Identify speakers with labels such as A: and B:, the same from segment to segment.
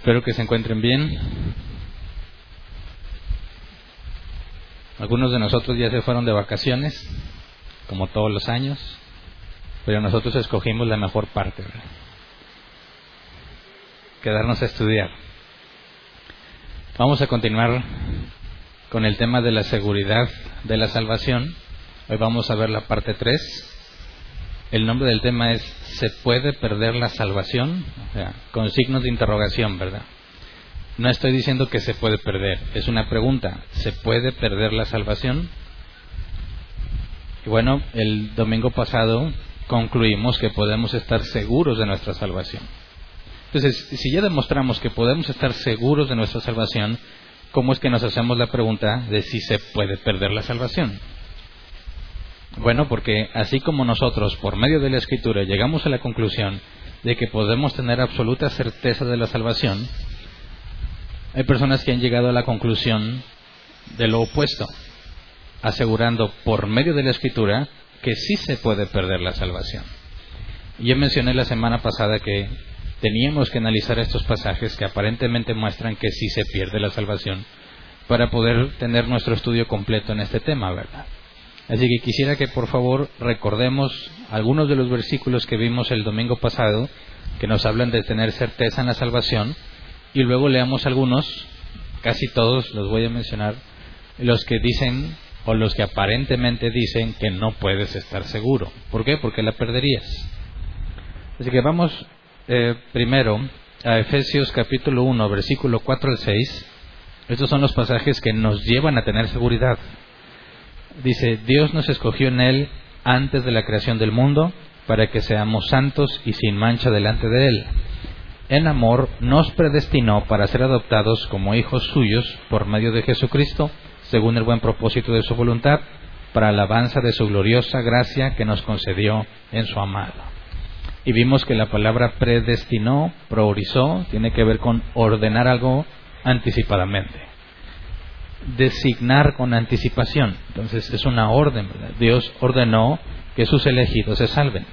A: Espero que se encuentren bien. Algunos de nosotros ya se fueron de vacaciones, como todos los años, pero nosotros escogimos la mejor parte, quedarnos a estudiar. Vamos a continuar con el tema de la seguridad de la salvación. Hoy vamos a ver la parte 3. El nombre del tema es ¿Se puede perder la salvación? O sea, con signos de interrogación, ¿verdad? No estoy diciendo que se puede perder, es una pregunta. ¿Se puede perder la salvación? Y bueno, el domingo pasado concluimos que podemos estar seguros de nuestra salvación. Entonces, si ya demostramos que podemos estar seguros de nuestra salvación, ¿cómo es que nos hacemos la pregunta de si se puede perder la salvación? Bueno, porque así como nosotros, por medio de la Escritura, llegamos a la conclusión de que podemos tener absoluta certeza de la salvación, hay personas que han llegado a la conclusión de lo opuesto, asegurando por medio de la Escritura que sí se puede perder la salvación. Yo mencioné la semana pasada que teníamos que analizar estos pasajes que aparentemente muestran que sí se pierde la salvación para poder tener nuestro estudio completo en este tema, ¿verdad? Así que quisiera que por favor recordemos algunos de los versículos que vimos el domingo pasado, que nos hablan de tener certeza en la salvación, y luego leamos algunos, casi todos los voy a mencionar, los que dicen o los que aparentemente dicen que no puedes estar seguro. ¿Por qué? Porque la perderías. Así que vamos eh, primero a Efesios capítulo 1, versículo 4 al 6. Estos son los pasajes que nos llevan a tener seguridad dice, Dios nos escogió en Él antes de la creación del mundo para que seamos santos y sin mancha delante de Él. En amor nos predestinó para ser adoptados como hijos suyos por medio de Jesucristo, según el buen propósito de su voluntad, para alabanza de su gloriosa gracia que nos concedió en su amado. Y vimos que la palabra predestinó, priorizó, tiene que ver con ordenar algo anticipadamente designar con anticipación. Entonces es una orden, Dios ordenó que sus elegidos se salven.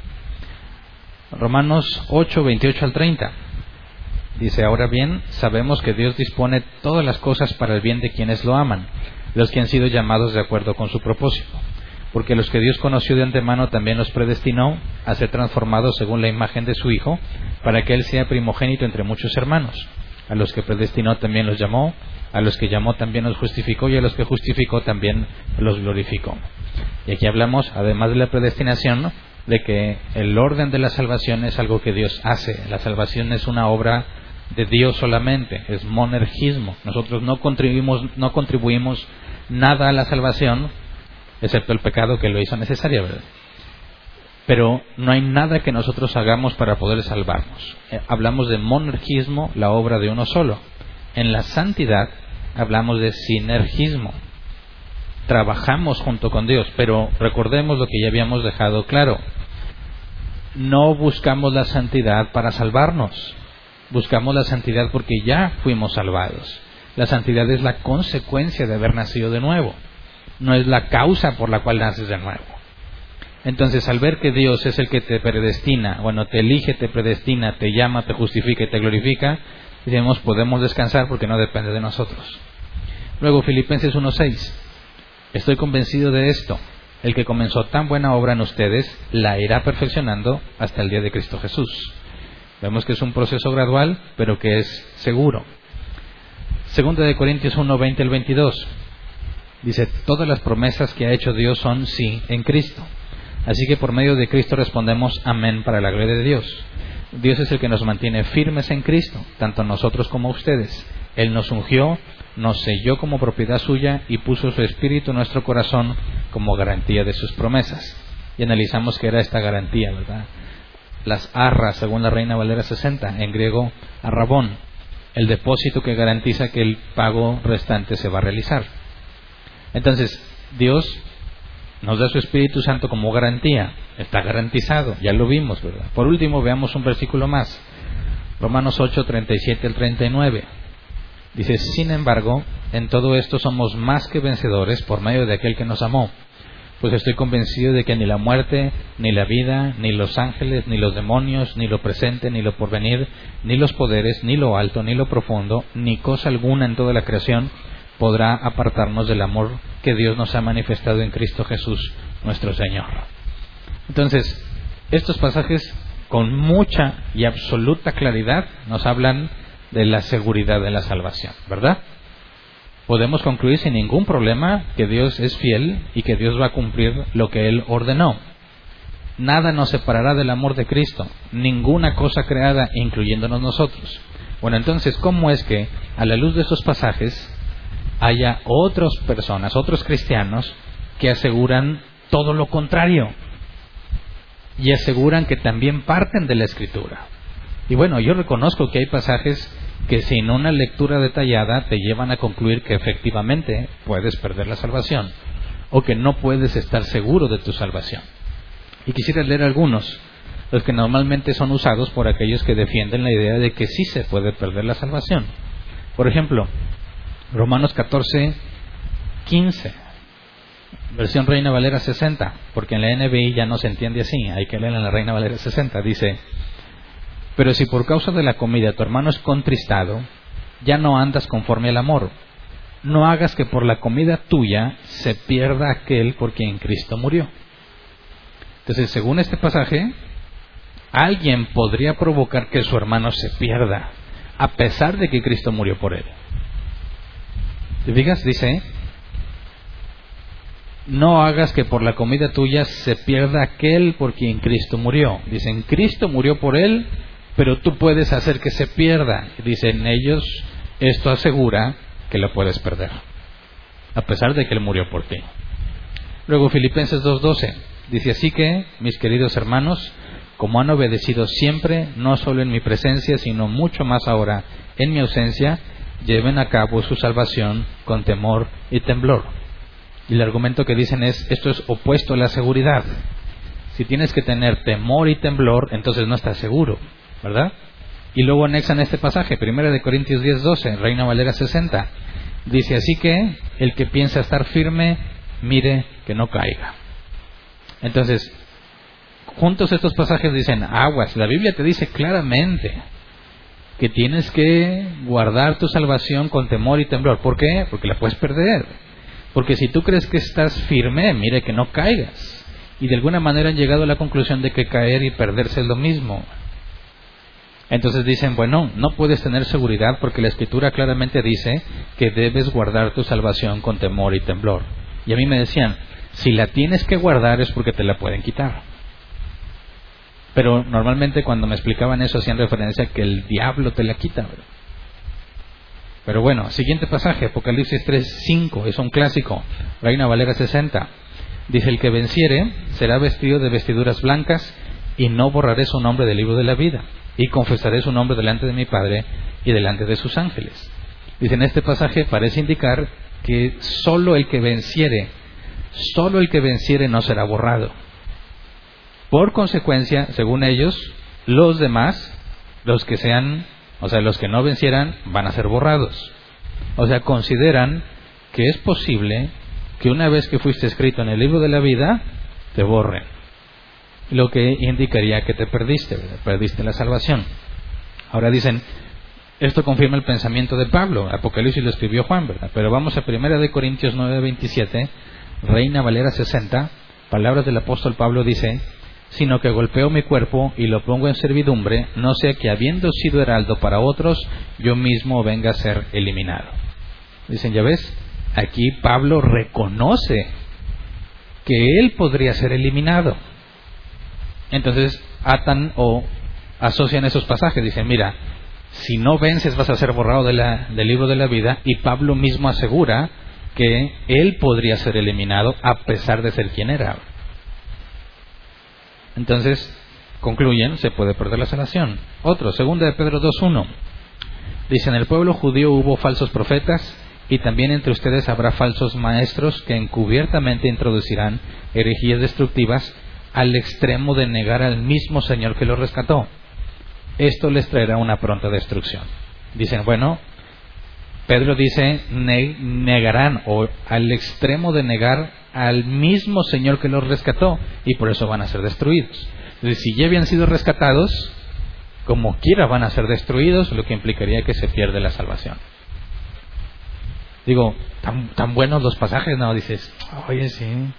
A: Romanos 8, 28 al 30. Dice, ahora bien, sabemos que Dios dispone todas las cosas para el bien de quienes lo aman, los que han sido llamados de acuerdo con su propósito. Porque los que Dios conoció de antemano también los predestinó a ser transformados según la imagen de su Hijo, para que Él sea primogénito entre muchos hermanos. A los que predestinó también los llamó, a los que llamó también los justificó y a los que justificó también los glorificó. Y aquí hablamos, además de la predestinación, de que el orden de la salvación es algo que Dios hace. La salvación es una obra de Dios solamente, es monergismo. Nosotros no contribuimos, no contribuimos nada a la salvación, excepto el pecado que lo hizo necesario, ¿verdad? Pero no hay nada que nosotros hagamos para poder salvarnos. Eh, hablamos de monergismo, la obra de uno solo. En la santidad hablamos de sinergismo. Trabajamos junto con Dios, pero recordemos lo que ya habíamos dejado claro. No buscamos la santidad para salvarnos. Buscamos la santidad porque ya fuimos salvados. La santidad es la consecuencia de haber nacido de nuevo. No es la causa por la cual naces de nuevo. Entonces, al ver que Dios es el que te predestina, bueno, te elige, te predestina, te llama, te justifica y te glorifica, Diremos, podemos descansar porque no depende de nosotros. Luego, Filipenses 1.6. Estoy convencido de esto. El que comenzó tan buena obra en ustedes la irá perfeccionando hasta el día de Cristo Jesús. Vemos que es un proceso gradual, pero que es seguro. Segunda de Corintios 1, 20 al 22. Dice, todas las promesas que ha hecho Dios son sí en Cristo. Así que por medio de Cristo respondemos amén para la gloria de Dios. Dios es el que nos mantiene firmes en Cristo, tanto nosotros como ustedes. Él nos ungió, nos selló como propiedad suya y puso su espíritu en nuestro corazón como garantía de sus promesas. Y analizamos que era esta garantía, ¿verdad? Las arras, según la Reina Valera 60, en griego arrabón, el depósito que garantiza que el pago restante se va a realizar. Entonces, Dios nos da su Espíritu Santo como garantía. Está garantizado, ya lo vimos, ¿verdad? Por último, veamos un versículo más. Romanos 8, 37 al 39. Dice, sin embargo, en todo esto somos más que vencedores por medio de aquel que nos amó. pues estoy convencido de que ni la muerte, ni la vida, ni los ángeles, ni los demonios, ni lo presente, ni lo porvenir, ni los poderes, ni lo alto, ni lo profundo, ni cosa alguna en toda la creación podrá apartarnos del amor que Dios nos ha manifestado en Cristo Jesús, nuestro Señor. Entonces, estos pasajes con mucha y absoluta claridad nos hablan de la seguridad de la salvación, ¿verdad? podemos concluir sin ningún problema que Dios es fiel y que Dios va a cumplir lo que Él ordenó. Nada nos separará del amor de Cristo, ninguna cosa creada, incluyéndonos nosotros. Bueno, entonces, ¿cómo es que a la luz de estos pasajes haya otras personas, otros cristianos, que aseguran todo lo contrario? Y aseguran que también parten de la Escritura. Y bueno, yo reconozco que hay pasajes que sin una lectura detallada te llevan a concluir que efectivamente puedes perder la salvación o que no puedes estar seguro de tu salvación. Y quisiera leer algunos, los que normalmente son usados por aquellos que defienden la idea de que sí se puede perder la salvación. Por ejemplo, Romanos 14, 15, versión Reina Valera 60, porque en la NBI ya no se entiende así, hay que leer en la Reina Valera 60, dice, pero si por causa de la comida tu hermano es contristado, ya no andas conforme al amor. No hagas que por la comida tuya se pierda aquel por quien Cristo murió. Entonces, según este pasaje, alguien podría provocar que su hermano se pierda, a pesar de que Cristo murió por él. ¿Te? Dice, no hagas que por la comida tuya se pierda aquel por quien Cristo murió. Dicen, Cristo murió por él pero tú puedes hacer que se pierda. Dicen ellos, esto asegura que lo puedes perder, a pesar de que Él murió por ti. Luego Filipenses 2.12 dice así que, mis queridos hermanos, como han obedecido siempre, no solo en mi presencia, sino mucho más ahora en mi ausencia, lleven a cabo su salvación con temor y temblor. Y el argumento que dicen es, esto es opuesto a la seguridad. Si tienes que tener temor y temblor, entonces no estás seguro. ¿verdad? Y luego anexan este pasaje, 1 de Corintios 10, 12, Reina Valera 60. Dice así que el que piensa estar firme, mire que no caiga. Entonces, juntos estos pasajes dicen, aguas, la Biblia te dice claramente que tienes que guardar tu salvación con temor y temblor. ¿Por qué? Porque la puedes perder. Porque si tú crees que estás firme, mire que no caigas. Y de alguna manera han llegado a la conclusión de que caer y perderse es lo mismo. Entonces dicen, bueno, no puedes tener seguridad porque la escritura claramente dice que debes guardar tu salvación con temor y temblor. Y a mí me decían, si la tienes que guardar es porque te la pueden quitar. Pero normalmente cuando me explicaban eso hacían referencia a que el diablo te la quita. Pero bueno, siguiente pasaje, Apocalipsis 3, 5, es un clásico, Reina Valera 60. Dice, el que venciere será vestido de vestiduras blancas y no borraré su nombre del libro de la vida y confesaré su nombre delante de mi Padre y delante de sus ángeles. Dice en este pasaje parece indicar que solo el que venciere, solo el que venciere no será borrado. Por consecuencia, según ellos, los demás, los que sean, o sea, los que no vencieran, van a ser borrados. O sea, consideran que es posible que una vez que fuiste escrito en el libro de la vida, te borren lo que indicaría que te perdiste, perdiste la salvación. Ahora dicen, esto confirma el pensamiento de Pablo, Apocalipsis lo escribió Juan, ¿verdad? Pero vamos a 1 de Corintios 9:27, Reina Valera 60, palabras del apóstol Pablo dice, sino que golpeo mi cuerpo y lo pongo en servidumbre, no sea que habiendo sido heraldo para otros, yo mismo venga a ser eliminado. Dicen, ya ves, aquí Pablo reconoce que él podría ser eliminado. Entonces atan o asocian esos pasajes. Dicen, mira, si no vences vas a ser borrado de la, del libro de la vida y Pablo mismo asegura que él podría ser eliminado a pesar de ser quien era. Entonces, concluyen, se puede perder la salvación. Otro, segunda de Pedro 2.1. Dice, en el pueblo judío hubo falsos profetas y también entre ustedes habrá falsos maestros que encubiertamente introducirán herejías destructivas al extremo de negar al mismo Señor que lo rescató. Esto les traerá una pronta destrucción. Dicen, bueno, Pedro dice, negarán o al extremo de negar al mismo Señor que los rescató y por eso van a ser destruidos. Si ya habían sido rescatados, como quiera van a ser destruidos, lo que implicaría que se pierde la salvación. Digo, tan, tan buenos los pasajes, ¿no? Dices, oye, sí,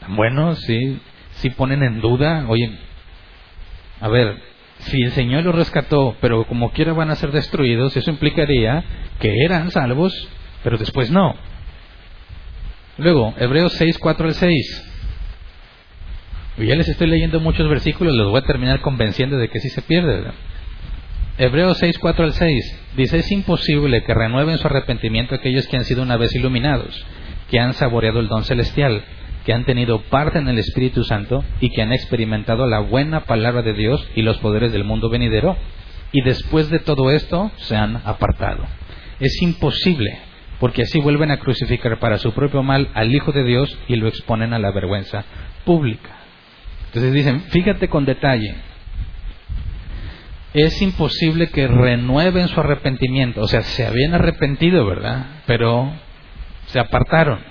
A: tan buenos, sí, sí ponen en duda, oye, a ver, si el Señor los rescató, pero como quiera van a ser destruidos, eso implicaría que eran salvos, pero después no. Luego, Hebreos 6, 4 al 6. Y ya les estoy leyendo muchos versículos, los voy a terminar convenciendo de que sí se pierde. Hebreos 6, 4 al 6 dice, es imposible que renueven su arrepentimiento aquellos que han sido una vez iluminados, que han saboreado el don celestial, que han tenido parte en el Espíritu Santo y que han experimentado la buena palabra de Dios y los poderes del mundo venidero, y después de todo esto se han apartado. Es imposible, porque así vuelven a crucificar para su propio mal al Hijo de Dios y lo exponen a la vergüenza pública. Entonces dicen, fíjate con detalle, es imposible que renueven su arrepentimiento, o sea, se habían arrepentido, ¿verdad? Pero se apartaron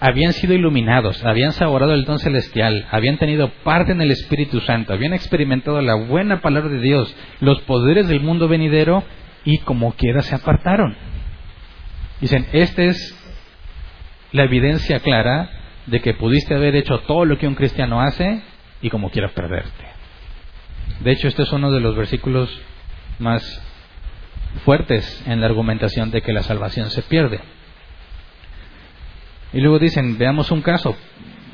A: habían sido iluminados, habían saborado el don celestial, habían tenido parte en el Espíritu Santo, habían experimentado la buena palabra de Dios, los poderes del mundo venidero y como quiera se apartaron. Dicen, esta es la evidencia clara de que pudiste haber hecho todo lo que un cristiano hace y como quiera perderte. De hecho, este es uno de los versículos más fuertes en la argumentación de que la salvación se pierde. Y luego dicen, veamos un caso.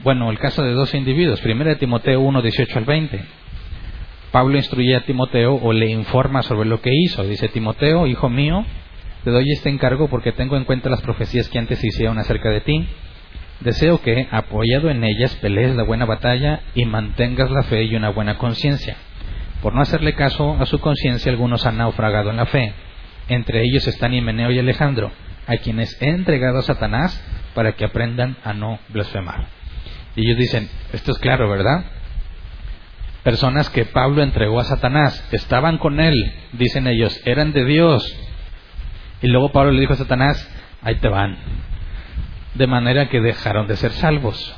A: Bueno, el caso de dos individuos. Primero Timoteo 1, 18 al 20. Pablo instruye a Timoteo o le informa sobre lo que hizo. Dice, Timoteo, hijo mío, te doy este encargo porque tengo en cuenta las profecías que antes hicieron acerca de ti. Deseo que, apoyado en ellas, pelees la buena batalla y mantengas la fe y una buena conciencia. Por no hacerle caso a su conciencia, algunos han naufragado en la fe. Entre ellos están Himeneo y Alejandro, a quienes he entregado a Satanás para que aprendan a no blasfemar. Y ellos dicen, esto es claro, ¿verdad? Personas que Pablo entregó a Satanás, estaban con él, dicen ellos, eran de Dios. Y luego Pablo le dijo a Satanás, ahí te van. De manera que dejaron de ser salvos.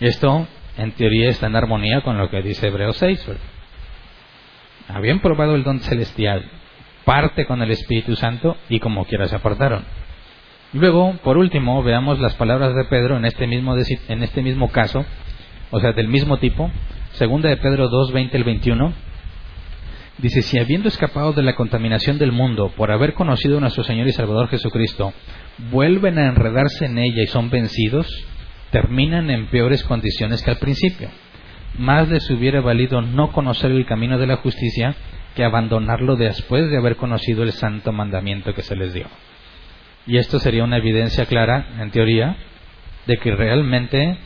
A: Esto, en teoría, está en armonía con lo que dice Hebreos 6. Habían probado el don celestial, parte con el Espíritu Santo y como quiera se apartaron. Luego, por último, veamos las palabras de Pedro en este mismo, en este mismo caso, o sea, del mismo tipo. Segunda de Pedro 2, 20 al 21. Dice, si habiendo escapado de la contaminación del mundo por haber conocido a nuestro Señor y Salvador Jesucristo, vuelven a enredarse en ella y son vencidos, terminan en peores condiciones que al principio. Más les hubiera valido no conocer el camino de la justicia que abandonarlo después de haber conocido el santo mandamiento que se les dio. Y esto sería una evidencia clara, en teoría, de que realmente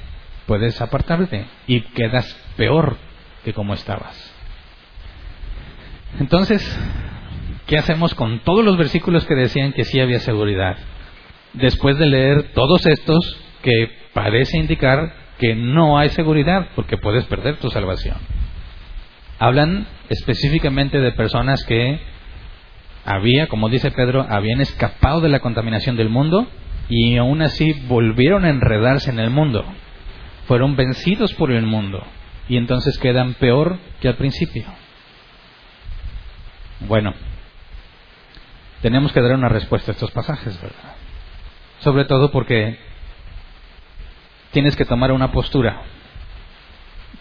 A: puedes apartarte y quedas peor que como estabas. Entonces, ¿qué hacemos con todos los versículos que decían que sí había seguridad? Después de leer todos estos que parece indicar que no hay seguridad porque puedes perder tu salvación. Hablan específicamente de personas que había, como dice Pedro, habían escapado de la contaminación del mundo y aún así volvieron a enredarse en el mundo. Fueron vencidos por el mundo y entonces quedan peor que al principio. Bueno, tenemos que dar una respuesta a estos pasajes, ¿verdad? Sobre todo porque tienes que tomar una postura.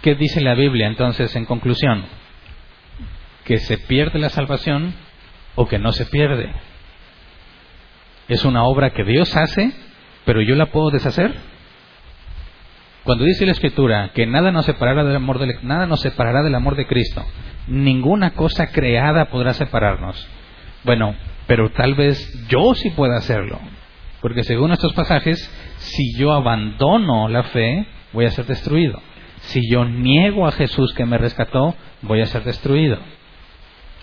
A: ¿Qué dice la Biblia entonces en conclusión? Que se pierde la salvación o que no se pierde. Es una obra que Dios hace, pero yo la puedo deshacer. Cuando dice la Escritura que nada nos separará del amor de, nada nos separará del amor de Cristo, ninguna cosa creada podrá separarnos. Bueno, pero tal vez yo sí pueda hacerlo, porque según estos pasajes, si yo abandono la fe, voy a ser destruido. Si yo niego a Jesús que me rescató, voy a ser destruido.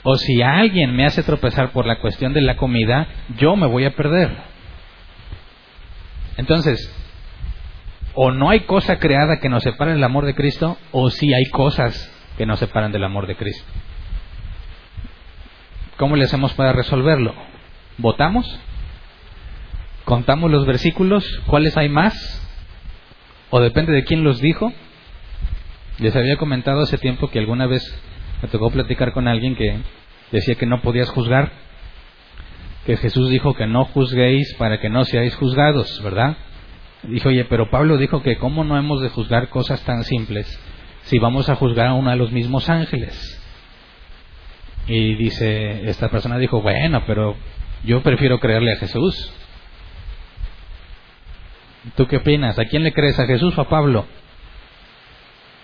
A: O si alguien me hace tropezar por la cuestión de la comida, yo me voy a perder. Entonces, o no hay cosa creada que nos separe del amor de Cristo, o si hay cosas que nos separan del amor de Cristo. ¿Cómo le hacemos para resolverlo? ¿Votamos? ¿Contamos los versículos? ¿Cuáles hay más? ¿O depende de quién los dijo? Les había comentado hace tiempo que alguna vez me tocó platicar con alguien que decía que no podías juzgar, que Jesús dijo que no juzguéis para que no seáis juzgados, ¿verdad? Dijo, oye, pero Pablo dijo que cómo no hemos de juzgar cosas tan simples si vamos a juzgar a uno de los mismos ángeles. Y dice, esta persona dijo, bueno, pero yo prefiero creerle a Jesús. ¿Tú qué opinas? ¿A quién le crees? ¿A Jesús o a Pablo?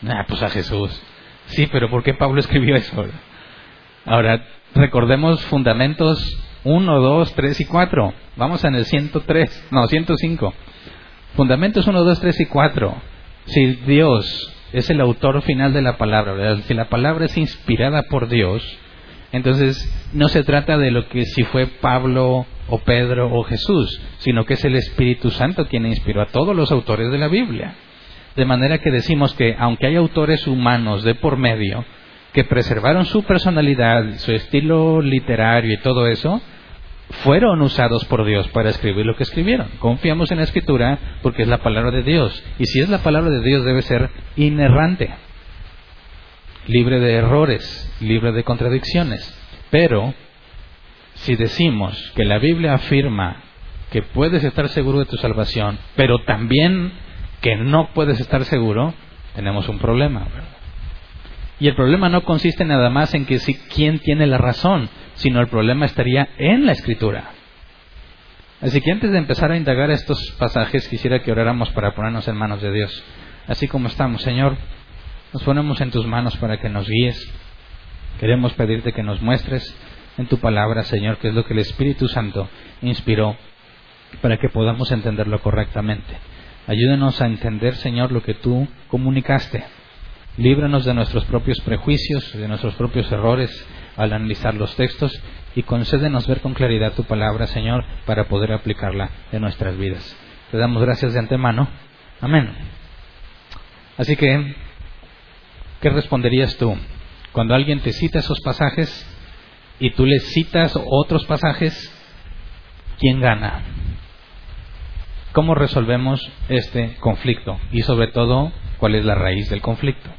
A: Ah, pues a Jesús. Sí, pero ¿por qué Pablo escribió eso? Ahora, recordemos fundamentos 1, 2, 3 y 4. Vamos en el 103, no, 105. Fundamentos 1, 2, 3 y 4. Si Dios es el autor final de la palabra, si la palabra es inspirada por Dios, entonces no se trata de lo que si fue Pablo o Pedro o Jesús, sino que es el Espíritu Santo quien inspiró a todos los autores de la Biblia. De manera que decimos que aunque hay autores humanos de por medio que preservaron su personalidad, su estilo literario y todo eso, fueron usados por Dios para escribir lo que escribieron. Confiamos en la escritura porque es la palabra de Dios. Y si es la palabra de Dios debe ser inerrante, libre de errores, libre de contradicciones. Pero si decimos que la Biblia afirma que puedes estar seguro de tu salvación, pero también que no puedes estar seguro, tenemos un problema. Y el problema no consiste nada más en que si quién tiene la razón, sino el problema estaría en la escritura. Así que antes de empezar a indagar estos pasajes, quisiera que oráramos para ponernos en manos de Dios. Así como estamos, Señor, nos ponemos en tus manos para que nos guíes. Queremos pedirte que nos muestres en tu palabra, Señor, que es lo que el Espíritu Santo inspiró para que podamos entenderlo correctamente. Ayúdenos a entender, Señor, lo que tú comunicaste. Líbranos de nuestros propios prejuicios, de nuestros propios errores al analizar los textos y concédenos ver con claridad tu palabra, Señor, para poder aplicarla en nuestras vidas. Te damos gracias de antemano. Amén. Así que, ¿qué responderías tú? Cuando alguien te cita esos pasajes y tú le citas otros pasajes, ¿quién gana? ¿Cómo resolvemos este conflicto? Y sobre todo, ¿cuál es la raíz del conflicto?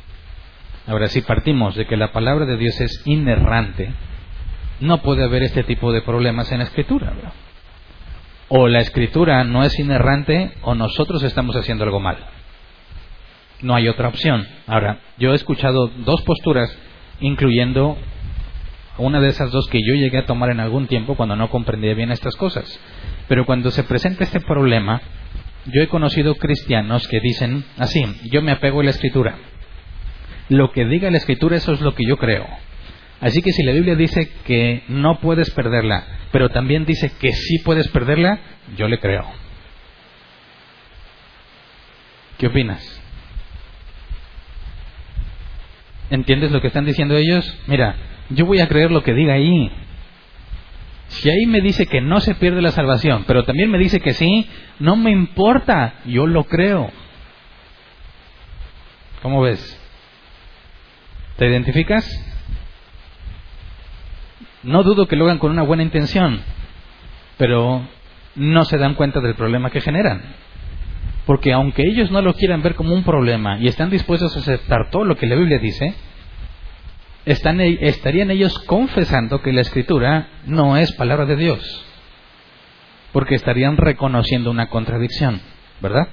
A: Ahora, si partimos de que la palabra de Dios es inerrante, no puede haber este tipo de problemas en la escritura. O la escritura no es inerrante o nosotros estamos haciendo algo mal. No hay otra opción. Ahora, yo he escuchado dos posturas, incluyendo una de esas dos que yo llegué a tomar en algún tiempo cuando no comprendía bien estas cosas. Pero cuando se presenta este problema, yo he conocido cristianos que dicen así, yo me apego a la escritura. Lo que diga la escritura, eso es lo que yo creo. Así que si la Biblia dice que no puedes perderla, pero también dice que sí puedes perderla, yo le creo. ¿Qué opinas? ¿Entiendes lo que están diciendo ellos? Mira, yo voy a creer lo que diga ahí. Si ahí me dice que no se pierde la salvación, pero también me dice que sí, no me importa, yo lo creo. ¿Cómo ves? ¿Te identificas? No dudo que lo hagan con una buena intención, pero no se dan cuenta del problema que generan. Porque aunque ellos no lo quieran ver como un problema y están dispuestos a aceptar todo lo que la Biblia dice, están, estarían ellos confesando que la escritura no es palabra de Dios, porque estarían reconociendo una contradicción, ¿verdad?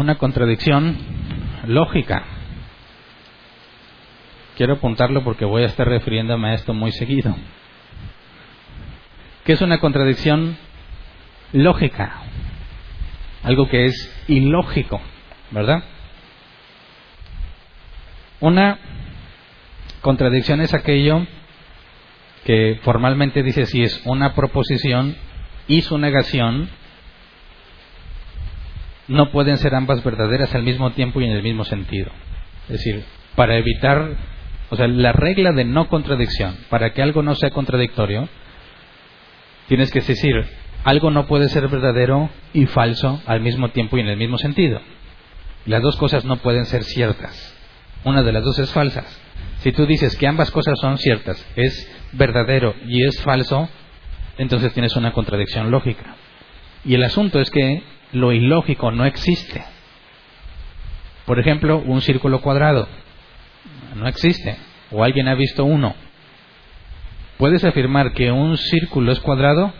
A: Una contradicción lógica. Quiero apuntarlo porque voy a estar refiriéndome a esto muy seguido. ¿Qué es una contradicción lógica, algo que es ilógico, ¿verdad? Una contradicción es aquello que formalmente dice si es una proposición y su negación no pueden ser ambas verdaderas al mismo tiempo y en el mismo sentido. Es decir, para evitar, o sea, la regla de no contradicción, para que algo no sea contradictorio, tienes que decir, algo no puede ser verdadero y falso al mismo tiempo y en el mismo sentido. Las dos cosas no pueden ser ciertas. Una de las dos es falsa. Si tú dices que ambas cosas son ciertas, es verdadero y es falso, entonces tienes una contradicción lógica. Y el asunto es que lo ilógico no existe. Por ejemplo, un círculo cuadrado. No existe. O alguien ha visto uno. ¿Puedes afirmar que un círculo es cuadrado?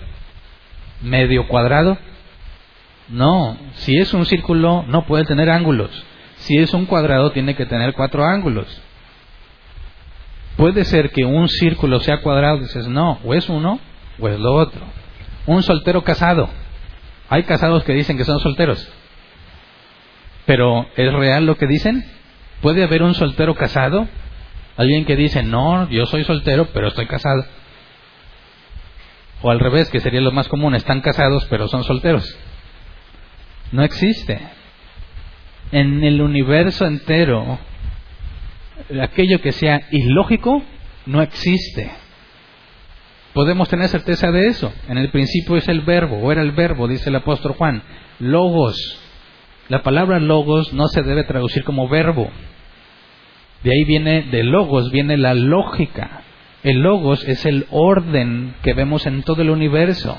A: ¿Medio cuadrado? No. Si es un círculo, no puede tener ángulos. Si es un cuadrado, tiene que tener cuatro ángulos. Puede ser que un círculo sea cuadrado, dices, no, o es uno o es lo otro. Un soltero casado. Hay casados que dicen que son solteros. Pero ¿es real lo que dicen? ¿Puede haber un soltero casado? Alguien que dice, no, yo soy soltero, pero estoy casado. O al revés, que sería lo más común, están casados, pero son solteros. No existe. En el universo entero, aquello que sea ilógico no existe. Podemos tener certeza de eso. En el principio es el verbo, o era el verbo, dice el apóstol Juan. Logos. La palabra logos no se debe traducir como verbo. De ahí viene, de logos viene la lógica. El logos es el orden que vemos en todo el universo.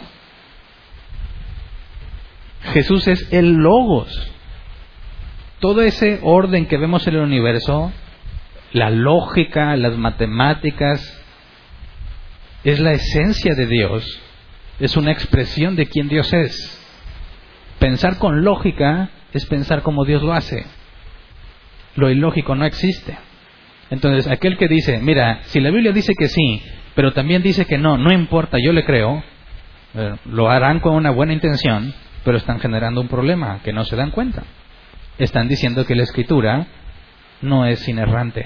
A: Jesús es el logos. Todo ese orden que vemos en el universo, la lógica, las matemáticas, es la esencia de Dios, es una expresión de quien Dios es. Pensar con lógica es pensar como Dios lo hace. Lo ilógico no existe. Entonces, aquel que dice, mira, si la Biblia dice que sí, pero también dice que no, no importa, yo le creo, eh, lo harán con una buena intención, pero están generando un problema que no se dan cuenta. Están diciendo que la escritura no es inerrante,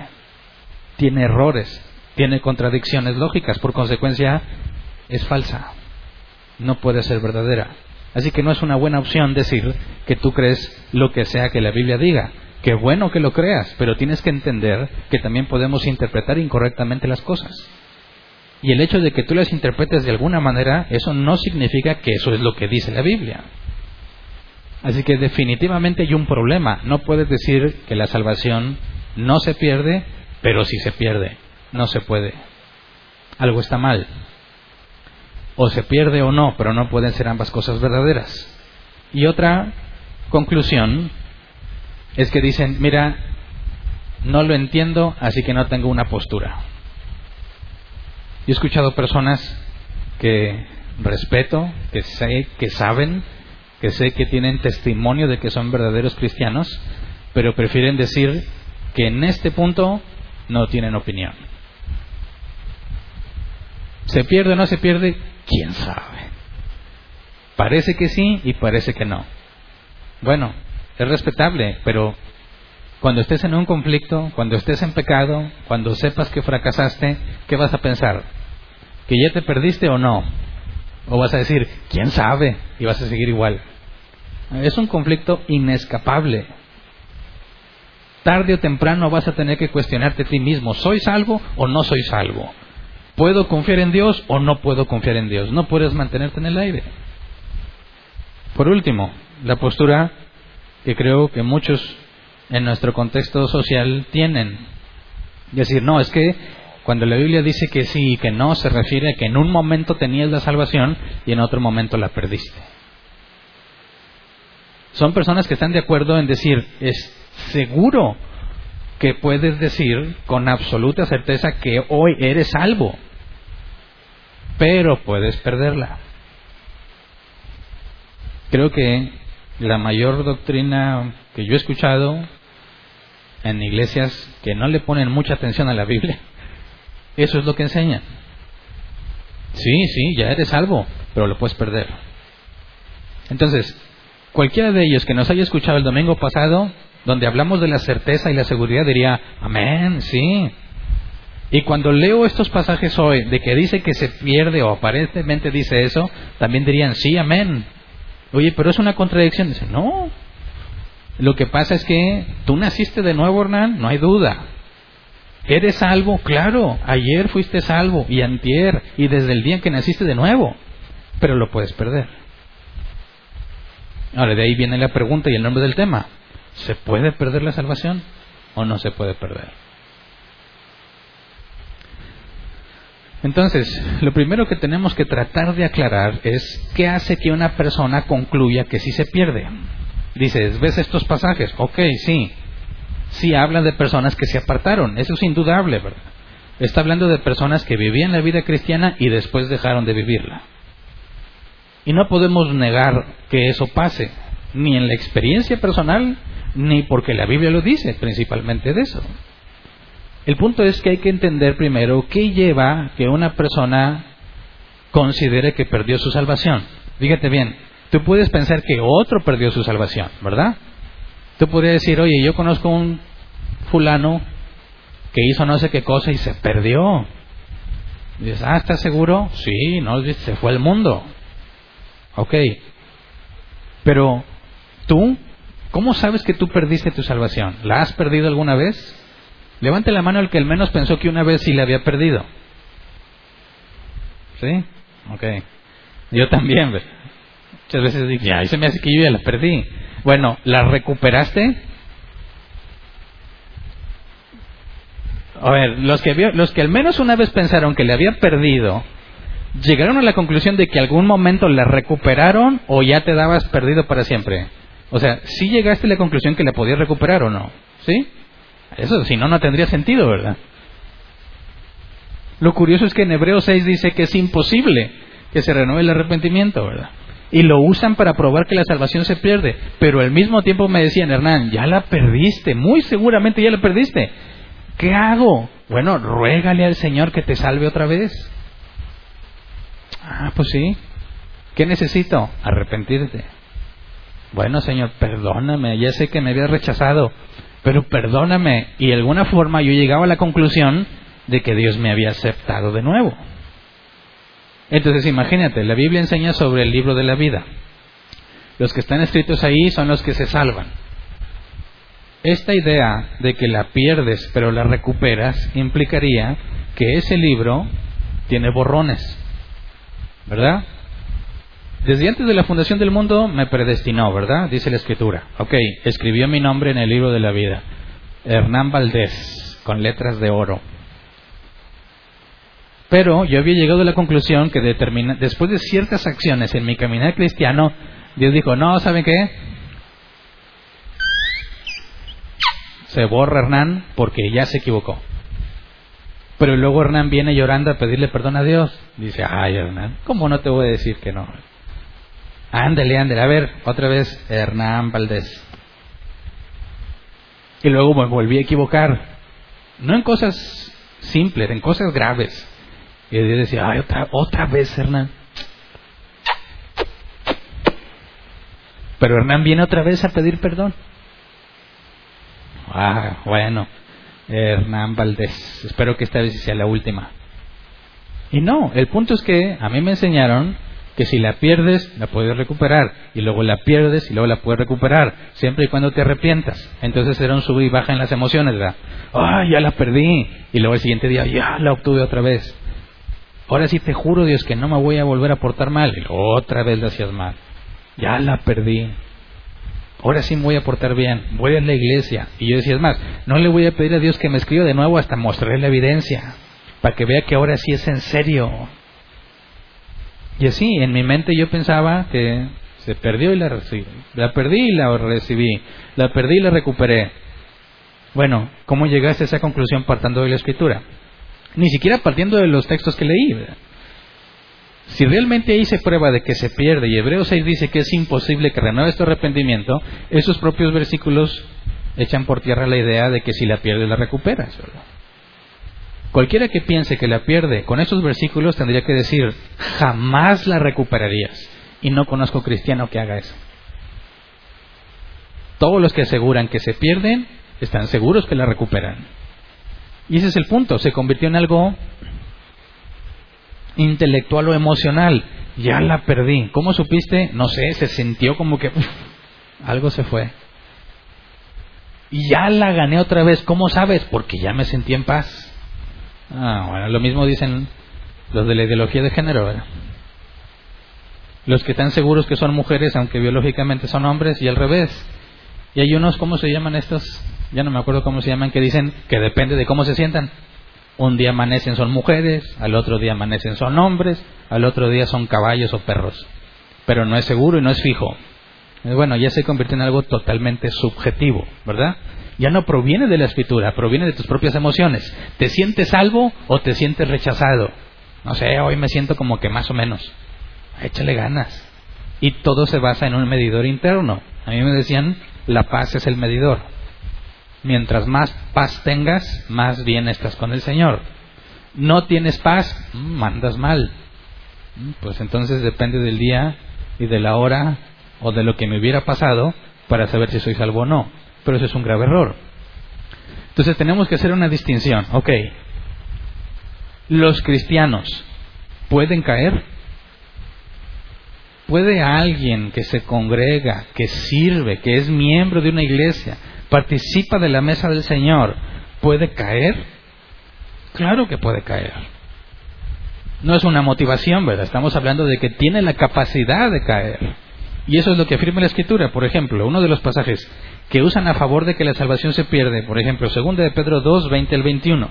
A: tiene errores, tiene contradicciones lógicas, por consecuencia es falsa, no puede ser verdadera. Así que no es una buena opción decir que tú crees lo que sea que la Biblia diga. Qué bueno que lo creas, pero tienes que entender que también podemos interpretar incorrectamente las cosas. Y el hecho de que tú las interpretes de alguna manera, eso no significa que eso es lo que dice la Biblia. Así que definitivamente hay un problema. No puedes decir que la salvación no se pierde, pero si se pierde. No se puede. Algo está mal. O se pierde o no, pero no pueden ser ambas cosas verdaderas. Y otra conclusión es que dicen, mira, no lo entiendo, así que no tengo una postura. He escuchado personas que respeto, que sé que saben, que sé que tienen testimonio de que son verdaderos cristianos, pero prefieren decir que en este punto no tienen opinión. ¿Se pierde o no se pierde? ¿Quién sabe? Parece que sí y parece que no. Bueno, es respetable, pero cuando estés en un conflicto, cuando estés en pecado, cuando sepas que fracasaste, ¿qué vas a pensar? ¿Que ya te perdiste o no? ¿O vas a decir, quién sabe? Y vas a seguir igual. Es un conflicto inescapable. Tarde o temprano vas a tener que cuestionarte a ti mismo, ¿soy salvo o no soy salvo? ¿Puedo confiar en Dios o no puedo confiar en Dios? No puedes mantenerte en el aire. Por último, la postura que creo que muchos en nuestro contexto social tienen. Decir, no, es que cuando la Biblia dice que sí y que no, se refiere a que en un momento tenías la salvación y en otro momento la perdiste. Son personas que están de acuerdo en decir, es seguro que puedes decir con absoluta certeza que hoy eres salvo, pero puedes perderla. Creo que la mayor doctrina que yo he escuchado en iglesias que no le ponen mucha atención a la Biblia, eso es lo que enseñan. Sí, sí, ya eres salvo, pero lo puedes perder. Entonces, cualquiera de ellos que nos haya escuchado el domingo pasado donde hablamos de la certeza y la seguridad, diría, amén, sí. Y cuando leo estos pasajes hoy de que dice que se pierde o aparentemente dice eso, también dirían, sí, amén. Oye, pero es una contradicción. Dice, no. Lo que pasa es que tú naciste de nuevo, Hernán, no hay duda. ¿Eres salvo? Claro, ayer fuiste salvo y antier y desde el día en que naciste de nuevo, pero lo puedes perder. Ahora, de ahí viene la pregunta y el nombre del tema. ¿Se puede perder la salvación? o no se puede perder. Entonces, lo primero que tenemos que tratar de aclarar es qué hace que una persona concluya que sí se pierde. Dices, ¿ves estos pasajes? Ok, sí. Sí hablan de personas que se apartaron, eso es indudable, ¿verdad? Está hablando de personas que vivían la vida cristiana y después dejaron de vivirla. Y no podemos negar que eso pase, ni en la experiencia personal, ni porque la Biblia lo dice, principalmente de eso. El punto es que hay que entender primero qué lleva que una persona considere que perdió su salvación. Fíjate bien, tú puedes pensar que otro perdió su salvación, ¿verdad? Tú podrías decir, oye, yo conozco un fulano que hizo no sé qué cosa y se perdió. Y dices, ah, ¿estás seguro? Sí, no, se fue al mundo. Ok. Pero, ¿tú? ¿Cómo sabes que tú perdiste tu salvación? ¿La has perdido alguna vez? Levante la mano el que al menos pensó que una vez sí la había perdido. ¿Sí? Ok. Yo también. Muchas veces dije, ay, se me hace que yo ya la perdí. Bueno, ¿la recuperaste? A ver, los que, los que al menos una vez pensaron que le había perdido, ¿llegaron a la conclusión de que algún momento la recuperaron o ya te dabas perdido para siempre? O sea, ¿sí llegaste a la conclusión que la podías recuperar o no? ¿Sí? Eso, si no, no tendría sentido, ¿verdad? Lo curioso es que en Hebreos 6 dice que es imposible que se renueve el arrepentimiento, ¿verdad? Y lo usan para probar que la salvación se pierde. Pero al mismo tiempo me decían, Hernán, ya la perdiste, muy seguramente ya la perdiste. ¿Qué hago? Bueno, ruégale al Señor que te salve otra vez. Ah, pues sí. ¿Qué necesito? Arrepentirte. Bueno, Señor, perdóname, ya sé que me había rechazado, pero perdóname. Y de alguna forma yo llegaba a la conclusión de que Dios me había aceptado de nuevo. Entonces imagínate, la Biblia enseña sobre el libro de la vida. Los que están escritos ahí son los que se salvan. Esta idea de que la pierdes pero la recuperas implicaría que ese libro tiene borrones, ¿verdad? Desde antes de la fundación del mundo me predestinó, ¿verdad? Dice la escritura. Ok, escribió mi nombre en el libro de la vida. Hernán Valdés, con letras de oro. Pero yo había llegado a la conclusión que después de ciertas acciones en mi caminar cristiano, Dios dijo, no, ¿saben qué? se borra Hernán porque ya se equivocó. Pero luego Hernán viene llorando a pedirle perdón a Dios. Dice, ay Hernán, ¿cómo no te voy a decir que no? Ándale, ándale, a ver, otra vez Hernán Valdés. Y luego me volví a equivocar. No en cosas simples, en cosas graves. Y Dios decía, ay, otra, otra vez Hernán. Pero Hernán viene otra vez a pedir perdón. Ah, bueno, Hernán Valdés, espero que esta vez sea la última. Y no, el punto es que a mí me enseñaron que si la pierdes, la puedes recuperar, y luego la pierdes y luego la puedes recuperar, siempre y cuando te arrepientas. Entonces era un sub y baja en las emociones, ¿verdad? ¡Ah, ya la perdí! Y luego el siguiente día, ya la obtuve otra vez. Ahora sí te juro, Dios, que no me voy a volver a portar mal. Y otra vez la hacías mal. Ya la perdí ahora sí me voy a portar bien, voy a la iglesia. Y yo decía, es más, no le voy a pedir a Dios que me escriba de nuevo hasta mostrarle la evidencia, para que vea que ahora sí es en serio. Y así, en mi mente yo pensaba que se perdió y la recibí, la perdí y la recibí, la perdí y la recuperé. Bueno, ¿cómo llegaste a esa conclusión partiendo de la escritura? Ni siquiera partiendo de los textos que leí. Si realmente se prueba de que se pierde y Hebreos 6 dice que es imposible que renueve este arrepentimiento, esos propios versículos echan por tierra la idea de que si la pierdes la recuperas. Cualquiera que piense que la pierde con esos versículos tendría que decir, jamás la recuperarías. Y no conozco cristiano que haga eso. Todos los que aseguran que se pierden están seguros que la recuperan. Y ese es el punto, se convirtió en algo intelectual o emocional. Ya la perdí. ¿Cómo supiste? No sé, se sintió como que algo se fue. Y ya la gané otra vez. ¿Cómo sabes? Porque ya me sentí en paz. Ah, bueno, lo mismo dicen los de la ideología de género, Los que están seguros que son mujeres, aunque biológicamente son hombres, y al revés. Y hay unos, ¿cómo se llaman estos? Ya no me acuerdo cómo se llaman, que dicen que depende de cómo se sientan. Un día amanecen son mujeres, al otro día amanecen son hombres, al otro día son caballos o perros. Pero no es seguro y no es fijo. Bueno, ya se convierte en algo totalmente subjetivo, ¿verdad? Ya no proviene de la escritura, proviene de tus propias emociones. ¿Te sientes salvo o te sientes rechazado? No sé, hoy me siento como que más o menos. Échale ganas. Y todo se basa en un medidor interno. A mí me decían, la paz es el medidor. Mientras más paz tengas, más bien estás con el Señor. No tienes paz, mm, mandas mal. Mm, pues entonces depende del día y de la hora o de lo que me hubiera pasado para saber si soy salvo o no. Pero eso es un grave error. Entonces tenemos que hacer una distinción. Ok, los cristianos pueden caer. ¿Puede alguien que se congrega, que sirve, que es miembro de una iglesia, participa de la mesa del Señor, puede caer? Claro que puede caer. No es una motivación, ¿verdad? Estamos hablando de que tiene la capacidad de caer. Y eso es lo que afirma la Escritura. Por ejemplo, uno de los pasajes que usan a favor de que la salvación se pierde, por ejemplo, 2 de Pedro 2, 20 al 21.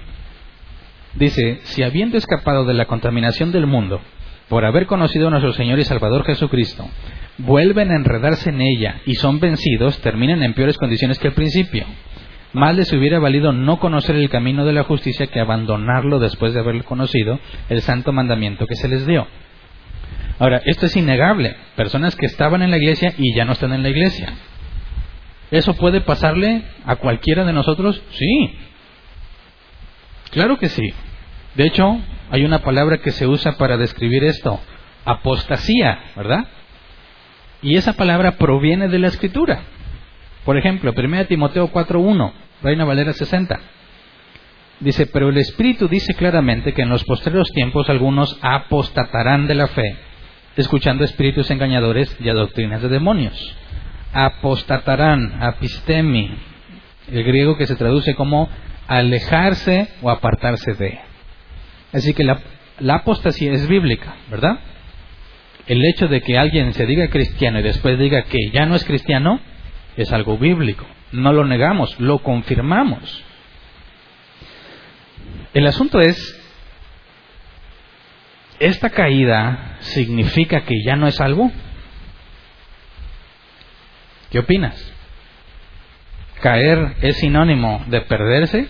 A: Dice, si habiendo escapado de la contaminación del mundo, por haber conocido a nuestro Señor y Salvador Jesucristo, vuelven a enredarse en ella y son vencidos, terminan en peores condiciones que al principio. Más les hubiera valido no conocer el camino de la justicia que abandonarlo después de haber conocido el santo mandamiento que se les dio. Ahora, esto es innegable. Personas que estaban en la iglesia y ya no están en la iglesia. ¿Eso puede pasarle a cualquiera de nosotros? Sí. Claro que sí. De hecho, hay una palabra que se usa para describir esto, apostasía, ¿verdad? Y esa palabra proviene de la escritura. Por ejemplo, 1 Timoteo 4.1, Reina Valera 60. Dice, pero el Espíritu dice claramente que en los postreros tiempos algunos apostatarán de la fe, escuchando espíritus engañadores y a doctrinas de demonios. Apostatarán, apistemi, el griego que se traduce como alejarse o apartarse de. Así que la, apostasía es bíblica, ¿verdad? El hecho de que alguien se diga cristiano y después diga que ya no es cristiano es algo bíblico. No lo negamos, lo confirmamos. El asunto es, ¿esta caída significa que ya no es salvo? ¿Qué opinas? ¿Caer es sinónimo de perderse?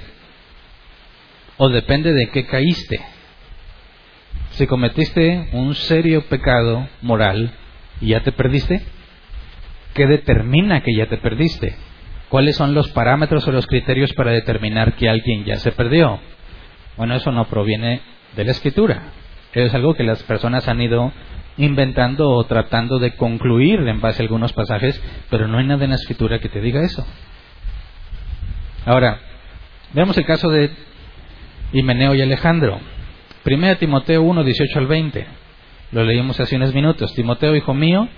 A: ¿O depende de qué caíste? Si cometiste un serio pecado moral y ya te perdiste, ¿qué determina que ya te perdiste? ¿Cuáles son los parámetros o los criterios para determinar que alguien ya se perdió? Bueno, eso no proviene de la escritura. Es algo que las personas han ido inventando o tratando de concluir en base a algunos pasajes, pero no hay nada en la escritura que te diga eso. Ahora, veamos el caso de Himeneo y Alejandro. Primera Timoteo 1, 18 al 20. Lo leímos hace unos minutos. Timoteo, hijo mío,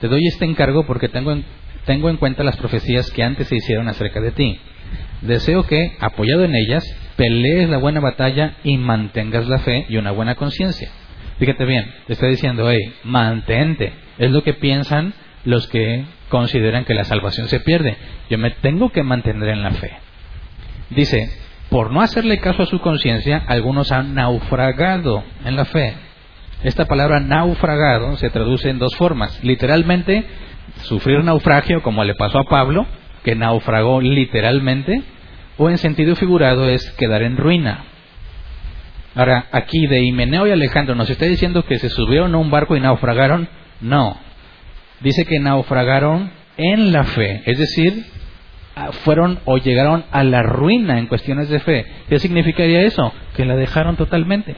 A: te doy este encargo porque tengo en, tengo en cuenta las profecías que antes se hicieron acerca de ti. Deseo que, apoyado en ellas, pelees la buena batalla y mantengas la fe y una buena conciencia. Fíjate bien, te está diciendo, hey, mantente. Es lo que piensan los que consideran que la salvación se pierde. Yo me tengo que mantener en la fe. Dice, por no hacerle caso a su conciencia, algunos han naufragado en la fe. Esta palabra naufragado se traduce en dos formas. Literalmente, sufrir naufragio, como le pasó a Pablo, que naufragó literalmente, o en sentido figurado es quedar en ruina. Ahora, aquí de Himeneo y Alejandro, ¿nos está diciendo que se subieron a un barco y naufragaron? No. Dice que naufragaron en la fe, es decir, fueron o llegaron a la ruina en cuestiones de fe. ¿Qué significaría eso? Que la dejaron totalmente.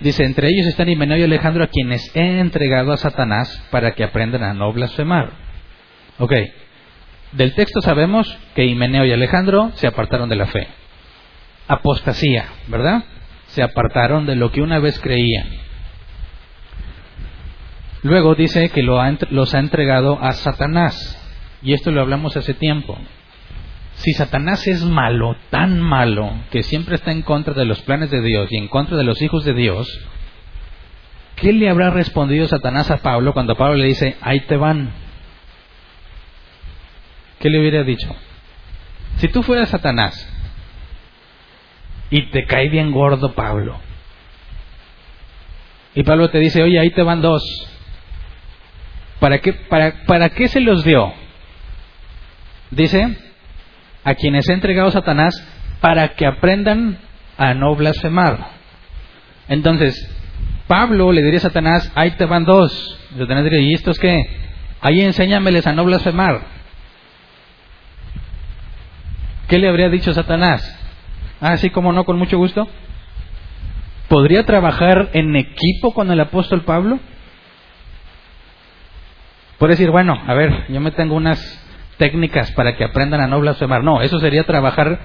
A: Dice, entre ellos están Himeneo y Alejandro, a quienes he entregado a Satanás para que aprendan a no blasfemar. Ok, del texto sabemos que Himeneo y Alejandro se apartaron de la fe. Apostasía, ¿verdad? Se apartaron de lo que una vez creían. Luego dice que los ha entregado a Satanás. Y esto lo hablamos hace tiempo. Si Satanás es malo, tan malo, que siempre está en contra de los planes de Dios y en contra de los hijos de Dios, ¿qué le habrá respondido Satanás a Pablo cuando Pablo le dice, ahí te van? ¿qué le hubiera dicho? Si tú fueras Satanás y te cae bien gordo Pablo, y Pablo te dice, oye, ahí te van dos, ¿para qué, para, para qué se los dio? Dice, a quienes ha entregado Satanás para que aprendan a no blasfemar. Entonces, Pablo le diría a Satanás, ahí te van dos. Satanás diría, ¿y estos qué? Ahí enséñameles a no blasfemar. ¿Qué le habría dicho Satanás? Ah, sí, como no, con mucho gusto. ¿Podría trabajar en equipo con el apóstol Pablo? Puede decir, bueno, a ver, yo me tengo unas técnicas para que aprendan a no blasfemar. No, eso sería trabajar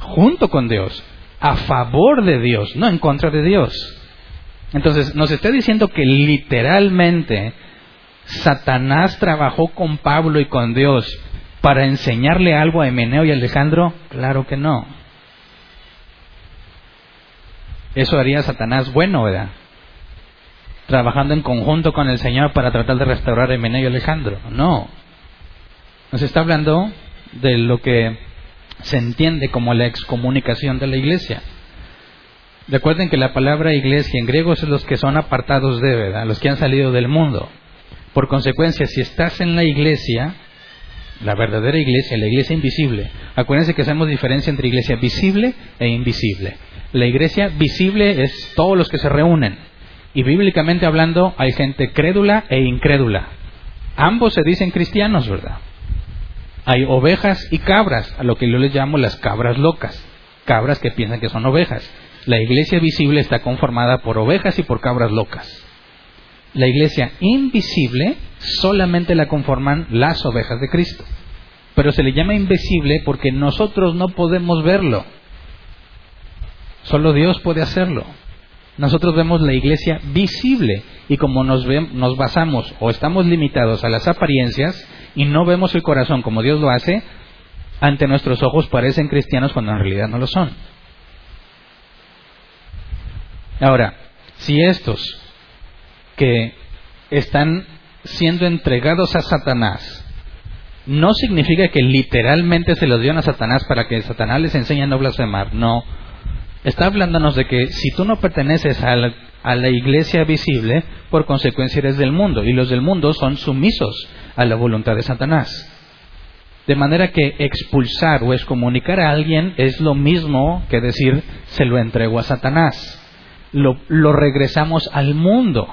A: junto con Dios, a favor de Dios, no en contra de Dios. Entonces, nos está diciendo que literalmente Satanás trabajó con Pablo y con Dios para enseñarle algo a Emeneo y Alejandro. Claro que no. Eso haría Satanás bueno, ¿verdad? Trabajando en conjunto con el Señor para tratar de restaurar a Emeneo y Alejandro. No. Nos está hablando de lo que se entiende como la excomunicación de la iglesia. Recuerden que la palabra iglesia en griego es los que son apartados de, ¿verdad? Los que han salido del mundo. Por consecuencia, si estás en la iglesia, la verdadera iglesia, la iglesia invisible, acuérdense que hacemos diferencia entre iglesia visible e invisible. La iglesia visible es todos los que se reúnen. Y bíblicamente hablando, hay gente crédula e incrédula. Ambos se dicen cristianos, ¿verdad? Hay ovejas y cabras, a lo que yo les llamo las cabras locas. Cabras que piensan que son ovejas. La iglesia visible está conformada por ovejas y por cabras locas. La iglesia invisible solamente la conforman las ovejas de Cristo. Pero se le llama invisible porque nosotros no podemos verlo. Solo Dios puede hacerlo. Nosotros vemos la iglesia visible y como nos, nos basamos o estamos limitados a las apariencias y no vemos el corazón como Dios lo hace, ante nuestros ojos parecen cristianos cuando en realidad no lo son. Ahora, si estos que están siendo entregados a Satanás, no significa que literalmente se los dieron a Satanás para que Satanás les enseñe a no blasfemar, no. Está hablándonos de que si tú no perteneces a la, a la iglesia visible, por consecuencia eres del mundo, y los del mundo son sumisos a la voluntad de Satanás. De manera que expulsar o excomunicar a alguien es lo mismo que decir se lo entrego a Satanás lo, regresamos al mundo.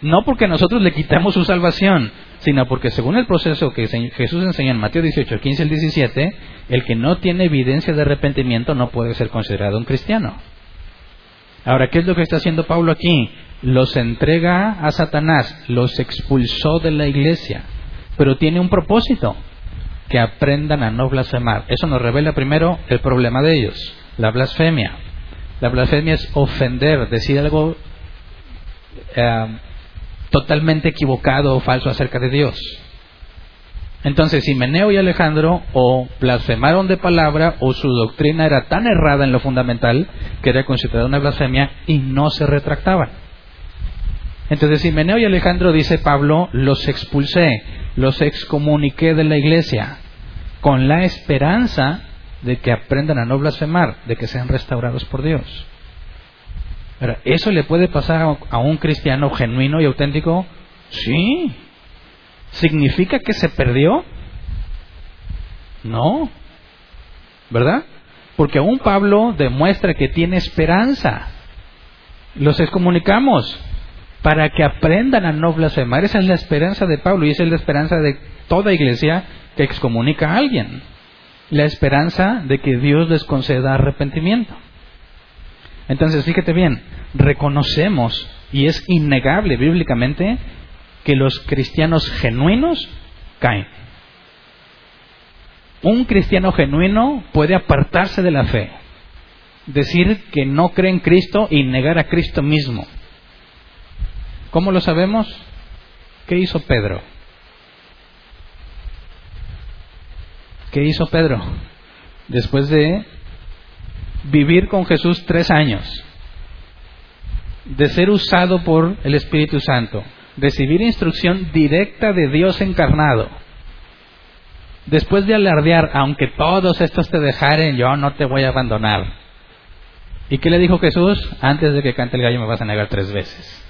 A: No porque nosotros le quitamos su salvación, sino porque según el proceso que Jesús enseña en Mateo 18, 15 al 17, el que no tiene evidencia de arrepentimiento no puede ser considerado un cristiano. Ahora, ¿qué es lo que está haciendo Pablo aquí? Los entrega a Satanás, los expulsó de la iglesia, pero tiene un propósito, que aprendan a no blasfemar. Eso nos revela primero el problema de ellos, la blasfemia. La blasfemia es ofender, decir algo eh, totalmente equivocado o falso acerca de Dios. Entonces, si Meneo y Alejandro o blasfemaron de palabra o su doctrina era tan errada en lo fundamental que era considerada una blasfemia y no se retractaban. Entonces, si Meneo y Alejandro, dice Pablo, los expulsé, los excomuniqué de la iglesia, con la esperanza de que aprendan a no blasfemar, de que sean restaurados por Dios. ¿Eso le puede pasar a un cristiano genuino y auténtico? Sí. ¿Significa que se perdió? No. ¿Verdad? Porque aún Pablo demuestra que tiene esperanza. Los excomunicamos para que aprendan a no blasfemar. Esa es la esperanza de Pablo y esa es la esperanza de toda iglesia que excomunica a alguien la esperanza de que Dios les conceda arrepentimiento. Entonces, fíjate bien, reconocemos, y es innegable bíblicamente, que los cristianos genuinos caen. Un cristiano genuino puede apartarse de la fe, decir que no cree en Cristo y negar a Cristo mismo. ¿Cómo lo sabemos? ¿Qué hizo Pedro? ¿Qué hizo Pedro? Después de vivir con Jesús tres años, de ser usado por el Espíritu Santo, recibir instrucción directa de Dios encarnado, después de alardear, aunque todos estos te dejaren, yo no te voy a abandonar. ¿Y qué le dijo Jesús? Antes de que cante el gallo me vas a negar tres veces.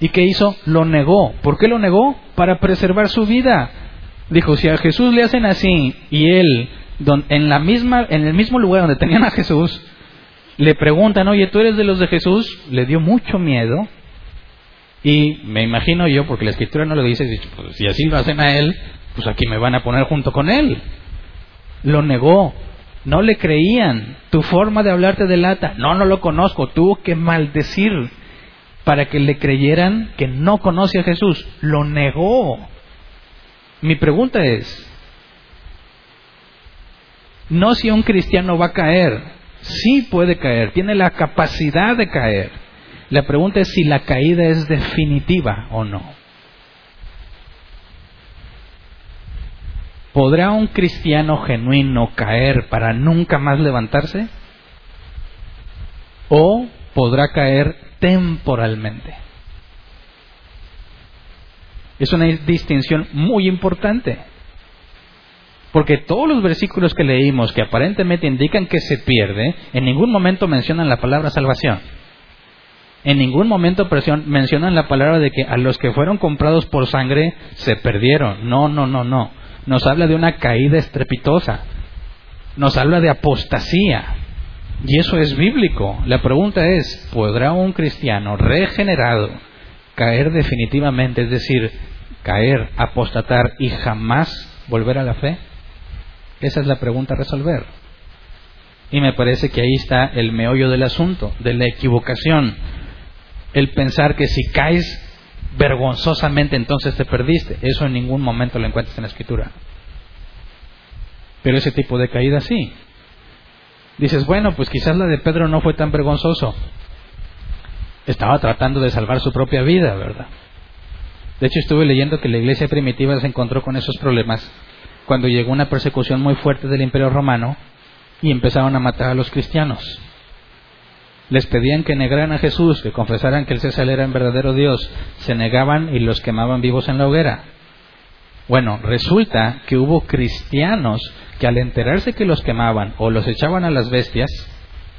A: ¿Y qué hizo? Lo negó. ¿Por qué lo negó? Para preservar su vida. Dijo, si a Jesús le hacen así y él, en, la misma, en el mismo lugar donde tenían a Jesús, le preguntan, oye, ¿tú eres de los de Jesús? Le dio mucho miedo. Y me imagino yo, porque la escritura no lo dice, pues, si así lo hacen a él, pues aquí me van a poner junto con él. Lo negó. No le creían. Tu forma de hablar te delata. No, no lo conozco. Tuvo que maldecir para que le creyeran que no conoce a Jesús. Lo negó. Mi pregunta es, no si un cristiano va a caer, sí puede caer, tiene la capacidad de caer. La pregunta es si la caída es definitiva o no. ¿Podrá un cristiano genuino caer para nunca más levantarse? ¿O podrá caer temporalmente? Es una distinción muy importante. Porque todos los versículos que leímos que aparentemente indican que se pierde, en ningún momento mencionan la palabra salvación. En ningún momento mencionan la palabra de que a los que fueron comprados por sangre se perdieron. No, no, no, no. Nos habla de una caída estrepitosa. Nos habla de apostasía. Y eso es bíblico. La pregunta es, ¿podrá un cristiano regenerado caer definitivamente? Es decir, caer, apostatar y jamás volver a la fe? Esa es la pregunta a resolver. Y me parece que ahí está el meollo del asunto, de la equivocación. El pensar que si caes vergonzosamente entonces te perdiste. Eso en ningún momento lo encuentras en la escritura. Pero ese tipo de caída sí. Dices, bueno, pues quizás la de Pedro no fue tan vergonzoso. Estaba tratando de salvar su propia vida, ¿verdad? De hecho, estuve leyendo que la iglesia primitiva se encontró con esos problemas cuando llegó una persecución muy fuerte del imperio romano y empezaron a matar a los cristianos. Les pedían que negaran a Jesús, que confesaran que el César era el verdadero Dios, se negaban y los quemaban vivos en la hoguera. Bueno, resulta que hubo cristianos que al enterarse que los quemaban o los echaban a las bestias,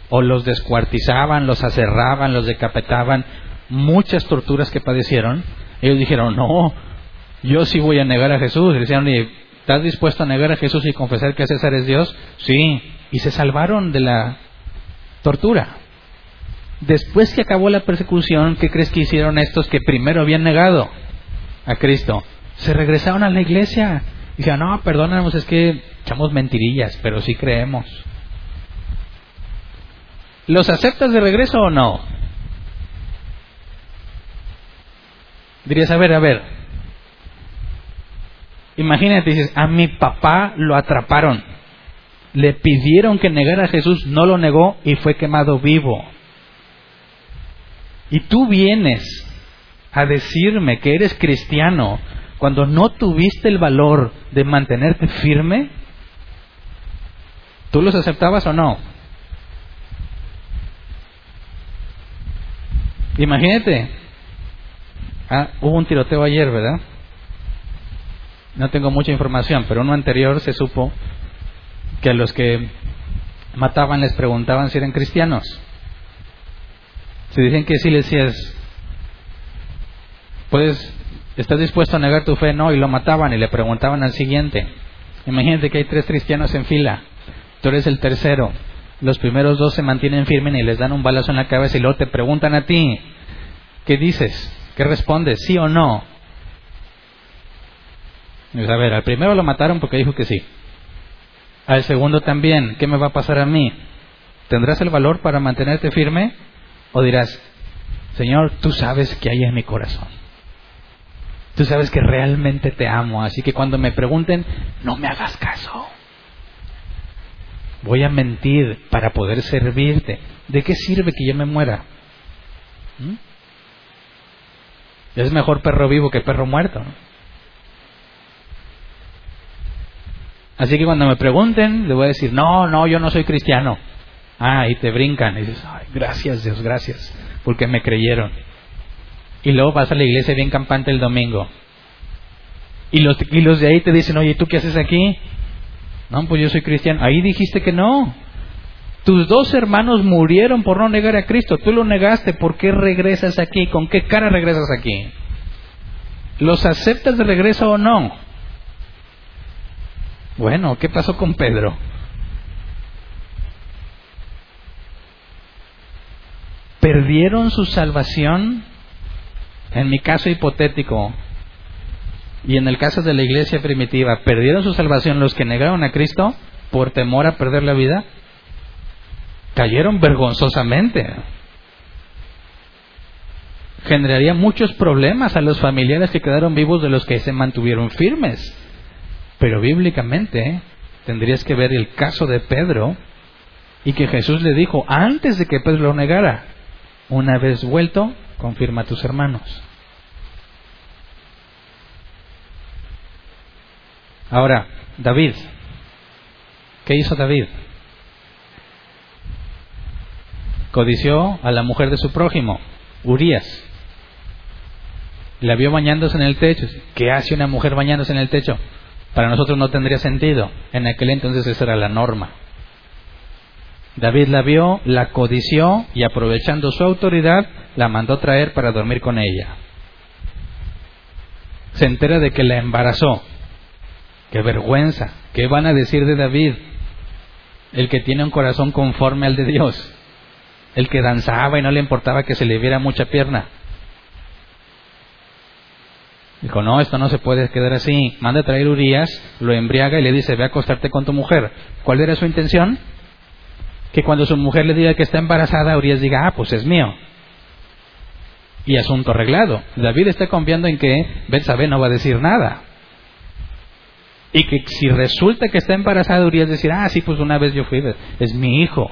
A: o los descuartizaban, los aserraban, los decapitaban, muchas torturas que padecieron, ellos dijeron, no, yo sí voy a negar a Jesús. Y decían, ¿Estás dispuesto a negar a Jesús y confesar que César es Dios? Sí. Y se salvaron de la tortura. Después que acabó la persecución, ¿qué crees que hicieron estos que primero habían negado a Cristo? Se regresaron a la iglesia. Dijeron, no, perdónanos, es que echamos mentirillas, pero sí creemos. ¿Los aceptas de regreso o no? Dirías, a ver, a ver, Imagínate, dices, a mi papá lo atraparon. Le pidieron que negara a Jesús, no lo negó y fue quemado vivo. Y tú vienes a decirme que eres cristiano cuando no tuviste el valor de mantenerte firme. ¿Tú los aceptabas o no? Imagínate. Ah, hubo un tiroteo ayer, ¿verdad? No tengo mucha información, pero uno anterior se supo que a los que mataban les preguntaban si eran cristianos. Si dicen que sí, les decías, puedes, ¿estás dispuesto a negar tu fe? No, y lo mataban y le preguntaban al siguiente. Imagínate que hay tres cristianos en fila, tú eres el tercero, los primeros dos se mantienen firmes y les dan un balazo en la cabeza y luego te preguntan a ti, ¿qué dices? ¿Qué respondes? ¿Sí o no? A ver, al primero lo mataron porque dijo que sí. Al segundo también, ¿qué me va a pasar a mí? ¿Tendrás el valor para mantenerte firme? ¿O dirás, Señor, tú sabes que hay en mi corazón? Tú sabes que realmente te amo, así que cuando me pregunten, no me hagas caso. Voy a mentir para poder servirte. ¿De qué sirve que yo me muera? ¿Mm? Es mejor perro vivo que perro muerto. ¿no? Así que cuando me pregunten, le voy a decir, no, no, yo no soy cristiano. Ah, y te brincan y dices, ay, gracias Dios, gracias, porque me creyeron. Y luego vas a la iglesia bien campante el domingo. Y los, y los de ahí te dicen, oye, ¿tú qué haces aquí? No, pues yo soy cristiano. Ahí dijiste que no. Tus dos hermanos murieron por no negar a Cristo. Tú lo negaste. ¿Por qué regresas aquí? ¿Con qué cara regresas aquí? ¿Los aceptas de regreso o no? Bueno, ¿qué pasó con Pedro? ¿Perdieron su salvación? En mi caso hipotético, y en el caso de la iglesia primitiva, ¿perdieron su salvación los que negaron a Cristo por temor a perder la vida? Cayeron vergonzosamente. Generaría muchos problemas a los familiares que quedaron vivos de los que se mantuvieron firmes. Pero bíblicamente tendrías que ver el caso de Pedro y que Jesús le dijo antes de que Pedro lo negara, una vez vuelto, confirma a tus hermanos. Ahora, David. ¿Qué hizo David? Codició a la mujer de su prójimo, Urias. La vio bañándose en el techo. ¿Qué hace una mujer bañándose en el techo? Para nosotros no tendría sentido. En aquel entonces esa era la norma. David la vio, la codició y aprovechando su autoridad la mandó traer para dormir con ella. Se entera de que la embarazó Qué vergüenza. ¿Qué van a decir de David? El que tiene un corazón conforme al de Dios. El que danzaba y no le importaba que se le viera mucha pierna. Dijo, no, esto no se puede quedar así. Manda a traer Urias, lo embriaga y le dice, ve a acostarte con tu mujer. ¿Cuál era su intención? Que cuando su mujer le diga que está embarazada, Urias diga, ah, pues es mío. Y asunto arreglado. David está confiando en que Betsabé no va a decir nada. Y que si resulta que está embarazada, Urias decir, ah, sí, pues una vez yo fui, es mi hijo.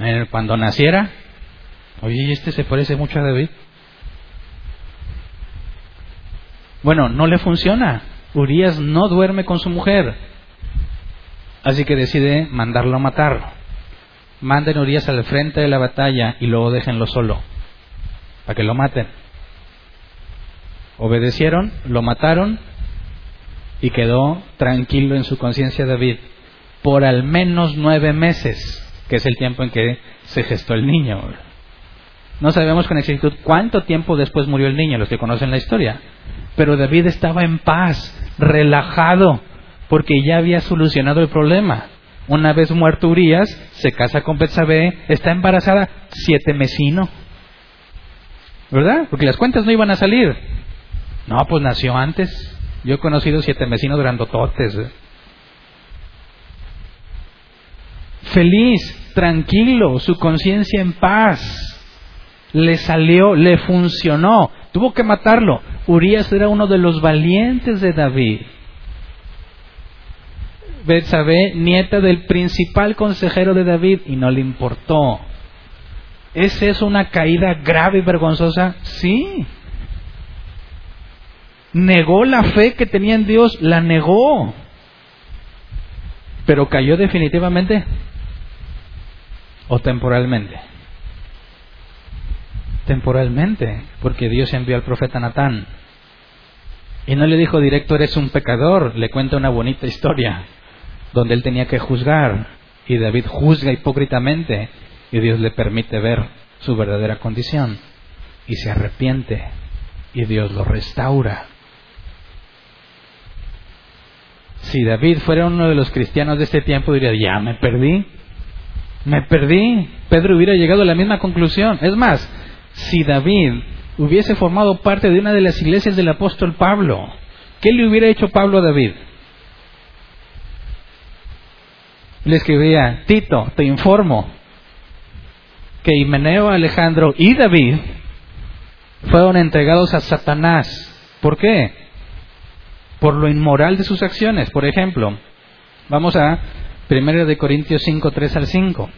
A: Eh, cuando naciera, oye, ¿y este se parece mucho a David? Bueno, no le funciona. Urias no duerme con su mujer. Así que decide mandarlo a matar. Manden a Urias al frente de la batalla y luego déjenlo solo. Para que lo maten. Obedecieron, lo mataron y quedó tranquilo en su conciencia David por al menos nueve meses, que es el tiempo en que se gestó el niño. No sabemos con exactitud cuánto tiempo después murió el niño, los que conocen la historia. Pero David estaba en paz, relajado, porque ya había solucionado el problema. Una vez muerto Urias, se casa con Betsabé, está embarazada, siete mesino. ¿Verdad? Porque las cuentas no iban a salir. No, pues nació antes. Yo he conocido siete vecinos grandototes. ¿eh? Feliz, tranquilo, su conciencia en paz. Le salió, le funcionó. Tuvo que matarlo. Urias era uno de los valientes de David. Betsabé, nieta del principal consejero de David, y no le importó. ¿Es eso una caída grave y vergonzosa? Sí. Negó la fe que tenía en Dios, la negó. Pero cayó definitivamente o temporalmente. Temporalmente, porque Dios envió al profeta Natán. Y no le dijo directo, eres un pecador, le cuenta una bonita historia, donde él tenía que juzgar, y David juzga hipócritamente, y Dios le permite ver su verdadera condición, y se arrepiente, y Dios lo restaura. Si David fuera uno de los cristianos de este tiempo, diría, ya me perdí, me perdí. Pedro hubiera llegado a la misma conclusión. Es más, si David hubiese formado parte de una de las iglesias del apóstol Pablo, ¿qué le hubiera hecho Pablo a David? Le escribía, Tito, te informo que Himeneo, Alejandro y David fueron entregados a Satanás. ¿Por qué? por lo inmoral de sus acciones. Por ejemplo, vamos a 1 de Corintios 5, 3 al 5.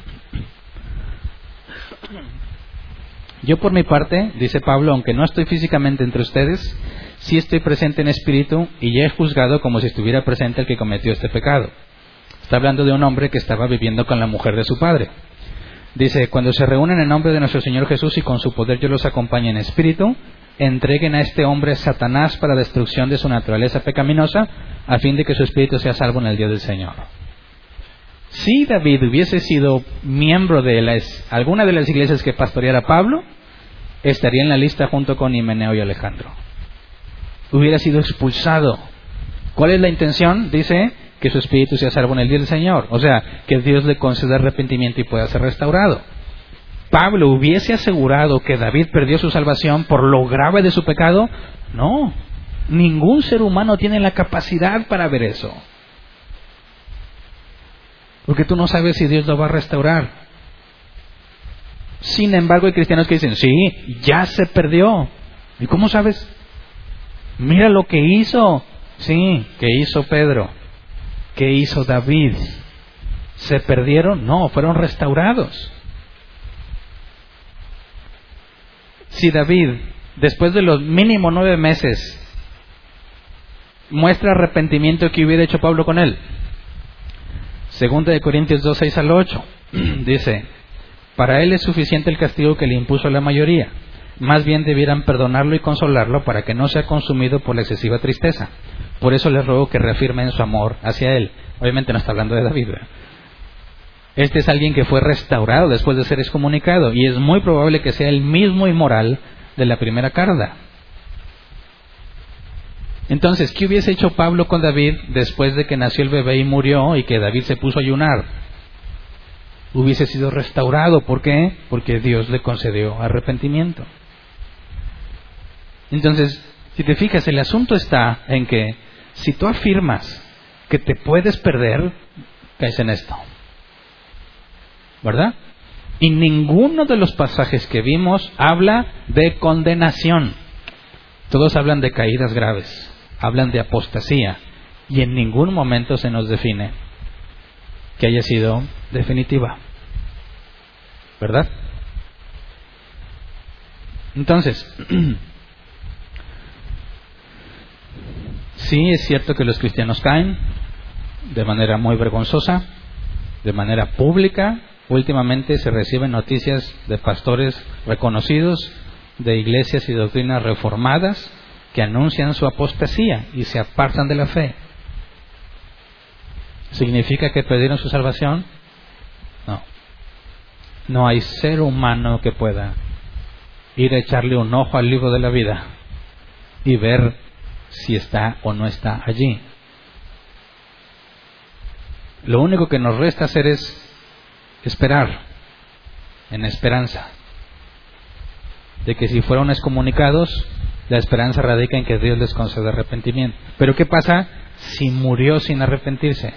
A: Yo por mi parte, dice Pablo, aunque no estoy físicamente entre ustedes, sí estoy presente en espíritu y ya he juzgado como si estuviera presente el que cometió este pecado. Está hablando de un hombre que estaba viviendo con la mujer de su padre. Dice, cuando se reúnen en nombre de nuestro Señor Jesús y con su poder yo los acompañe en espíritu, entreguen a este hombre Satanás para destrucción de su naturaleza pecaminosa, a fin de que su espíritu sea salvo en el día del Señor. Si David hubiese sido miembro de alguna de las iglesias que pastoreara Pablo, estaría en la lista junto con Himeneo y Alejandro. Hubiera sido expulsado. ¿Cuál es la intención? Dice que su espíritu sea salvo en el día del Señor. O sea, que Dios le conceda arrepentimiento y pueda ser restaurado. Pablo hubiese asegurado que David perdió su salvación por lo grave de su pecado. No, ningún ser humano tiene la capacidad para ver eso. Porque tú no sabes si Dios lo va a restaurar. Sin embargo, hay cristianos que dicen, sí, ya se perdió. ¿Y cómo sabes? Mira lo que hizo. Sí, que hizo Pedro. ¿Qué hizo David? ¿Se perdieron? No, fueron restaurados. Si David, después de los mínimo nueve meses, muestra arrepentimiento que hubiera hecho Pablo con él, Segunda de Corintios 2, 6 al 8, dice, para él es suficiente el castigo que le impuso la mayoría. Más bien debieran perdonarlo y consolarlo para que no sea consumido por la excesiva tristeza. Por eso les ruego que reafirmen su amor hacia él. Obviamente no está hablando de David. Este es alguien que fue restaurado después de ser excomunicado y es muy probable que sea el mismo inmoral de la primera carta. Entonces, ¿qué hubiese hecho Pablo con David después de que nació el bebé y murió y que David se puso a ayunar? Hubiese sido restaurado. ¿Por qué? Porque Dios le concedió arrepentimiento. Entonces, si te fijas, el asunto está en que si tú afirmas que te puedes perder, caes en esto. ¿Verdad? Y ninguno de los pasajes que vimos habla de condenación. Todos hablan de caídas graves hablan de apostasía y en ningún momento se nos define que haya sido definitiva. ¿Verdad? Entonces, sí es cierto que los cristianos caen de manera muy vergonzosa, de manera pública. Últimamente se reciben noticias de pastores reconocidos, de iglesias y doctrinas reformadas, que anuncian su apostasía y se apartan de la fe. ¿Significa que perdieron su salvación? No. No hay ser humano que pueda ir a echarle un ojo al libro de la vida y ver si está o no está allí. Lo único que nos resta hacer es esperar en esperanza de que si fueron excomunicados la esperanza radica en que Dios les concede arrepentimiento. Pero ¿qué pasa si murió sin arrepentirse?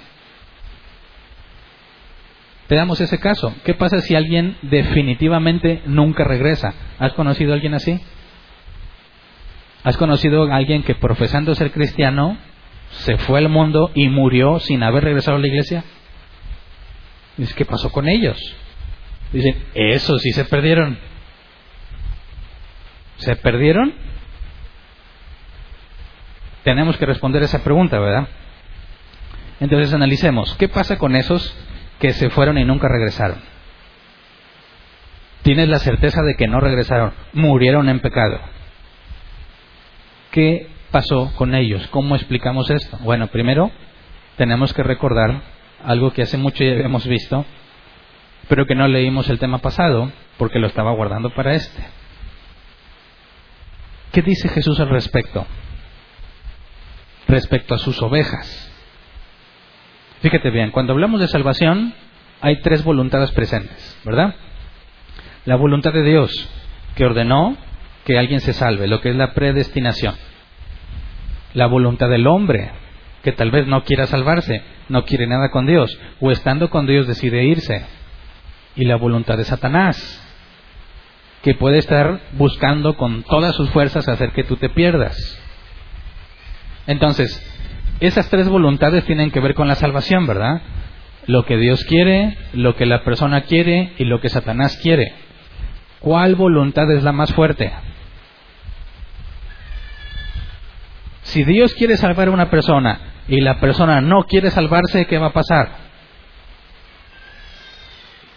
A: Veamos ese caso. ¿Qué pasa si alguien definitivamente nunca regresa? ¿Has conocido a alguien así? ¿Has conocido a alguien que profesando ser cristiano se fue al mundo y murió sin haber regresado a la iglesia? ¿qué pasó con ellos? Dicen, eso sí se perdieron. ¿Se perdieron? Tenemos que responder esa pregunta, ¿verdad? Entonces analicemos, ¿qué pasa con esos que se fueron y nunca regresaron? Tienes la certeza de que no regresaron, murieron en pecado. ¿Qué pasó con ellos? ¿Cómo explicamos esto? Bueno, primero tenemos que recordar algo que hace mucho ya hemos visto, pero que no leímos el tema pasado porque lo estaba guardando para este. ¿Qué dice Jesús al respecto? Respecto a sus ovejas. Fíjate bien, cuando hablamos de salvación hay tres voluntades presentes, ¿verdad? La voluntad de Dios, que ordenó que alguien se salve, lo que es la predestinación. La voluntad del hombre, que tal vez no quiera salvarse, no quiere nada con Dios, o estando con Dios decide irse. Y la voluntad de Satanás, que puede estar buscando con todas sus fuerzas hacer que tú te pierdas. Entonces, esas tres voluntades tienen que ver con la salvación, ¿verdad? Lo que Dios quiere, lo que la persona quiere y lo que Satanás quiere. ¿Cuál voluntad es la más fuerte? Si Dios quiere salvar a una persona y la persona no quiere salvarse, ¿qué va a pasar?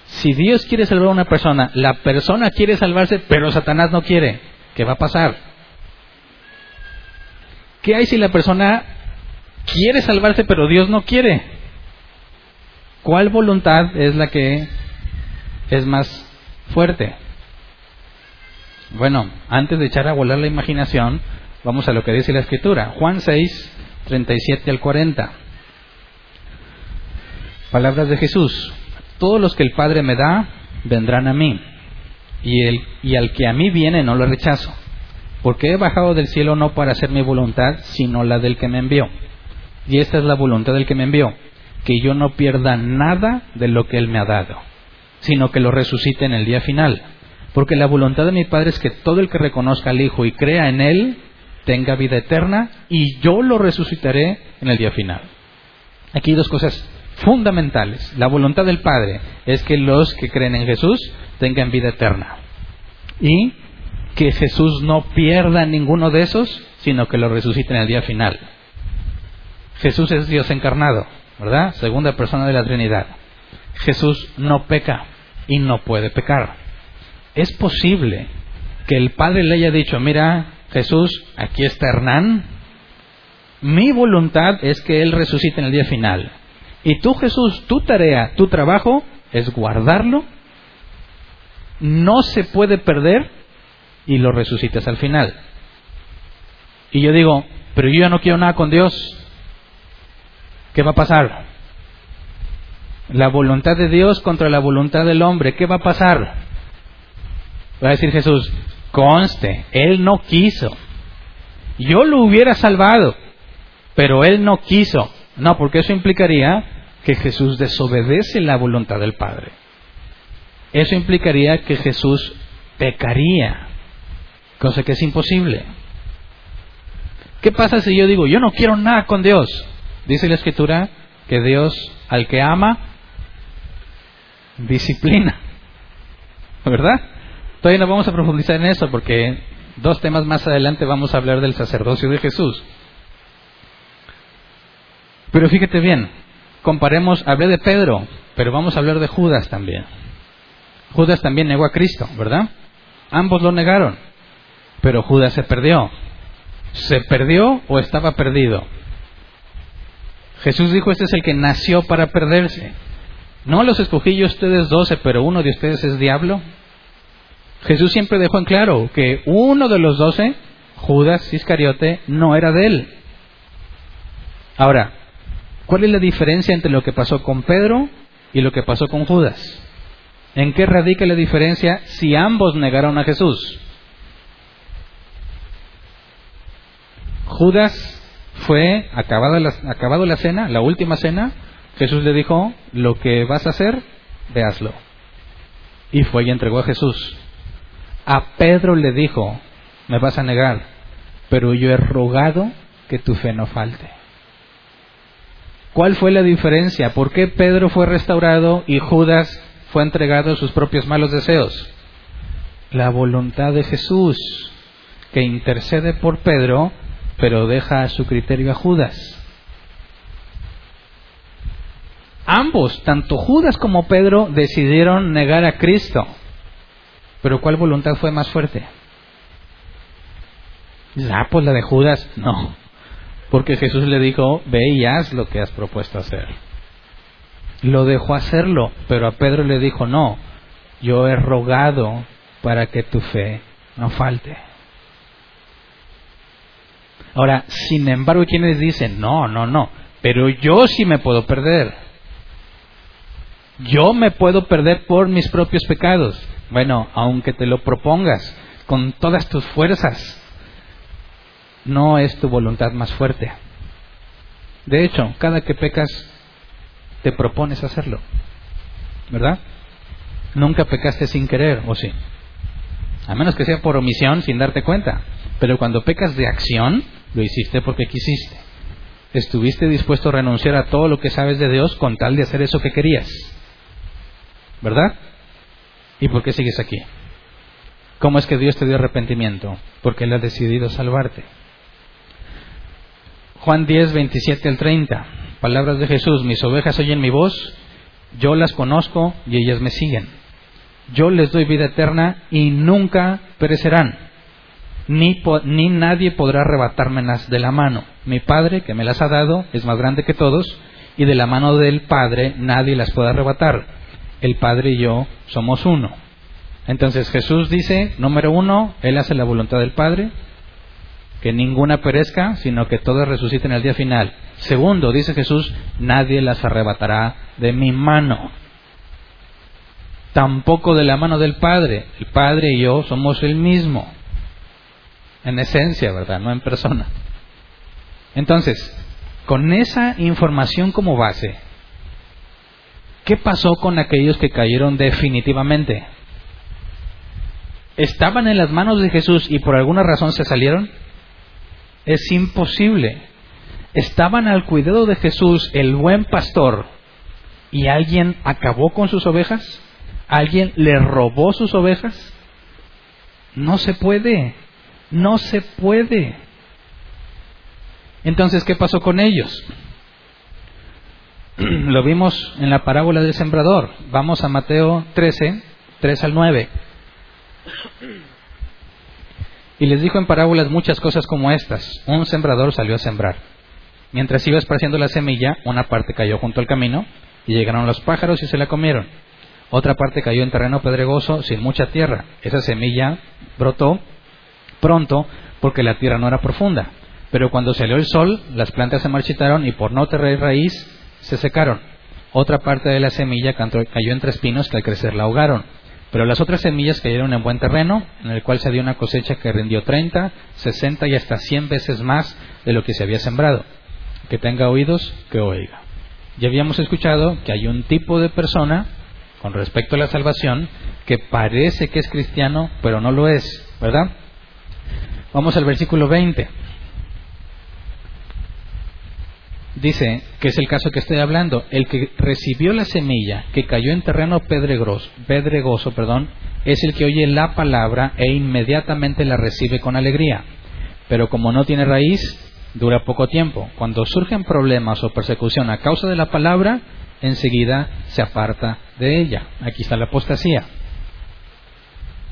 A: Si Dios quiere salvar a una persona, la persona quiere salvarse, pero Satanás no quiere, ¿qué va a pasar? ¿Qué hay si la persona quiere salvarse, pero Dios no quiere? ¿Cuál voluntad es la que es más fuerte? Bueno, antes de echar a volar la imaginación, vamos a lo que dice la Escritura. Juan 6, 37 al 40. Palabras de Jesús. Todos los que el Padre me da, vendrán a mí. Y, el, y al que a mí viene no lo rechazo. Porque he bajado del cielo no para hacer mi voluntad, sino la del que me envió. Y esta es la voluntad del que me envió. Que yo no pierda nada de lo que Él me ha dado, sino que lo resucite en el día final. Porque la voluntad de mi Padre es que todo el que reconozca al Hijo y crea en Él tenga vida eterna y yo lo resucitaré en el día final. Aquí hay dos cosas fundamentales. La voluntad del Padre es que los que creen en Jesús tengan vida eterna. Y que Jesús no pierda ninguno de esos, sino que lo resucite en el día final. Jesús es Dios encarnado, ¿verdad? Segunda persona de la Trinidad. Jesús no peca y no puede pecar. Es posible que el Padre le haya dicho, mira, Jesús, aquí está Hernán, mi voluntad es que Él resucite en el día final. Y tú, Jesús, tu tarea, tu trabajo es guardarlo, no se puede perder y lo resucitas al final. Y yo digo, pero yo ya no quiero nada con Dios. ¿Qué va a pasar? La voluntad de Dios contra la voluntad del hombre. ¿Qué va a pasar? Va a decir Jesús, conste, Él no quiso. Yo lo hubiera salvado, pero Él no quiso. No, porque eso implicaría que Jesús desobedece la voluntad del Padre. Eso implicaría que Jesús pecaría, cosa que es imposible. ¿Qué pasa si yo digo, yo no quiero nada con Dios? Dice la Escritura que Dios al que ama, disciplina. ¿Verdad? Todavía no vamos a profundizar en eso porque dos temas más adelante vamos a hablar del sacerdocio de Jesús. Pero fíjate bien, comparemos, hablé de Pedro, pero vamos a hablar de Judas también. Judas también negó a Cristo, ¿verdad? Ambos lo negaron, pero Judas se perdió. ¿Se perdió o estaba perdido? Jesús dijo, este es el que nació para perderse. No los escogí yo ustedes doce, pero uno de ustedes es diablo. Jesús siempre dejó en claro que uno de los doce, Judas Iscariote, no era de él. Ahora, ¿Cuál es la diferencia entre lo que pasó con Pedro y lo que pasó con Judas? ¿En qué radica la diferencia si ambos negaron a Jesús? Judas fue, acabado la, acabado la cena, la última cena, Jesús le dijo, lo que vas a hacer, véaslo. Y fue y entregó a Jesús. A Pedro le dijo, me vas a negar, pero yo he rogado que tu fe no falte. ¿Cuál fue la diferencia? ¿Por qué Pedro fue restaurado y Judas fue entregado a sus propios malos deseos? La voluntad de Jesús, que intercede por Pedro, pero deja a su criterio a Judas. Ambos, tanto Judas como Pedro, decidieron negar a Cristo. Pero ¿cuál voluntad fue más fuerte? Ah, pues la de Judas. No, porque Jesús le dijo, ve y haz lo que has propuesto hacer. Lo dejó hacerlo, pero a Pedro le dijo, no, yo he rogado para que tu fe no falte. Ahora, sin embargo, quienes dicen, no, no, no, pero yo sí me puedo perder. Yo me puedo perder por mis propios pecados. Bueno, aunque te lo propongas con todas tus fuerzas, no es tu voluntad más fuerte. De hecho, cada que pecas, te propones hacerlo. ¿Verdad? Nunca pecaste sin querer, ¿o sí? A menos que sea por omisión, sin darte cuenta. Pero cuando pecas de acción, lo hiciste porque quisiste. Estuviste dispuesto a renunciar a todo lo que sabes de Dios con tal de hacer eso que querías. ¿Verdad? ¿Y por qué sigues aquí? ¿Cómo es que Dios te dio arrepentimiento? Porque Él ha decidido salvarte. Juan 10, 27 al 30. Palabras de Jesús, mis ovejas oyen mi voz Yo las conozco y ellas me siguen. Yo les doy vida eterna y nunca perecerán. Ni, nadie podrá arrebatármelas de la mano. Mi Padre, que me las ha dado, es más grande que todos, y de la mano del Padre nadie las puede arrebatar. El Padre y yo somos uno. Entonces Jesús dice, número uno, Él hace la voluntad del Padre, que ninguna perezca, sino que todas resuciten el día final. Segundo, dice Jesús, nadie las arrebatará de mi mano tampoco de la mano del Padre. El Padre y yo somos el mismo, en esencia, ¿verdad? No en persona. Entonces, con esa información como base, ¿qué pasó con aquellos que cayeron definitivamente? ¿Estaban en las manos de Jesús y por alguna razón se salieron? Es imposible. Estaban al cuidado de Jesús, el buen pastor, y alguien acabó con sus ovejas. ¿Alguien le robó sus ovejas? No se puede, no se puede. Entonces, ¿qué pasó con ellos? Lo vimos en la parábola del sembrador. Vamos a Mateo 13, 3 al 9. Y les dijo en parábolas muchas cosas como estas. Un sembrador salió a sembrar. Mientras iba esparciendo la semilla, una parte cayó junto al camino y llegaron los pájaros y se la comieron. Otra parte cayó en terreno pedregoso sin mucha tierra. Esa semilla brotó pronto porque la tierra no era profunda. Pero cuando salió el sol, las plantas se marchitaron y por no tener raíz se secaron. Otra parte de la semilla cayó entre espinos que al crecer la ahogaron. Pero las otras semillas cayeron en buen terreno, en el cual se dio una cosecha que rindió 30, 60 y hasta 100 veces más de lo que se había sembrado. Que tenga oídos, que oiga. Ya habíamos escuchado que hay un tipo de persona con respecto a la salvación que parece que es cristiano, pero no lo es, ¿verdad? Vamos al versículo 20. Dice que es el caso que estoy hablando. El que recibió la semilla que cayó en terreno pedregoso, pedregoso perdón, es el que oye la palabra e inmediatamente la recibe con alegría. Pero como no tiene raíz, dura poco tiempo. Cuando surgen problemas o persecución a causa de la palabra, enseguida se aparta de ella. Aquí está la apostasía.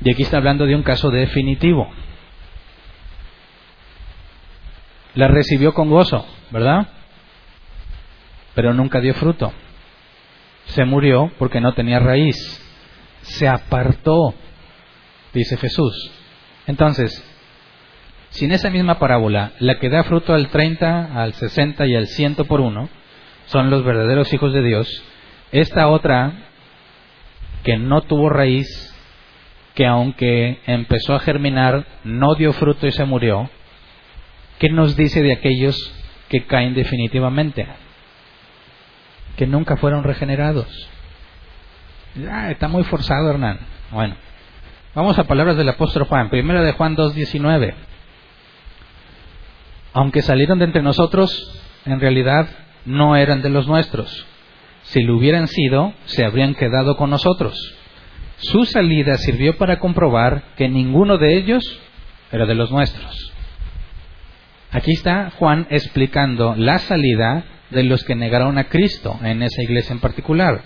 A: Y aquí está hablando de un caso definitivo. La recibió con gozo, ¿verdad? Pero nunca dio fruto. Se murió porque no tenía raíz. Se apartó, dice Jesús. Entonces, si en esa misma parábola la que da fruto al 30, al 60 y al 100 por uno, son los verdaderos hijos de Dios. Esta otra, que no tuvo raíz, que aunque empezó a germinar, no dio fruto y se murió, ¿qué nos dice de aquellos que caen definitivamente? Que nunca fueron regenerados. Ah, está muy forzado, Hernán. Bueno, vamos a palabras del apóstol Juan. Primera de Juan 2.19. Aunque salieron de entre nosotros, en realidad no eran de los nuestros. Si lo hubieran sido, se habrían quedado con nosotros. Su salida sirvió para comprobar que ninguno de ellos era de los nuestros. Aquí está Juan explicando la salida de los que negaron a Cristo en esa iglesia en particular.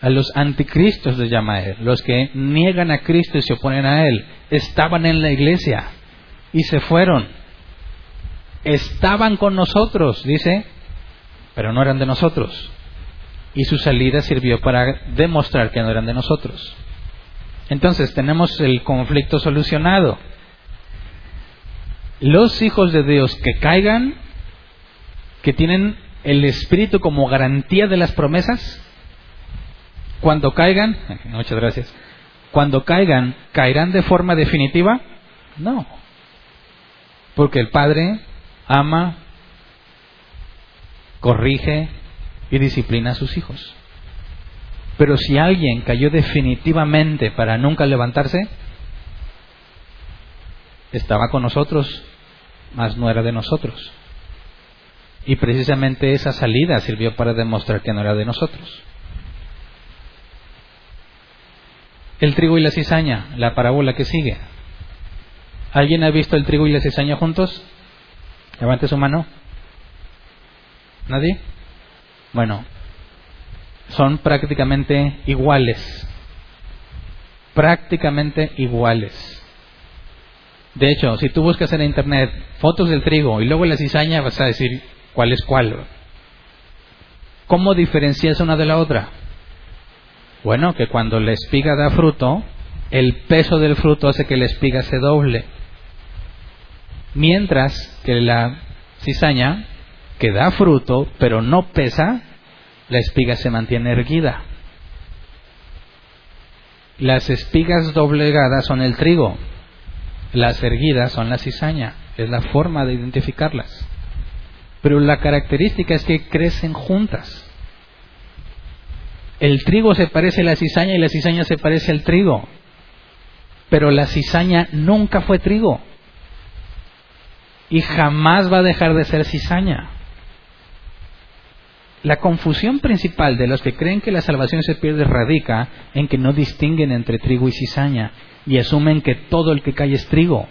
A: A los anticristos de llama él, los que niegan a Cristo y se oponen a él, estaban en la iglesia y se fueron. Estaban con nosotros, dice, pero no eran de nosotros. Y su salida sirvió para demostrar que no eran de nosotros. Entonces tenemos el conflicto solucionado. Los hijos de Dios que caigan, que tienen el Espíritu como garantía de las promesas, cuando caigan, muchas gracias, cuando caigan, ¿caerán de forma definitiva? No. Porque el Padre ama corrige y disciplina a sus hijos. Pero si alguien cayó definitivamente para nunca levantarse, estaba con nosotros, mas no era de nosotros. Y precisamente esa salida sirvió para demostrar que no era de nosotros. El trigo y la cizaña, la parábola que sigue. ¿Alguien ha visto el trigo y la cizaña juntos? Levante su mano. ¿Nadie? Bueno, son prácticamente iguales. Prácticamente iguales. De hecho, si tú buscas en internet fotos del trigo y luego la cizaña, vas a decir cuál es cuál. ¿Cómo diferencias una de la otra? Bueno, que cuando la espiga da fruto, el peso del fruto hace que la espiga se doble. Mientras que la cizaña, que da fruto, pero no pesa, la espiga se mantiene erguida. Las espigas doblegadas son el trigo, las erguidas son la cizaña, es la forma de identificarlas. Pero la característica es que crecen juntas. El trigo se parece a la cizaña y la cizaña se parece al trigo. Pero la cizaña nunca fue trigo. Y jamás va a dejar de ser cizaña. La confusión principal de los que creen que la salvación se pierde radica en que no distinguen entre trigo y cizaña y asumen que todo el que cae es trigo.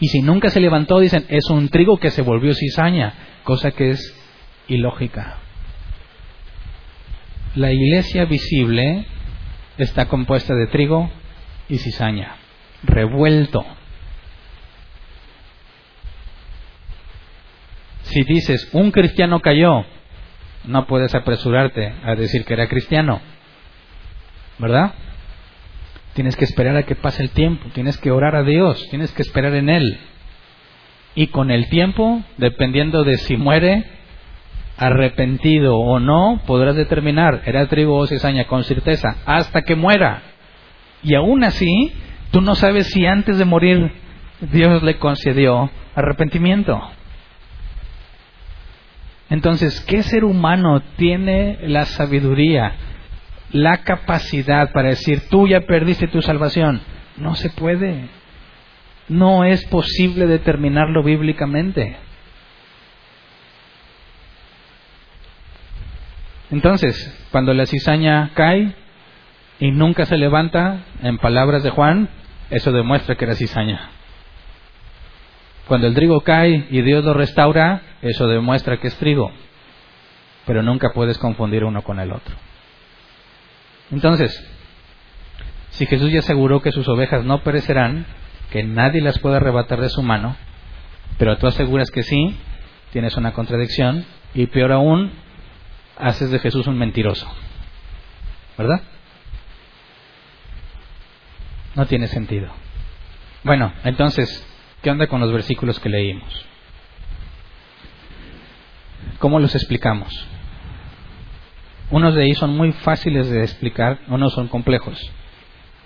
A: Y si nunca se levantó, dicen, es un trigo que se volvió cizaña, cosa que es ilógica. La iglesia visible está compuesta de trigo y cizaña, revuelto. Si dices, un cristiano cayó, no puedes apresurarte a decir que era cristiano, ¿verdad? Tienes que esperar a que pase el tiempo, tienes que orar a Dios, tienes que esperar en Él. Y con el tiempo, dependiendo de si muere arrepentido o no, podrás determinar, era trigo o cizaña con certeza, hasta que muera. Y aún así, tú no sabes si antes de morir Dios le concedió arrepentimiento. Entonces, ¿qué ser humano tiene la sabiduría la capacidad para decir, tú ya perdiste tu salvación. No se puede. No es posible determinarlo bíblicamente. Entonces, cuando la cizaña cae y nunca se levanta, en palabras de Juan, eso demuestra que era cizaña. Cuando el trigo cae y Dios lo restaura, eso demuestra que es trigo. Pero nunca puedes confundir uno con el otro. Entonces, si Jesús ya aseguró que sus ovejas no perecerán, que nadie las puede arrebatar de su mano, pero tú aseguras que sí, tienes una contradicción y peor aún, haces de Jesús un mentiroso. ¿Verdad? No tiene sentido. Bueno, entonces, ¿qué onda con los versículos que leímos? ¿Cómo los explicamos? Unos de ellos son muy fáciles de explicar, unos son complejos.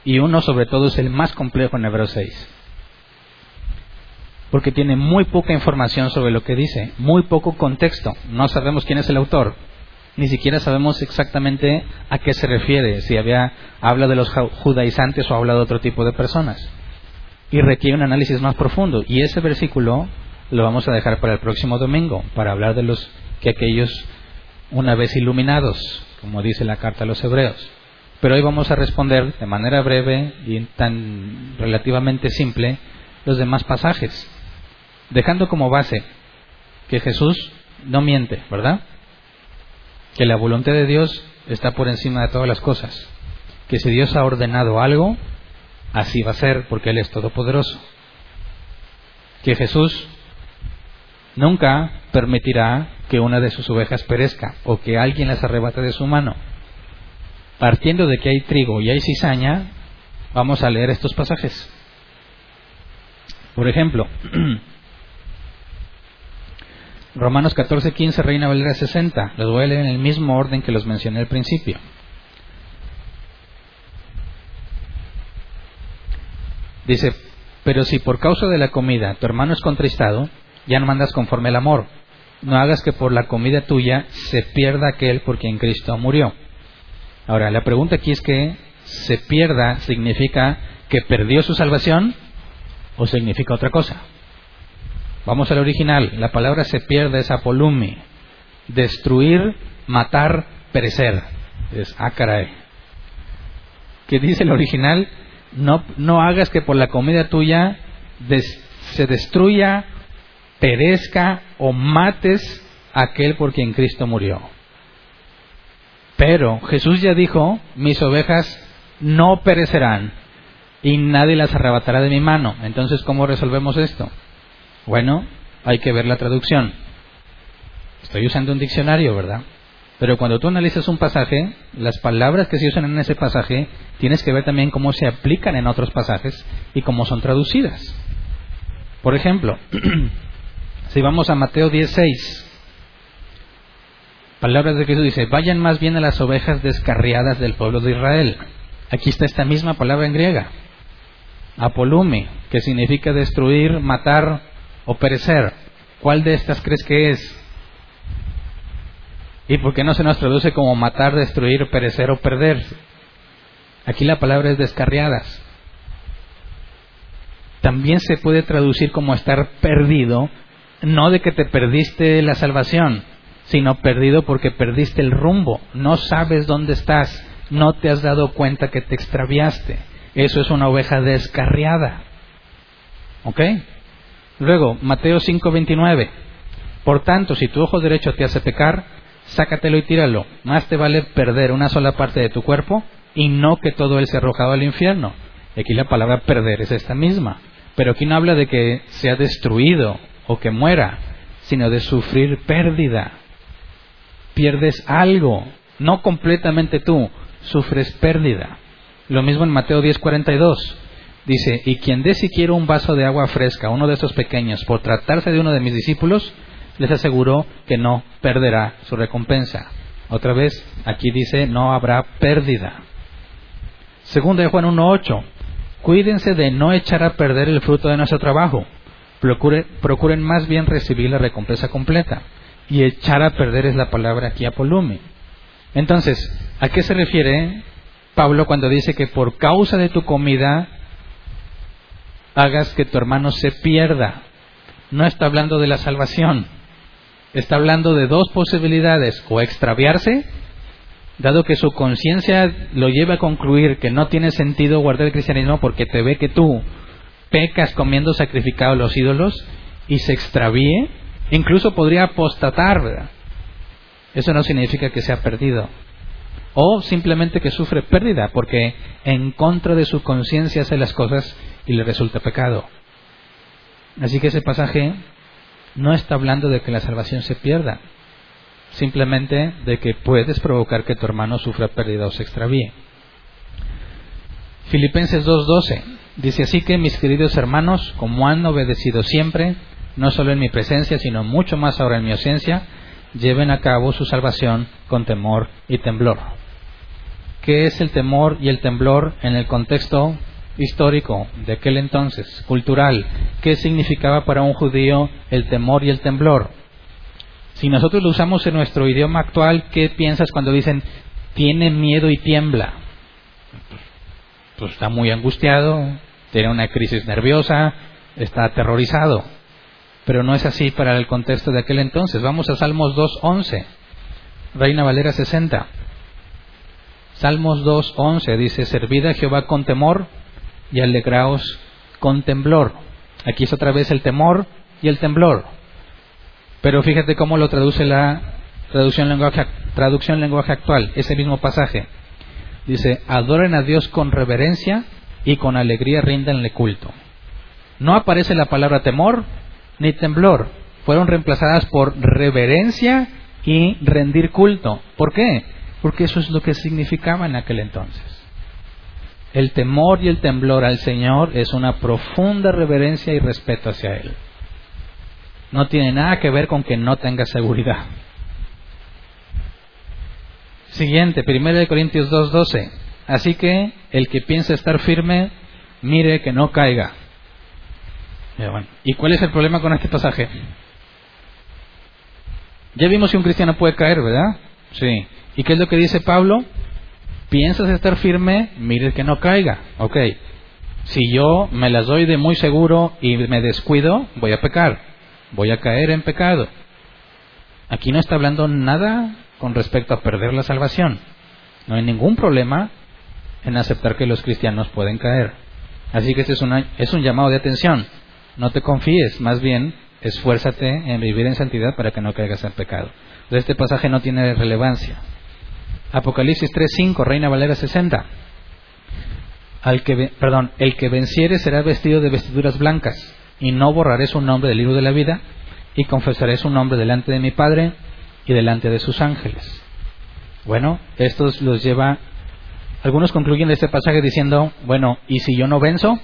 A: Y uno sobre todo es el más complejo en Hebreos 6. Porque tiene muy poca información sobre lo que dice, muy poco contexto. No sabemos quién es el autor, ni siquiera sabemos exactamente a qué se refiere, si había, habla de los judaizantes o habla de otro tipo de personas. Y requiere un análisis más profundo. Y ese versículo lo vamos a dejar para el próximo domingo, para hablar de los que aquellos una vez iluminados, como dice la carta a los hebreos. Pero hoy vamos a responder de manera breve y tan relativamente simple los demás pasajes, dejando como base que Jesús no miente, ¿verdad? Que la voluntad de Dios está por encima de todas las cosas. Que si Dios ha ordenado algo, así va a ser porque Él es todopoderoso. Que Jesús nunca permitirá que una de sus ovejas perezca o que alguien las arrebate de su mano. Partiendo de que hay trigo y hay cizaña, vamos a leer estos pasajes. Por ejemplo, Romanos 14, 15, Reina Valera 60. Los voy a leer en el mismo orden que los mencioné al principio. Dice, pero si por causa de la comida tu hermano es contristado, ya no mandas conforme al amor. No hagas que por la comida tuya se pierda aquel por quien Cristo murió. Ahora, la pregunta aquí es que se pierda significa que perdió su salvación o significa otra cosa. Vamos al original. La palabra se pierde es apolumi. Destruir, matar, perecer. Es acarae. Ah, ¿Qué dice el original? No, no hagas que por la comida tuya se destruya perezca o mates aquel por quien Cristo murió. Pero Jesús ya dijo, mis ovejas no perecerán y nadie las arrebatará de mi mano. Entonces, ¿cómo resolvemos esto? Bueno, hay que ver la traducción. Estoy usando un diccionario, ¿verdad? Pero cuando tú analizas un pasaje, las palabras que se usan en ese pasaje, tienes que ver también cómo se aplican en otros pasajes y cómo son traducidas. Por ejemplo, si vamos a Mateo 16, palabras de Jesús dice, vayan más bien a las ovejas descarriadas del pueblo de Israel. Aquí está esta misma palabra en griega, apolume, que significa destruir, matar o perecer. ¿Cuál de estas crees que es? ¿Y por qué no se nos traduce como matar, destruir, perecer o perder? Aquí la palabra es descarriadas. También se puede traducir como estar perdido, no de que te perdiste la salvación, sino perdido porque perdiste el rumbo, no sabes dónde estás, no te has dado cuenta que te extraviaste. Eso es una oveja descarriada. ¿Ok? Luego, Mateo 5:29. Por tanto, si tu ojo derecho te hace pecar, sácatelo y tíralo. Más te vale perder una sola parte de tu cuerpo y no que todo él sea arrojado al infierno. Aquí la palabra perder es esta misma. Pero aquí no habla de que sea destruido o que muera, sino de sufrir pérdida. Pierdes algo, no completamente tú, sufres pérdida. Lo mismo en Mateo 10:42. Dice, y quien dé siquiera un vaso de agua fresca uno de estos pequeños por tratarse de uno de mis discípulos, les aseguró que no perderá su recompensa. Otra vez, aquí dice, no habrá pérdida. Segunda de Juan 1.8, cuídense de no echar a perder el fruto de nuestro trabajo. procuren más bien recibir la recompensa completa. Y echar a perder es la palabra aquí apolume. Entonces, ¿a qué se refiere Pablo cuando dice que por causa de tu comida hagas que tu hermano se pierda? No está hablando de la salvación está hablando de dos posibilidades, o extraviarse, dado que su conciencia lo lleva a concluir que no tiene sentido guardar el cristianismo porque te ve que tú pecas comiendo sacrificado a los ídolos y se extravíe, incluso podría apostatar. Eso no significa que sea perdido. O simplemente que sufre pérdida porque en contra de su conciencia hace las cosas y le resulta pecado. Así que ese pasaje no está hablando de que la salvación se pierda, simplemente de que puedes provocar que tu hermano sufra pérdida o se extravíe. Filipenses 2.12 dice así que mis queridos hermanos, como han obedecido siempre, no solo en mi presencia, sino mucho más ahora en mi ausencia, lleven a cabo su salvación con temor y temblor. ¿Qué es el temor y el temblor en el contexto histórico de aquel entonces, cultural, qué significaba para un judío el temor y el temblor. Si nosotros lo usamos en nuestro idioma actual, ¿qué piensas cuando dicen tiene miedo y tiembla? Pues está muy angustiado, tiene una crisis nerviosa, está aterrorizado. Pero no es así para el contexto de aquel entonces. Vamos a Salmos 2.11, Reina Valera 60. Salmos 2.11 dice, servid a Jehová con temor y alegraos con temblor. Aquí es otra vez el temor y el temblor. Pero fíjate cómo lo traduce la traducción lenguaje, traducción lenguaje actual, ese mismo pasaje. Dice, adoren a Dios con reverencia y con alegría ríndanle culto. No aparece la palabra temor ni temblor. Fueron reemplazadas por reverencia y rendir culto. ¿Por qué? Porque eso es lo que significaba en aquel entonces. El temor y el temblor al Señor es una profunda reverencia y respeto hacia Él. No tiene nada que ver con que no tenga seguridad. Siguiente, 1 Corintios 2:12. Así que el que piensa estar firme, mire que no caiga. ¿Y cuál es el problema con este pasaje? Ya vimos si un cristiano puede caer, ¿verdad? Sí. ¿Y qué es lo que dice Pablo? Piensas estar firme, mire que no caiga. Ok, si yo me las doy de muy seguro y me descuido, voy a pecar, voy a caer en pecado. Aquí no está hablando nada con respecto a perder la salvación. No hay ningún problema en aceptar que los cristianos pueden caer. Así que este es, una, es un llamado de atención. No te confíes, más bien esfuérzate en vivir en santidad para que no caigas en pecado. Este pasaje no tiene relevancia. Apocalipsis 3.5, Reina Valera 60. Al que, perdón, el que venciere será vestido de vestiduras blancas, y no borraré su nombre del libro de la vida, y confesaré su nombre delante de mi Padre y delante de sus ángeles. Bueno, esto los lleva, algunos concluyen este pasaje diciendo, bueno, ¿y si yo no venzo?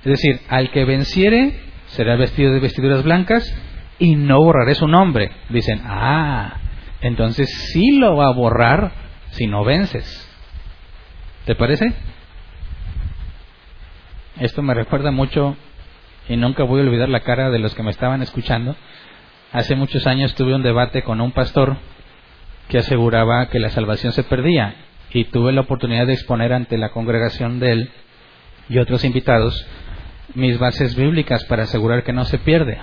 A: Es decir, al que venciere será vestido de vestiduras blancas y no borraré su nombre. Dicen, ah, entonces sí lo va a borrar si no vences. ¿Te parece? Esto me recuerda mucho y nunca voy a olvidar la cara de los que me estaban escuchando. Hace muchos años tuve un debate con un pastor que aseguraba que la salvación se perdía y tuve la oportunidad de exponer ante la congregación de él y otros invitados mis bases bíblicas para asegurar que no se pierde.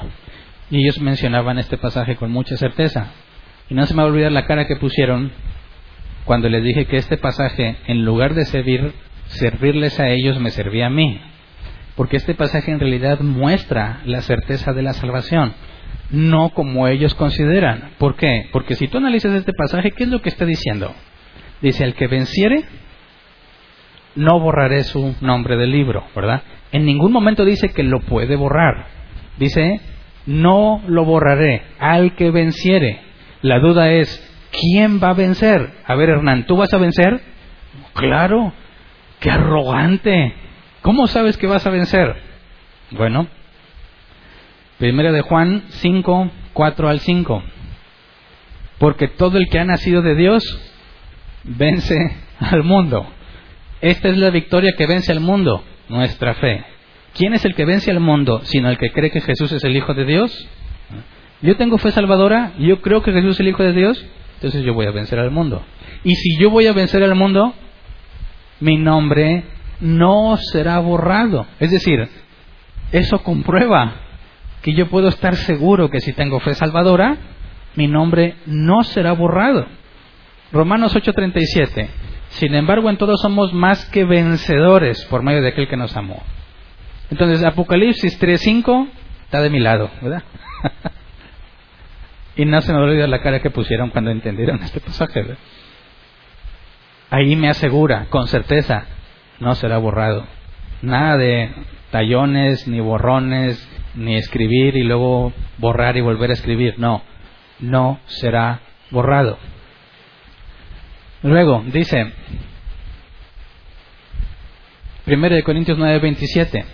A: Y ellos mencionaban este pasaje con mucha certeza. Y no se me va a olvidar la cara que pusieron cuando les dije que este pasaje, en lugar de servir, servirles a ellos, me servía a mí. Porque este pasaje en realidad muestra la certeza de la salvación, no como ellos consideran. ¿Por qué? Porque si tú analizas este pasaje, ¿qué es lo que está diciendo? Dice, el que venciere, no borraré su nombre del libro, ¿verdad? En ningún momento dice que lo puede borrar. Dice, no lo borraré al que venciere. La duda es, ¿quién va a vencer? A ver, Hernán, ¿tú vas a vencer? Claro, qué arrogante. ¿Cómo sabes que vas a vencer? Bueno, primera de Juan 5, 4 al 5. Porque todo el que ha nacido de Dios vence al mundo. Esta es la victoria que vence al mundo, nuestra fe. ¿Quién es el que vence al mundo sino el que cree que Jesús es el Hijo de Dios? Yo tengo fe salvadora, yo creo que Jesús es el Hijo de Dios, entonces yo voy a vencer al mundo. Y si yo voy a vencer al mundo, mi nombre no será borrado. Es decir, eso comprueba que yo puedo estar seguro que si tengo fe salvadora, mi nombre no será borrado. Romanos 8:37. Sin embargo, en todos somos más que vencedores por medio de aquel que nos amó. Entonces, Apocalipsis 3.5 está de mi lado, ¿verdad? y no se me olvida la cara que pusieron cuando entendieron este pasaje. Ahí me asegura, con certeza, no será borrado. Nada de tallones, ni borrones, ni escribir y luego borrar y volver a escribir. No, no será borrado. Luego dice, 1 Corintios 9:27,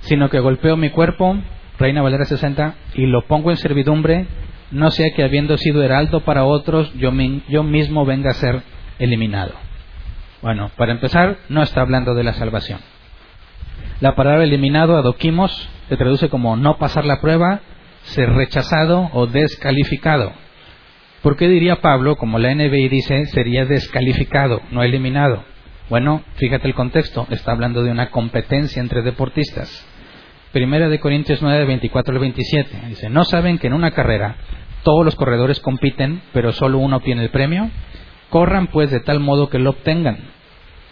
A: sino que golpeo mi cuerpo, Reina Valera 60, y lo pongo en servidumbre, no sea que habiendo sido heraldo para otros, yo, yo mismo venga a ser eliminado. Bueno, para empezar, no está hablando de la salvación. La palabra eliminado, adoquimos, se traduce como no pasar la prueba, ser rechazado o descalificado. ¿Por qué diría Pablo, como la NBI dice, sería descalificado, no eliminado? Bueno, fíjate el contexto, está hablando de una competencia entre deportistas. Primera de Corintios 9, 24 al 27. Dice, ¿no saben que en una carrera todos los corredores compiten, pero solo uno obtiene el premio? Corran pues de tal modo que lo obtengan.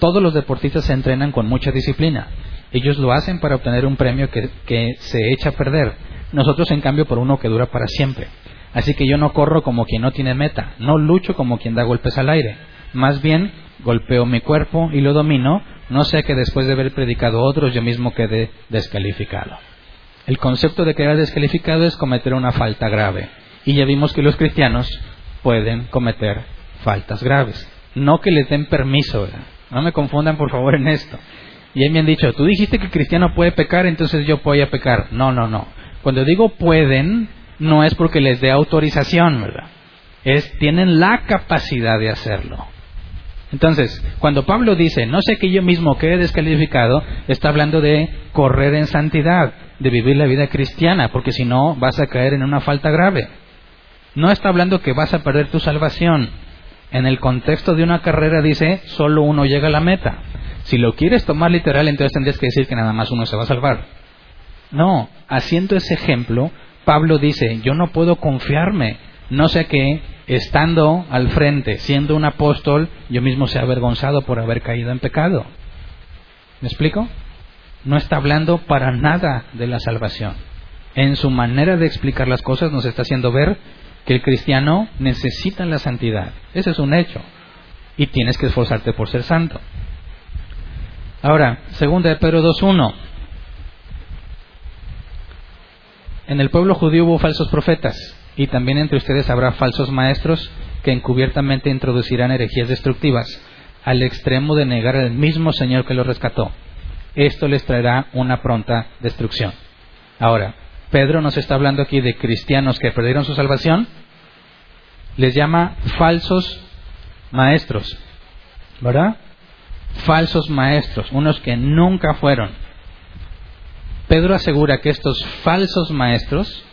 A: Todos los deportistas se entrenan con mucha disciplina. Ellos lo hacen para obtener un premio que, que se echa a perder. Nosotros, en cambio, por uno que dura para siempre. Así que yo no corro como quien no tiene meta, no lucho como quien da golpes al aire. Más bien, golpeo mi cuerpo y lo domino, no sea que después de haber predicado a otros yo mismo quede descalificado. El concepto de quedar descalificado es cometer una falta grave. Y ya vimos que los cristianos pueden cometer faltas graves. No que les den permiso, No me confundan por favor en esto. Y ahí me han dicho, tú dijiste que el cristiano puede pecar, entonces yo voy a pecar. No, no, no. Cuando digo pueden, no es porque les dé autorización, ¿verdad? Es, tienen la capacidad de hacerlo. Entonces, cuando Pablo dice, no sé que yo mismo quede descalificado, está hablando de correr en santidad, de vivir la vida cristiana, porque si no vas a caer en una falta grave. No está hablando que vas a perder tu salvación. En el contexto de una carrera dice, solo uno llega a la meta. Si lo quieres tomar literal, entonces tendrías que decir que nada más uno se va a salvar. No, haciendo ese ejemplo, Pablo dice, yo no puedo confiarme, no sé qué, estando al frente, siendo un apóstol, yo mismo sea avergonzado por haber caído en pecado. ¿Me explico? No está hablando para nada de la salvación. En su manera de explicar las cosas nos está haciendo ver que el cristiano necesita la santidad. Ese es un hecho. Y tienes que esforzarte por ser santo. Ahora, segunda de Pedro 2.1. En el pueblo judío hubo falsos profetas, y también entre ustedes habrá falsos maestros que encubiertamente introducirán herejías destructivas, al extremo de negar al mismo Señor que los rescató. Esto les traerá una pronta destrucción. Ahora, Pedro nos está hablando aquí de cristianos que perdieron su salvación, les llama falsos maestros, ¿verdad? Falsos maestros, unos que nunca fueron. Pedro asegura que estos falsos maestros,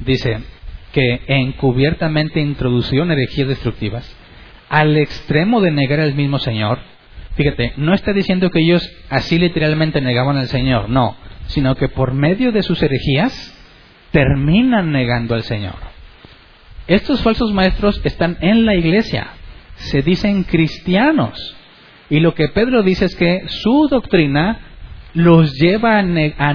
A: dice, que encubiertamente introducieron herejías destructivas, al extremo de negar al mismo Señor, fíjate, no está diciendo que ellos así literalmente negaban al Señor, no, sino que por medio de sus herejías terminan negando al Señor. Estos falsos maestros están en la iglesia, se dicen cristianos, y lo que Pedro dice es que su doctrina los lleva a,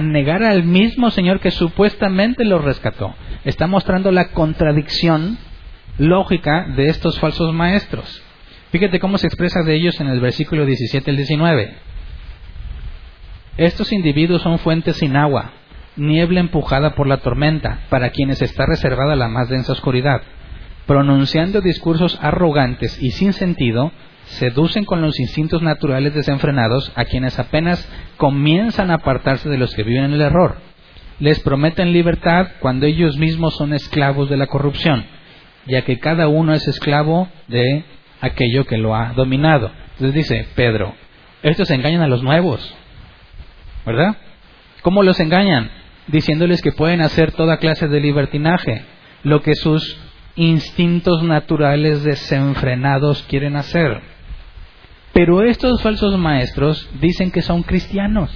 A: negar al mismo Señor que supuestamente los rescató. Está mostrando la contradicción lógica de estos falsos maestros. Fíjate cómo se expresa de ellos en el versículo 17 al 19. Estos individuos son fuentes sin agua, niebla empujada por la tormenta, para quienes está reservada la más densa oscuridad. Pronunciando discursos arrogantes y sin sentido, seducen con los instintos naturales desenfrenados a quienes apenas comienzan a apartarse de los que viven en el error. Les prometen libertad cuando ellos mismos son esclavos de la corrupción, ya que cada uno es esclavo de aquello que lo ha dominado. Entonces dice Pedro, estos engañan a los nuevos, ¿Verdad? ¿Cómo los engañan? Diciéndoles que pueden hacer toda clase de libertinaje, lo que sus instintos naturales desenfrenados quieren hacer. Pero estos falsos maestros dicen que son cristianos,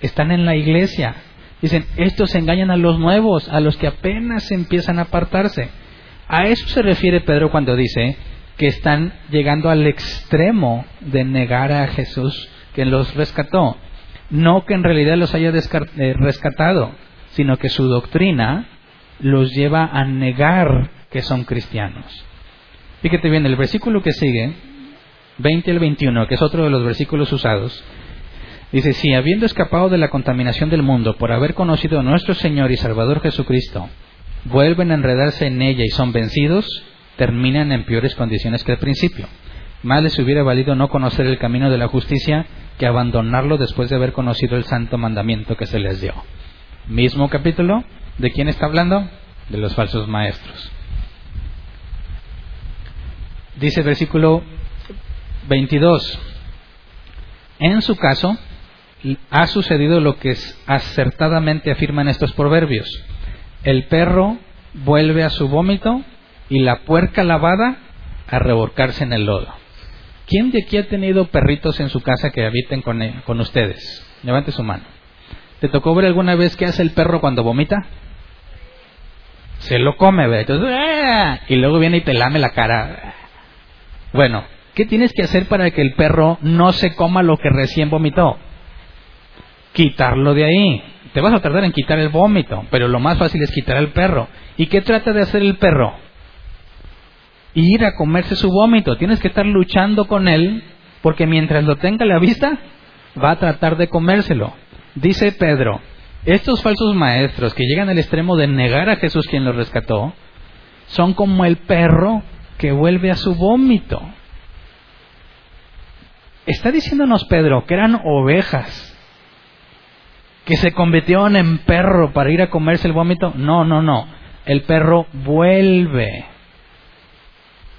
A: están en la iglesia. Dicen, estos engañan a los nuevos, a los que apenas empiezan a apartarse. A eso se refiere Pedro cuando dice que están llegando al extremo de negar a Jesús que los rescató no que en realidad los haya eh, rescatado, sino que su doctrina los lleva a negar que son cristianos. Fíjate bien, el versículo que sigue, 20 al 21, que es otro de los versículos usados, dice, si habiendo escapado de la contaminación del mundo por haber conocido a nuestro Señor y Salvador Jesucristo, vuelven a enredarse en ella y son vencidos, terminan en peores condiciones que al principio. Más les hubiera valido no conocer el camino de la justicia que abandonarlo después de haber conocido el santo mandamiento que se les dio. Mismo capítulo, ¿de quién está hablando? De los falsos maestros. Dice el versículo 22, en su caso ha sucedido lo que acertadamente afirman estos proverbios. El perro vuelve a su vómito y la puerca lavada a revolcarse en el lodo. ¿Quién de aquí ha tenido perritos en su casa que habiten con, eh, con ustedes? Levante su mano. ¿Te tocó ver alguna vez qué hace el perro cuando vomita? Se lo come, ¿ve? ¡ah! y luego viene y te lame la cara. Bueno, ¿qué tienes que hacer para que el perro no se coma lo que recién vomitó? Quitarlo de ahí. Te vas a tardar en quitar el vómito, pero lo más fácil es quitar al perro. ¿Y qué trata de hacer el perro? ir a comerse su vómito. Tienes que estar luchando con él porque mientras lo tenga a la vista, va a tratar de comérselo. Dice Pedro, estos falsos maestros que llegan al extremo de negar a Jesús quien los rescató, son como el perro que vuelve a su vómito. Está diciéndonos Pedro que eran ovejas que se convirtieron en perro para ir a comerse el vómito. No, no, no. El perro vuelve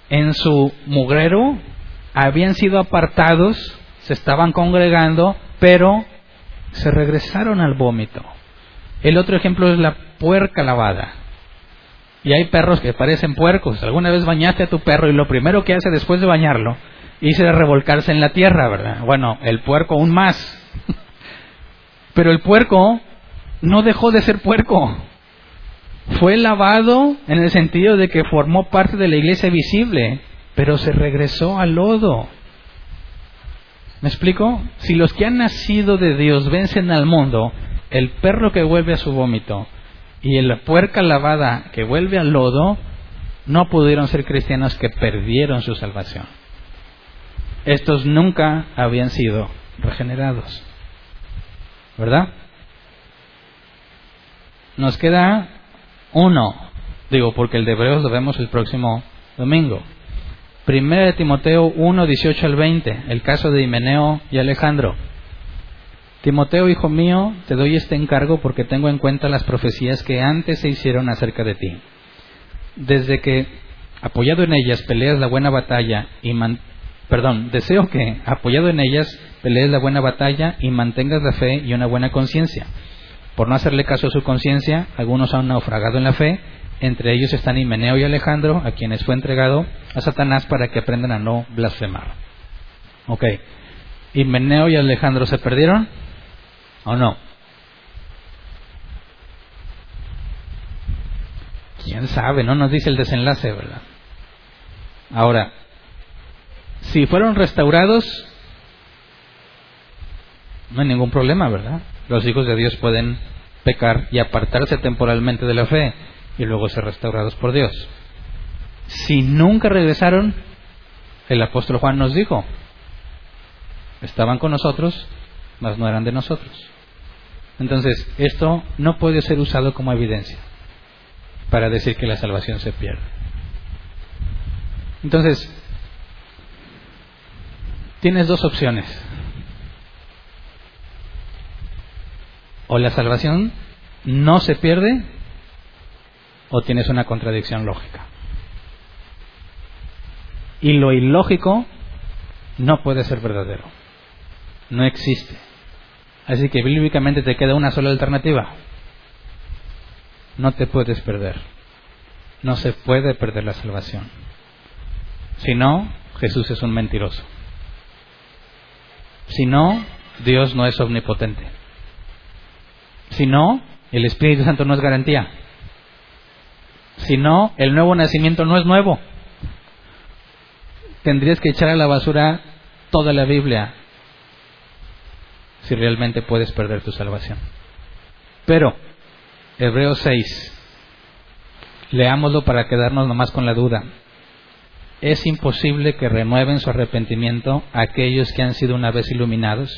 A: en su mugrero habían sido apartados, se estaban congregando, pero se regresaron al vómito. El otro ejemplo es la puerca lavada. Y hay perros que parecen puercos. Alguna vez bañaste a tu perro y lo primero que hace después de bañarlo es revolcarse en la tierra, ¿verdad? Bueno, el puerco aún más. Pero el puerco no dejó de ser puerco fue lavado en el sentido de que formó parte de la iglesia visible, pero se regresó al lodo. ¿Me explico? Si los que han nacido de Dios vencen al mundo, el perro que vuelve a su vómito y la puerca lavada que vuelve al lodo, no pudieron ser cristianos que perdieron su salvación. Estos nunca habían sido regenerados. ¿Verdad? Nos queda uno, digo, porque el de Hebreos lo vemos el próximo domingo. Primera de Timoteo 1, 18 al 20, el caso de Himeneo y Alejandro. Timoteo, hijo mío, te doy este encargo porque tengo en cuenta las profecías que antes se hicieron acerca de ti. Desde que, apoyado en ellas, peleas la buena batalla y perdón, deseo que, apoyado en ellas, pelees la buena batalla y mantengas la fe y una buena conciencia. Por no hacerle caso a su conciencia, algunos han naufragado en la fe, entre ellos están Himeneo y Alejandro, a quienes fue entregado a Satanás para que aprendan a no blasfemar. Ok. ¿Himeneo y Alejandro se perdieron? ¿O no? ¿Quién sabe? No nos dice el desenlace, ¿verdad? Ahora, si fueron restaurados, no hay ningún problema, ¿verdad? Los hijos de Dios pueden pecar y apartarse temporalmente de la fe y luego ser restaurados por Dios. Si nunca regresaron, el apóstol Juan nos dijo, estaban con nosotros, mas no eran de nosotros. Entonces, esto no puede ser usado como evidencia para decir que la salvación se pierde. Entonces, tienes dos opciones. O la salvación no se pierde o tienes una contradicción lógica. Y lo ilógico no puede ser verdadero. No existe. Así que bíblicamente te queda una sola alternativa. No te puedes perder. No se puede perder la salvación. Si no, Jesús es un mentiroso. Si no, Dios no es omnipotente. Si no, el Espíritu Santo no es garantía. Si no, el nuevo nacimiento no es nuevo. Tendrías que echar a la basura toda la Biblia si realmente puedes perder tu salvación. Pero, Hebreos 6, leámoslo para quedarnos nomás con la duda. Es imposible que renueven su arrepentimiento aquellos que han sido una vez iluminados,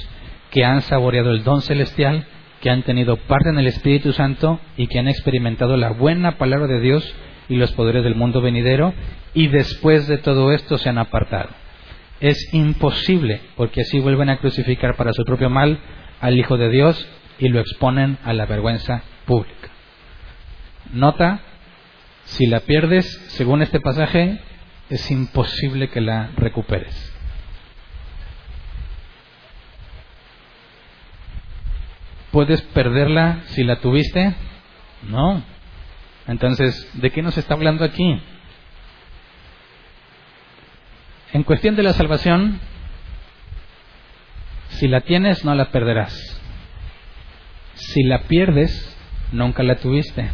A: que han saboreado el don celestial, que han tenido parte en el Espíritu Santo y que han experimentado la buena palabra de Dios y los poderes del mundo venidero, y después de todo esto se han apartado es imposible, porque así vuelven a crucificar para su propio mal al Hijo de Dios y lo exponen a la vergüenza pública. Nota, si la pierdes, según este pasaje, es imposible que la recuperes. ¿Puedes perderla si la tuviste? No. Entonces, ¿de qué nos está hablando aquí? En cuestión de la salvación, si la tienes, no la perderás. Si la pierdes, nunca la tuviste.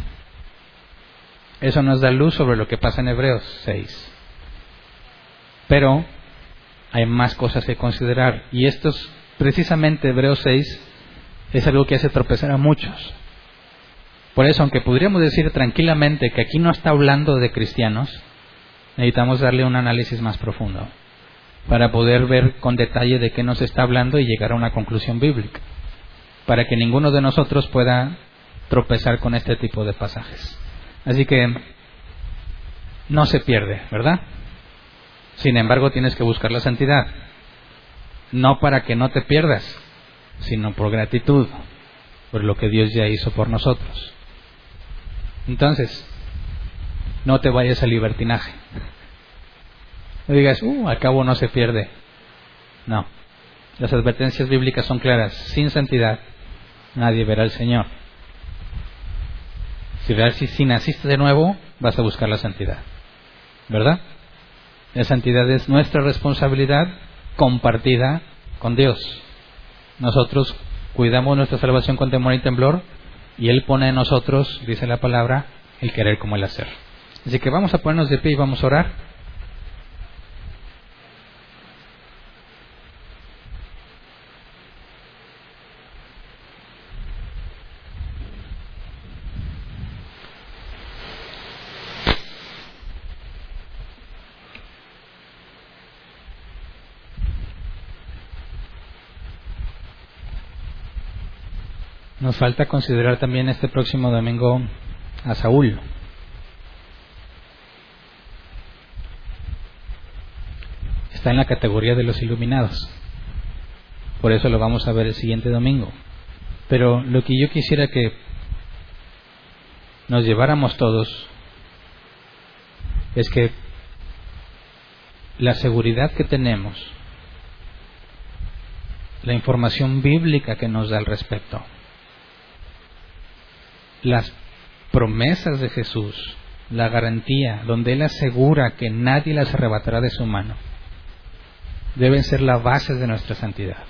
A: Eso nos da luz sobre lo que pasa en Hebreos 6. Pero hay más cosas que considerar. Y esto es precisamente Hebreos 6 es algo que hace tropezar a muchos. Por eso, aunque podríamos decir tranquilamente que aquí no está hablando de cristianos, necesitamos darle un análisis más profundo para poder ver con detalle de qué nos está hablando y llegar a una conclusión bíblica, para que ninguno de nosotros pueda tropezar con este tipo de pasajes. Así que no se pierde, ¿verdad? Sin embargo, tienes que buscar la santidad, no para que no te pierdas, sino por gratitud, por lo que Dios ya hizo por nosotros. Entonces, no te vayas al libertinaje. No digas, uh, al cabo no se pierde. No. Las advertencias bíblicas son claras. Sin santidad, nadie verá al Señor. Si, si, si naciste de nuevo, vas a buscar la santidad. ¿Verdad? La santidad es nuestra responsabilidad compartida con Dios. Nosotros cuidamos nuestra salvación con temor y temblor y Él pone en nosotros, dice la palabra, el querer como el hacer. Así que vamos a ponernos de pie y vamos a orar. Nos falta considerar también este próximo domingo a Saúl. Está en la categoría de los iluminados. Por eso lo vamos a ver el siguiente domingo. Pero lo que yo quisiera que nos lleváramos todos es que la seguridad que tenemos, la información bíblica que nos da al respecto, las promesas de Jesús, la garantía, donde Él asegura que nadie las arrebatará de su mano, deben ser la base de nuestra santidad.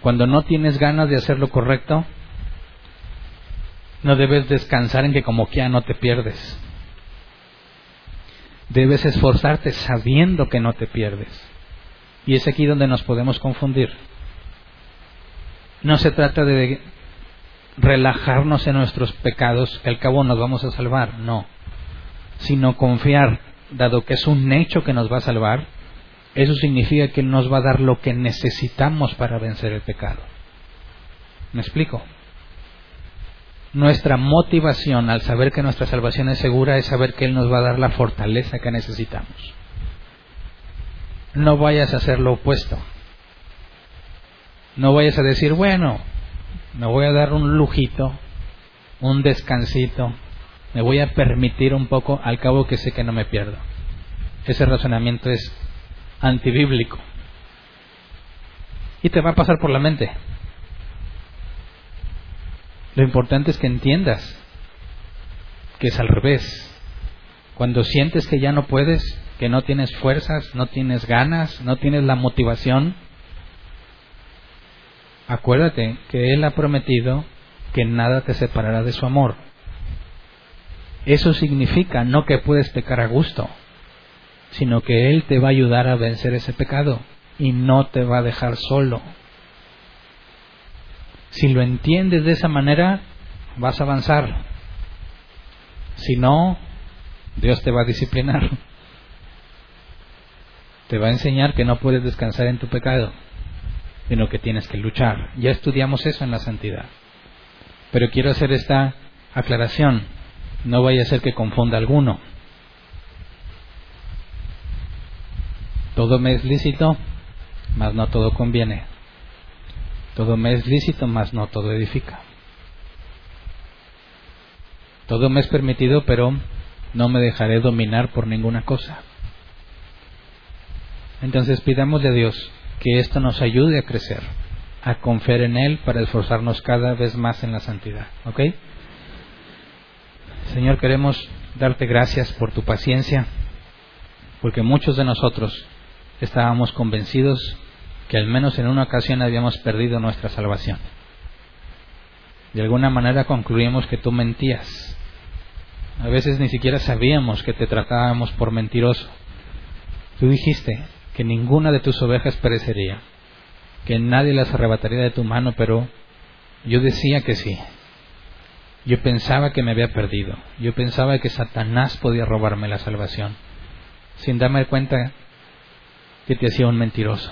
A: Cuando no tienes ganas de hacer lo correcto, no debes descansar en que como que ya no te pierdes. Debes esforzarte sabiendo que no te pierdes. Y es aquí donde nos podemos confundir. No se trata de relajarnos en nuestros pecados, que al cabo nos vamos a salvar, no. Sino confiar, dado que es un hecho que nos va a salvar, eso significa que nos va a dar lo que necesitamos para vencer el pecado. ¿Me explico? Nuestra motivación al saber que nuestra salvación es segura es saber que Él nos va a dar la fortaleza que necesitamos. No vayas a hacer lo opuesto. No vayas a decir, bueno, me voy a dar un lujito, un descansito, me voy a permitir un poco, al cabo que sé que no me pierdo. Ese razonamiento es antibíblico. Y te va a pasar por la mente. Lo importante es que entiendas que es al revés. Cuando sientes que ya no puedes, que no tienes fuerzas, no tienes ganas, no tienes la motivación, acuérdate que Él ha prometido que nada te separará de su amor. Eso significa no que puedes pecar a gusto, sino que Él te va a ayudar a vencer ese pecado y no te va a dejar solo. Si lo entiendes de esa manera, vas a avanzar. Si no, Dios te va a disciplinar. Te va a enseñar que no puedes descansar en tu pecado, sino que tienes que luchar. Ya estudiamos eso en la santidad. Pero quiero hacer esta aclaración. No vaya a ser que confunda alguno. Todo me es lícito, mas no todo conviene. Todo me es lícito, mas no todo edifica. Todo me es permitido, pero no me dejaré dominar por ninguna cosa. Entonces pidamos a Dios que esto nos ayude a crecer, a confiar en Él para esforzarnos cada vez más en la santidad. ¿Ok? Señor, queremos darte gracias por tu paciencia, porque muchos de nosotros estábamos convencidos que al menos en una ocasión habíamos perdido nuestra salvación. De alguna manera concluimos que tú mentías. A veces ni siquiera sabíamos que te tratábamos por mentiroso. Tú dijiste que ninguna de tus ovejas perecería, que nadie las arrebataría de tu mano, pero yo decía que sí. Yo pensaba que me había perdido. Yo pensaba que Satanás podía robarme la salvación, sin darme cuenta que te hacía un mentiroso.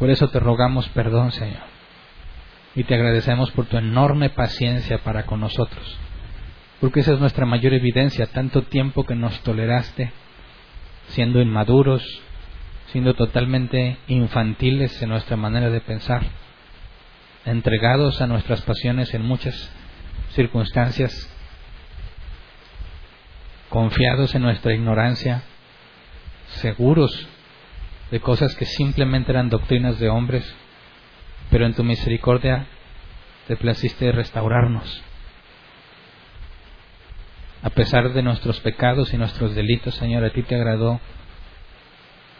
A: Por eso te rogamos perdón, Señor. Y te agradecemos por tu enorme paciencia para con nosotros. Porque esa es nuestra mayor evidencia, tanto tiempo que nos toleraste, siendo inmaduros, siendo totalmente infantiles en nuestra manera de pensar, entregados a nuestras pasiones en muchas circunstancias, confiados en nuestra ignorancia, seguros de cosas que simplemente eran doctrinas de hombres, pero en tu misericordia te placiste restaurarnos. A pesar de nuestros pecados y nuestros delitos, Señor, a ti te agradó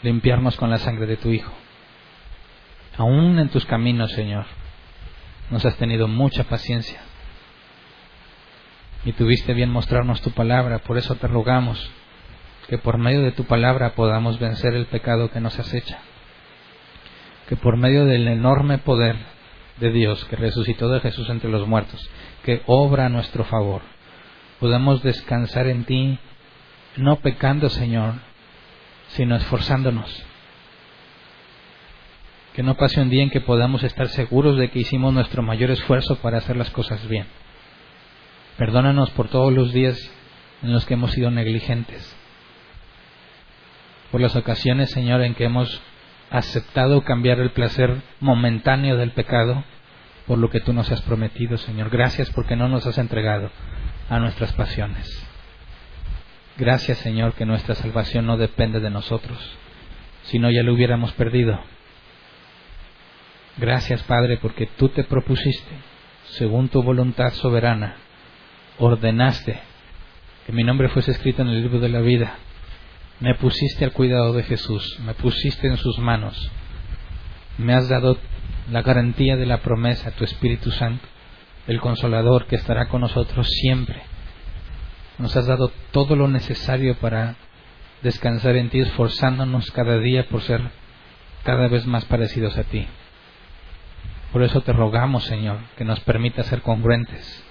A: limpiarnos con la sangre de tu Hijo. Aún en tus caminos, Señor, nos has tenido mucha paciencia. Y tuviste bien mostrarnos tu palabra, por eso te rogamos que por medio de tu palabra podamos vencer el pecado que nos acecha, que por medio del enorme poder de Dios que resucitó de Jesús entre los muertos, que obra a nuestro favor, podamos descansar en ti, no pecando, Señor, sino esforzándonos. Que no pase un día en que podamos estar seguros de que hicimos nuestro mayor esfuerzo para hacer las cosas bien. Perdónanos por todos los días en los que hemos sido negligentes. Por las ocasiones, Señor, en que hemos aceptado cambiar el placer momentáneo del pecado por lo que tú nos has prometido, Señor. Gracias porque no nos has entregado a nuestras pasiones. Gracias, Señor, que nuestra salvación no depende de nosotros, sino ya lo hubiéramos perdido. Gracias, Padre, porque tú te propusiste, según tu voluntad soberana, ordenaste que mi nombre fuese escrito en el libro de la vida. Me pusiste al cuidado de Jesús, me pusiste en sus manos. Me has dado la garantía de la promesa, tu Espíritu Santo, el consolador que estará con nosotros siempre. Nos has dado todo lo necesario para descansar en ti, esforzándonos cada día por ser cada vez más parecidos a ti. Por eso te rogamos, Señor, que nos permita ser congruentes,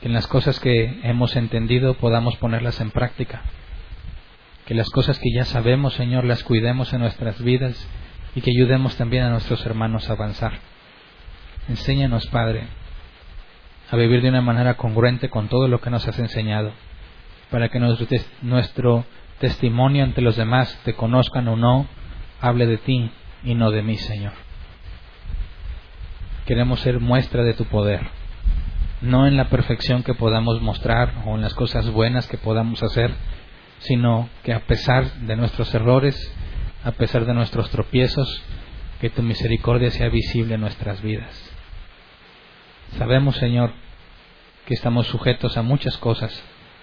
A: que en las cosas que hemos entendido podamos ponerlas en práctica, que las cosas que ya sabemos, Señor, las cuidemos en nuestras vidas y que ayudemos también a nuestros hermanos a avanzar. Enséñanos, Padre, a vivir de una manera congruente con todo lo que nos has enseñado, para que nuestro, testimonio ante los demás, te conozcan o no, hable de ti y no de mí, Señor. Queremos ser muestra de tu poder, no en la perfección que podamos mostrar o en las cosas buenas que podamos hacer, sino que a pesar de nuestros errores, a pesar de nuestros tropiezos, que tu misericordia sea visible en nuestras vidas. Sabemos, Señor, que estamos sujetos a muchas cosas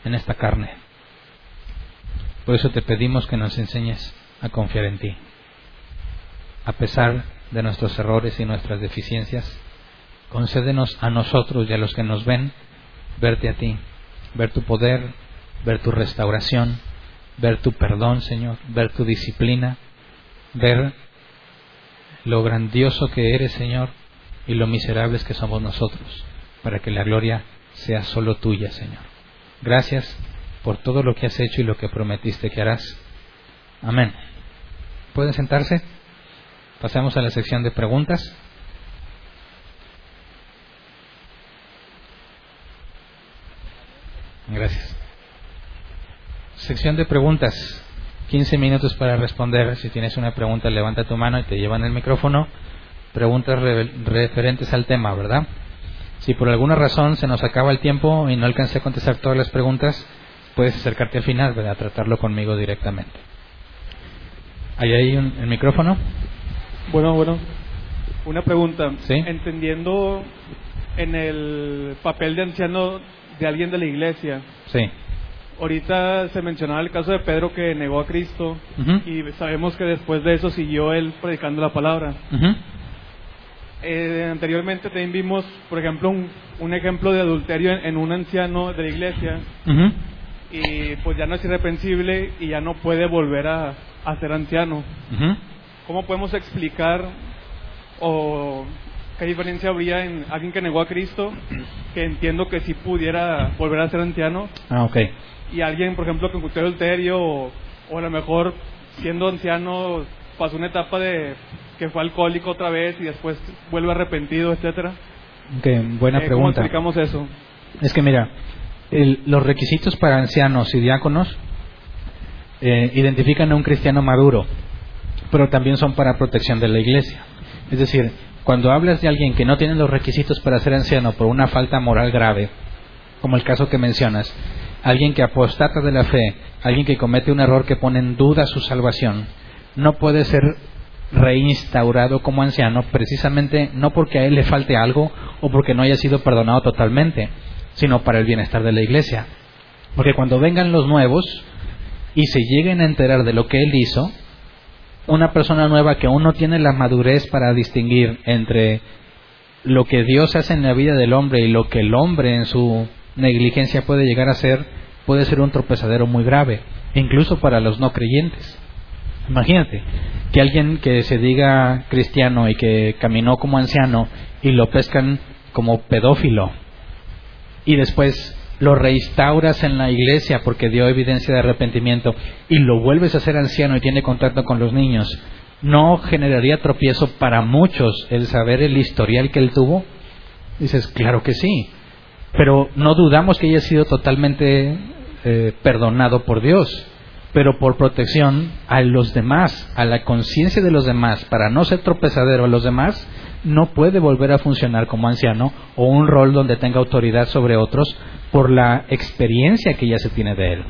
A: en esta carne. Por eso te pedimos que nos enseñes a confiar en ti. A pesar de nuestros errores y nuestras deficiencias, concédenos a nosotros y a los que nos ven verte a ti, ver tu poder, ver tu restauración, ver tu perdón, Señor, ver tu disciplina, ver lo grandioso que eres, Señor, y lo miserables que somos nosotros, para que la gloria sea solo tuya, Señor. Gracias por todo lo que has hecho y lo que prometiste que harás. Amén. ¿Pueden sentarse? Pasamos a la sección de preguntas. Gracias. Sección de preguntas. 15 minutos para responder. Si tienes una pregunta, levanta tu mano y te llevan el micrófono. Preguntas referentes al tema, ¿verdad? Si por alguna razón se nos acaba el tiempo y no alcancé a contestar todas las preguntas, puedes acercarte al final, ¿verdad? A tratarlo conmigo directamente. ¿Hay ahí un, el micrófono?
B: Bueno, bueno. Una pregunta.
A: ¿Sí?
B: Entendiendo en el papel de anciano de alguien de la iglesia.
A: Sí.
B: Ahorita se mencionaba el caso de Pedro que negó a Cristo y sabemos que después de eso siguió él predicando la palabra.
A: Ujú.
B: Eh, anteriormente también vimos, por ejemplo, un, un ejemplo de adulterio en, en un anciano de la iglesia. Y pues ya no es irreprensible y ya no puede volver a, a ser anciano. ¿Cómo podemos explicar o qué diferencia habría en alguien que negó a Cristo, que entiendo que sí pudiera volver a ser anciano,
A: Ah,
B: y alguien, por ejemplo, que cometió adulterio o, o a lo mejor siendo anciano pasó una etapa de que fue alcohólico otra vez y después vuelve arrepentido, etcétera?
A: Ok, buena
B: Eh, ¿Cómo
A: pregunta.
B: explicamos eso?
A: Es que mira, el- los requisitos para ancianos y diáconos eh, identifican a un cristiano maduro, pero también son para protección de la iglesia. Es decir, cuando hablas de alguien que no tiene los requisitos para ser anciano por una falta moral grave, como el caso que mencionas, alguien que apostata de la fe, alguien que comete un error que pone en duda su salvación, no puede ser reinstaurado como anciano precisamente no porque a él le falte algo o porque no haya sido perdonado totalmente, sino para el bienestar de la iglesia. Porque cuando vengan los nuevos y se lleguen a enterar de lo que él hizo, una persona nueva que aún no tiene la madurez para distinguir entre lo que Dios hace en la vida del hombre y lo que el hombre en su negligencia puede llegar a ser, puede ser un tropezadero muy grave, incluso para los no creyentes. Imagínate que alguien que se diga cristiano y que caminó como anciano y lo pescan como pedófilo y después lo reinstauras en la iglesia porque dio evidencia de arrepentimiento y lo vuelves a ser anciano y tiene contacto con los niños ¿no generaría tropiezo para muchos el saber el historial que él tuvo? Dices, claro que sí, pero no dudamos que haya sido totalmente eh, perdonado por Dios, pero por protección a los demás, a la conciencia de los demás, para no ser tropezadero a los demás, no puede volver a funcionar como anciano o un rol donde tenga autoridad sobre otros por la experiencia que ya se tiene de él.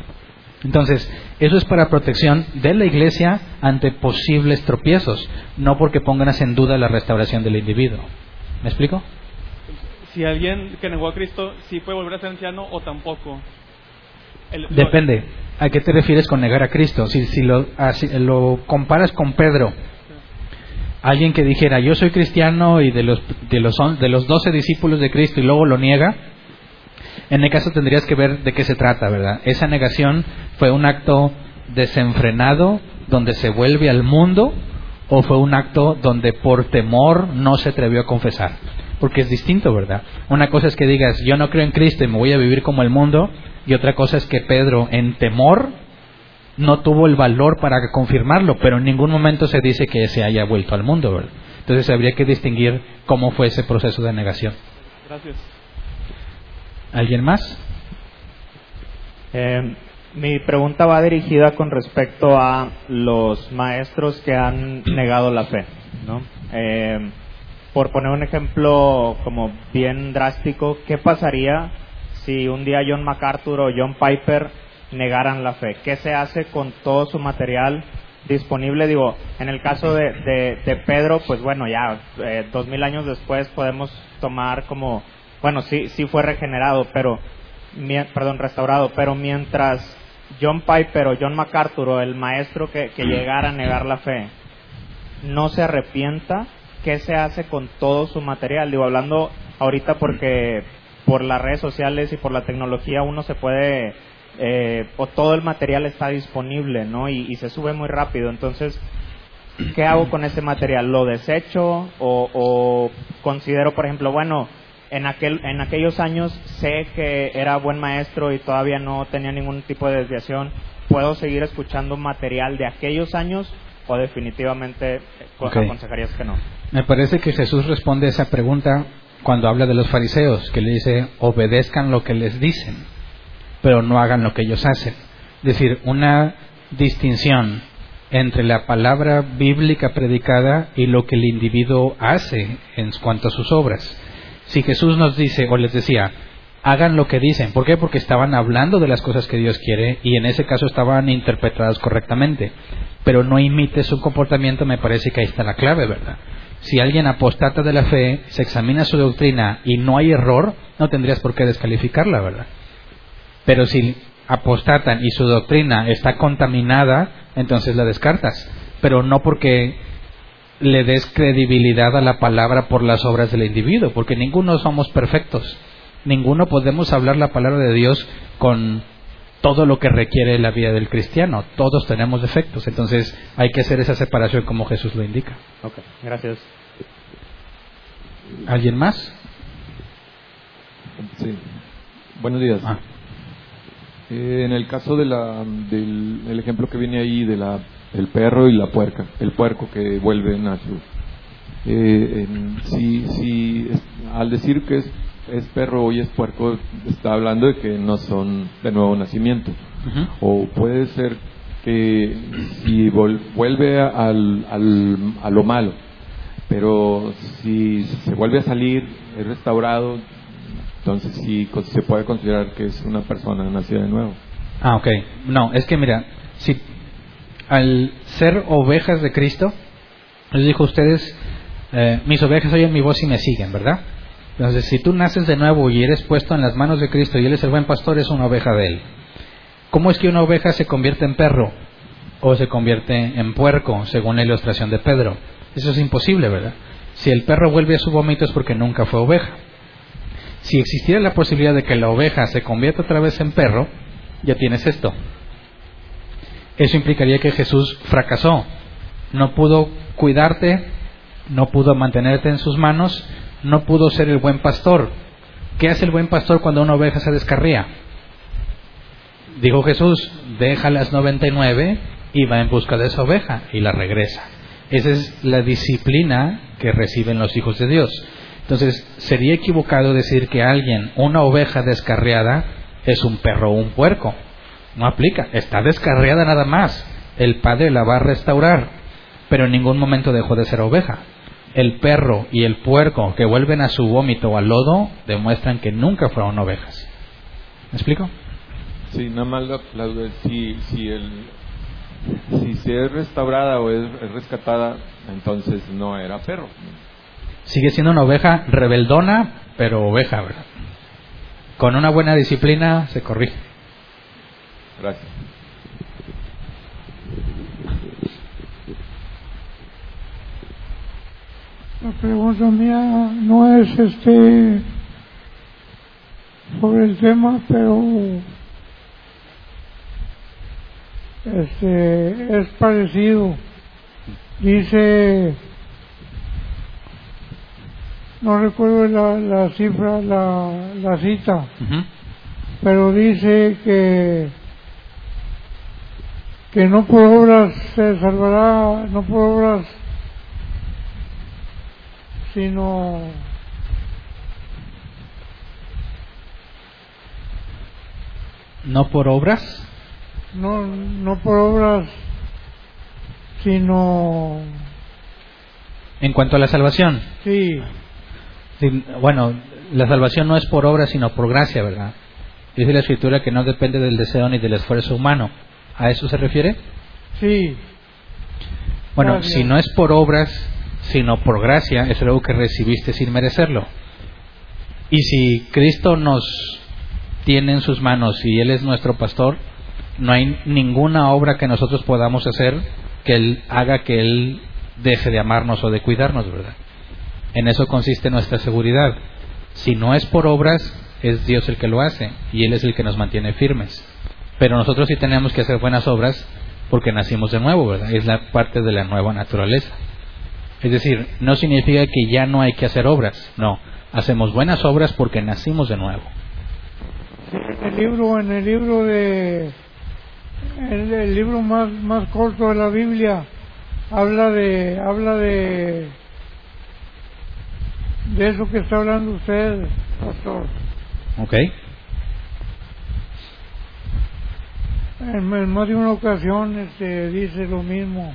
A: Entonces, eso es para protección de la iglesia ante posibles tropiezos, no porque pongan en duda la restauración del individuo. ¿Me explico?
B: Si alguien que negó a Cristo, ¿sí puede volver a ser anciano o tampoco?
A: Depende. ¿A qué te refieres con negar a Cristo? Si, si lo, lo comparas con Pedro, alguien que dijera, yo soy cristiano y de los, de los, de los 12 discípulos de Cristo y luego lo niega, en el caso tendrías que ver de qué se trata, ¿verdad? Esa negación fue un acto desenfrenado donde se vuelve al mundo o fue un acto donde por temor no se atrevió a confesar. Porque es distinto, ¿verdad? Una cosa es que digas, yo no creo en Cristo y me voy a vivir como el mundo, y otra cosa es que Pedro, en temor, no tuvo el valor para confirmarlo, pero en ningún momento se dice que se haya vuelto al mundo, ¿verdad? Entonces habría que distinguir cómo fue ese proceso de negación.
B: Gracias.
A: ¿Alguien más?
C: Eh, mi pregunta va dirigida con respecto a los maestros que han negado la fe. ¿no? Eh, por poner un ejemplo como bien drástico, ¿qué pasaría si un día John MacArthur o John Piper negaran la fe? ¿Qué se hace con todo su material disponible? Digo, en el caso de, de, Pedro, pues bueno, ya eh, dos mil años después podemos tomar como bueno, sí, sí fue regenerado, pero, perdón, restaurado, pero mientras John Piper o John MacArthur el maestro que llegara a negar la fe no se arrepienta, ¿qué se hace con todo su material? Digo, hablando ahorita porque por las redes sociales y por la tecnología uno se puede, eh, o todo el material está disponible, ¿no? Y, y, se sube muy rápido. Entonces, ¿qué hago con ese material? ¿Lo desecho o, o considero, por ejemplo, bueno, en, aquel, en aquellos años sé que era buen maestro y todavía no tenía ningún tipo de desviación. ¿Puedo seguir escuchando material de aquellos años o definitivamente aconsejarías que no?
A: Me parece que Jesús responde esa pregunta cuando habla de los fariseos, que le dice, obedezcan lo que les dicen, pero no hagan lo que ellos hacen. Es decir, una distinción entre la palabra bíblica predicada y lo que el individuo hace en cuanto a sus obras si Jesús nos dice o les decía, hagan lo que dicen. ¿Por qué? Porque estaban hablando de las cosas que Dios quiere y en ese caso estaban interpretadas correctamente. Pero no imite su comportamiento, me parece que ahí está la clave, ¿verdad? Si alguien apostata de la fe, se examina su doctrina y no hay error, no tendrías por qué descalificarla, ¿verdad? Pero si apostatan y su doctrina está contaminada, entonces la descartas. Pero no porque le des credibilidad a la palabra por las obras del individuo, porque ninguno somos perfectos, ninguno podemos hablar la palabra de Dios con todo lo que requiere la vida del cristiano, todos tenemos defectos, entonces hay que hacer esa separación como Jesús lo indica.
C: Ok, gracias.
A: ¿Alguien más?
D: Sí. Buenos días. Ah. Eh, en el caso de la, del el ejemplo que viene ahí de la el perro y la puerca, el puerco que vuelven a su... Eh, si, si al decir que es, es, perro y es puerco, está hablando de que no son de nuevo nacimiento. O puede ser que si vuelve al, al, a lo malo, pero si se vuelve a salir, es restaurado, entonces sí se puede considerar que es una persona nacida de nuevo.
A: Ah, ok. No, es que mira, si al ser ovejas de Cristo, les dijo a ustedes, eh, mis ovejas oyen mi voz y me siguen, ¿verdad? Entonces, si tú naces de nuevo y eres puesto en las manos de Cristo y Él es el buen pastor, es una oveja de Él. ¿Cómo es que una oveja se convierte en perro o se convierte en puerco, según la ilustración de Pedro? Eso es imposible, ¿verdad? Si el perro vuelve a su vómito es porque nunca fue oveja. Si existiera la posibilidad de que la oveja se convierta otra vez en perro, ya tienes esto. Eso implicaría que Jesús fracasó. No pudo cuidarte, no pudo mantenerte en sus manos, no pudo ser el buen pastor. ¿Qué hace el buen pastor cuando una oveja se descarría? Dijo Jesús, deja las 99 y va en busca de esa oveja y la regresa. Esa es la disciplina que reciben los hijos de Dios. Entonces, sería equivocado decir que alguien, una oveja descarriada, es un perro o un puerco. No aplica, está descarriada nada más. El padre la va a restaurar, pero en ningún momento dejó de ser oveja. El perro y el puerco que vuelven a su vómito o al lodo demuestran que nunca fueron ovejas. ¿Me explico?
D: Sí, nada más la, duda es si, si, el, si se es restaurada o es, rescatada, entonces no era perro.
A: Sigue siendo una oveja rebeldona, pero oveja, ¿verdad? Con una buena disciplina se corrige.
D: Gracias.
E: La pregunta mía no es este sobre el tema, pero este es parecido. Dice, no recuerdo la, la cifra, la, la cita, pero dice que que no por obras se salvará, no por obras, sino
A: no por obras
E: no, no por obras, sino...
A: En cuanto a la salvación.
E: Sí.
A: Bueno, la salvación no es por obras, sino por gracia, ¿verdad? Dice la escritura que no depende del deseo ni del esfuerzo humano. ¿A eso se refiere?
E: Sí.
A: Bueno, si no es por obras, sino por gracia, es algo que recibiste sin merecerlo. Y si Cristo nos tiene en sus manos y Él es nuestro pastor, no hay ninguna obra que nosotros podamos hacer que Él haga que Él deje de amarnos o de cuidarnos, ¿verdad? En eso consiste nuestra seguridad. Si no es por obras, es Dios el que lo hace y Él es el que nos mantiene firmes. Pero nosotros sí tenemos que hacer buenas obras porque nacimos de nuevo, ¿verdad? Es la parte de la nueva naturaleza. Es decir, no significa que ya no hay que hacer obras, no. Hacemos buenas obras porque nacimos de nuevo.
E: En el libro, en el libro de el, libro más, más corto de la Biblia habla de habla de de eso que está hablando usted, pastor.
A: Ok.
E: En, más de una ocasión este, dice lo mismo.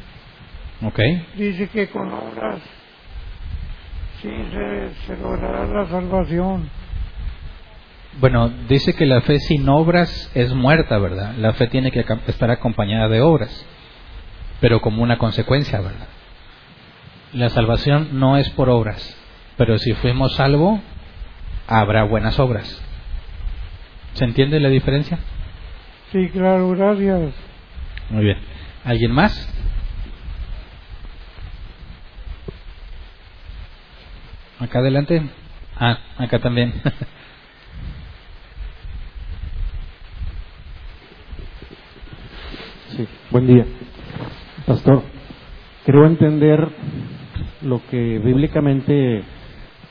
A: Ok.
E: Dice que con obras sí se, se logrará la salvación.
A: Bueno, dice que la fe sin obras es muerta, ¿verdad? La fe tiene que estar acompañada de obras, pero como una consecuencia, ¿verdad? La salvación no es por obras, pero si fuimos salvos, habrá buenas obras. ¿Se entiende la diferencia?
E: Sí, claro, gracias.
A: Muy bien. ¿Alguien más? Acá adelante. Ah, acá también.
F: Sí, buen día. Pastor, creo entender lo que bíblicamente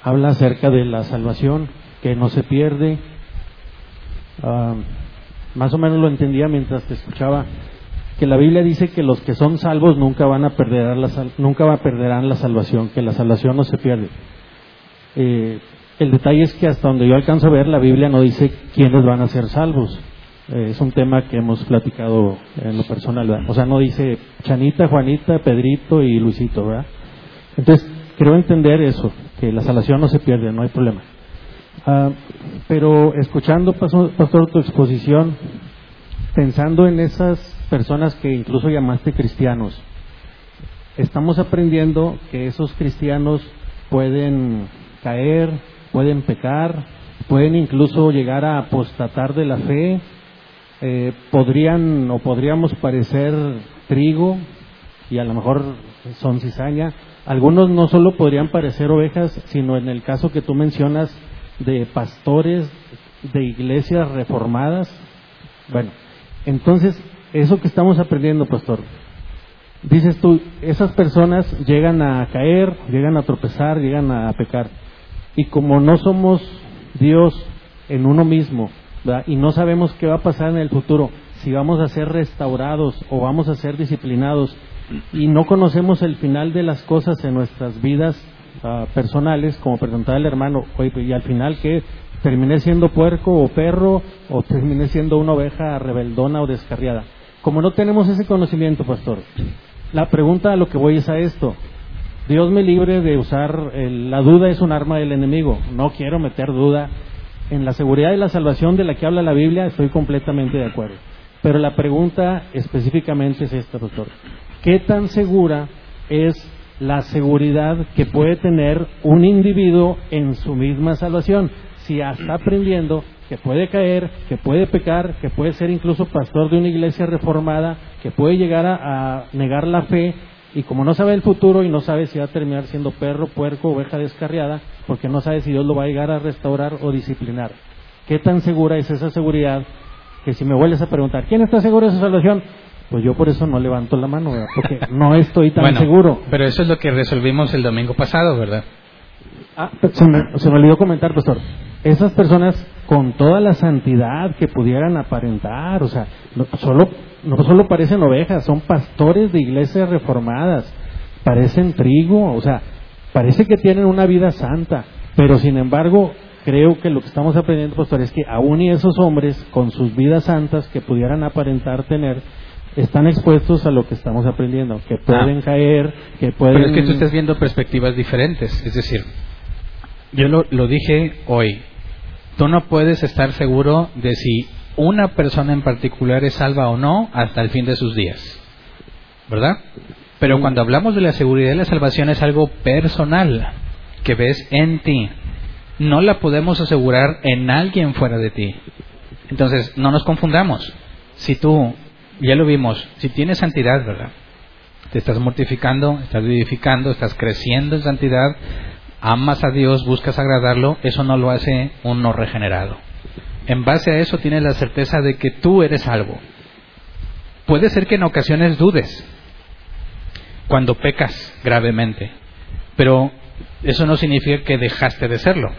F: habla acerca de la salvación, que no se pierde. Ah, más o menos lo entendía mientras te escuchaba, que la Biblia dice que los que son salvos nunca van a perder nunca perderán la salvación, que la salvación no se pierde. Eh, el detalle es que hasta donde yo alcanzo a ver, la Biblia no dice quiénes van a ser salvos. Eh, es un tema que hemos platicado en lo personal, O sea, no dice Chanita, Juanita, Pedrito y Luisito, ¿verdad? Entonces, quiero entender eso, que la salvación no se pierde, no hay problema. Ah, pero escuchando, pastor, tu exposición, pensando en esas personas que incluso llamaste cristianos, estamos aprendiendo que esos cristianos pueden caer, pueden pecar, pueden incluso llegar a apostatar de la fe, eh, podrían o podríamos parecer trigo y a lo mejor son cizaña. Algunos no solo podrían parecer ovejas, sino en el caso que tú mencionas de pastores de iglesias reformadas. Bueno, entonces, eso que estamos aprendiendo, pastor, dices tú, esas personas llegan a caer, llegan a tropezar, llegan a pecar. Y como no somos Dios en uno mismo, y no sabemos qué va a pasar en el futuro, si vamos a ser restaurados o vamos a ser disciplinados y no conocemos el final de las cosas en nuestras vidas ah, personales, como preguntaba el hermano, pues, y al final que terminé siendo puerco o perro o terminé siendo una oveja rebeldona o descarriada. Como no tenemos ese conocimiento, pastor, la pregunta a lo que voy es a esto. Dios me libre de usar, la duda es un arma del enemigo. No quiero meter duda. En la seguridad y la salvación de la que habla la Biblia estoy completamente de acuerdo. Pero la pregunta específicamente es esta, doctor. ¿Qué tan segura es la seguridad que puede tener un individuo en su misma salvación? Si está aprendiendo que puede caer, que puede pecar, que puede ser incluso pastor de una iglesia reformada, que puede llegar a, negar la fe y como no sabe el futuro y no sabe si va a terminar siendo perro, puerco, oveja descarriada, porque no sabe si Dios lo va a llegar a restaurar o disciplinar. ¿Qué tan segura es esa seguridad que si me vuelves a preguntar, ¿quién está seguro de su salvación? Pues yo por eso no levanto la mano, porque no estoy tan seguro.
A: Pero eso es lo que resolvimos el domingo pasado, ¿verdad?
F: Ah, se me, se me olvidó comentar, pastor. Esas personas con toda la santidad que pudieran aparentar, o sea, no solo, no solo parecen ovejas, son pastores de iglesias reformadas, parecen trigo, o sea, parece que tienen una vida santa, pero sin embargo creo que lo que estamos aprendiendo, pastor, es que aún y esos hombres, con sus vidas santas que pudieran aparentar tener, están expuestos a lo que estamos aprendiendo, que pueden ah. caer, que pueden...
A: Pero es que tú estás viendo perspectivas diferentes, es decir, yo lo, lo dije hoy, tú no puedes estar seguro de si una persona en particular es salva o no hasta el fin de sus días, ¿verdad? Pero cuando hablamos de la seguridad y la salvación es algo personal que ves en ti, no la podemos asegurar en alguien fuera de ti. Entonces, no nos confundamos. Si tú, ya lo vimos, si tienes santidad, ¿verdad? Te estás mortificando, estás vivificando, estás creciendo en santidad, amas a Dios, buscas agradarlo, eso no lo hace un no regenerado. En base a eso tienes la certeza de que tú eres salvo. Puede ser que en ocasiones dudes cuando pecas gravemente, pero eso no significa que dejaste de serlo.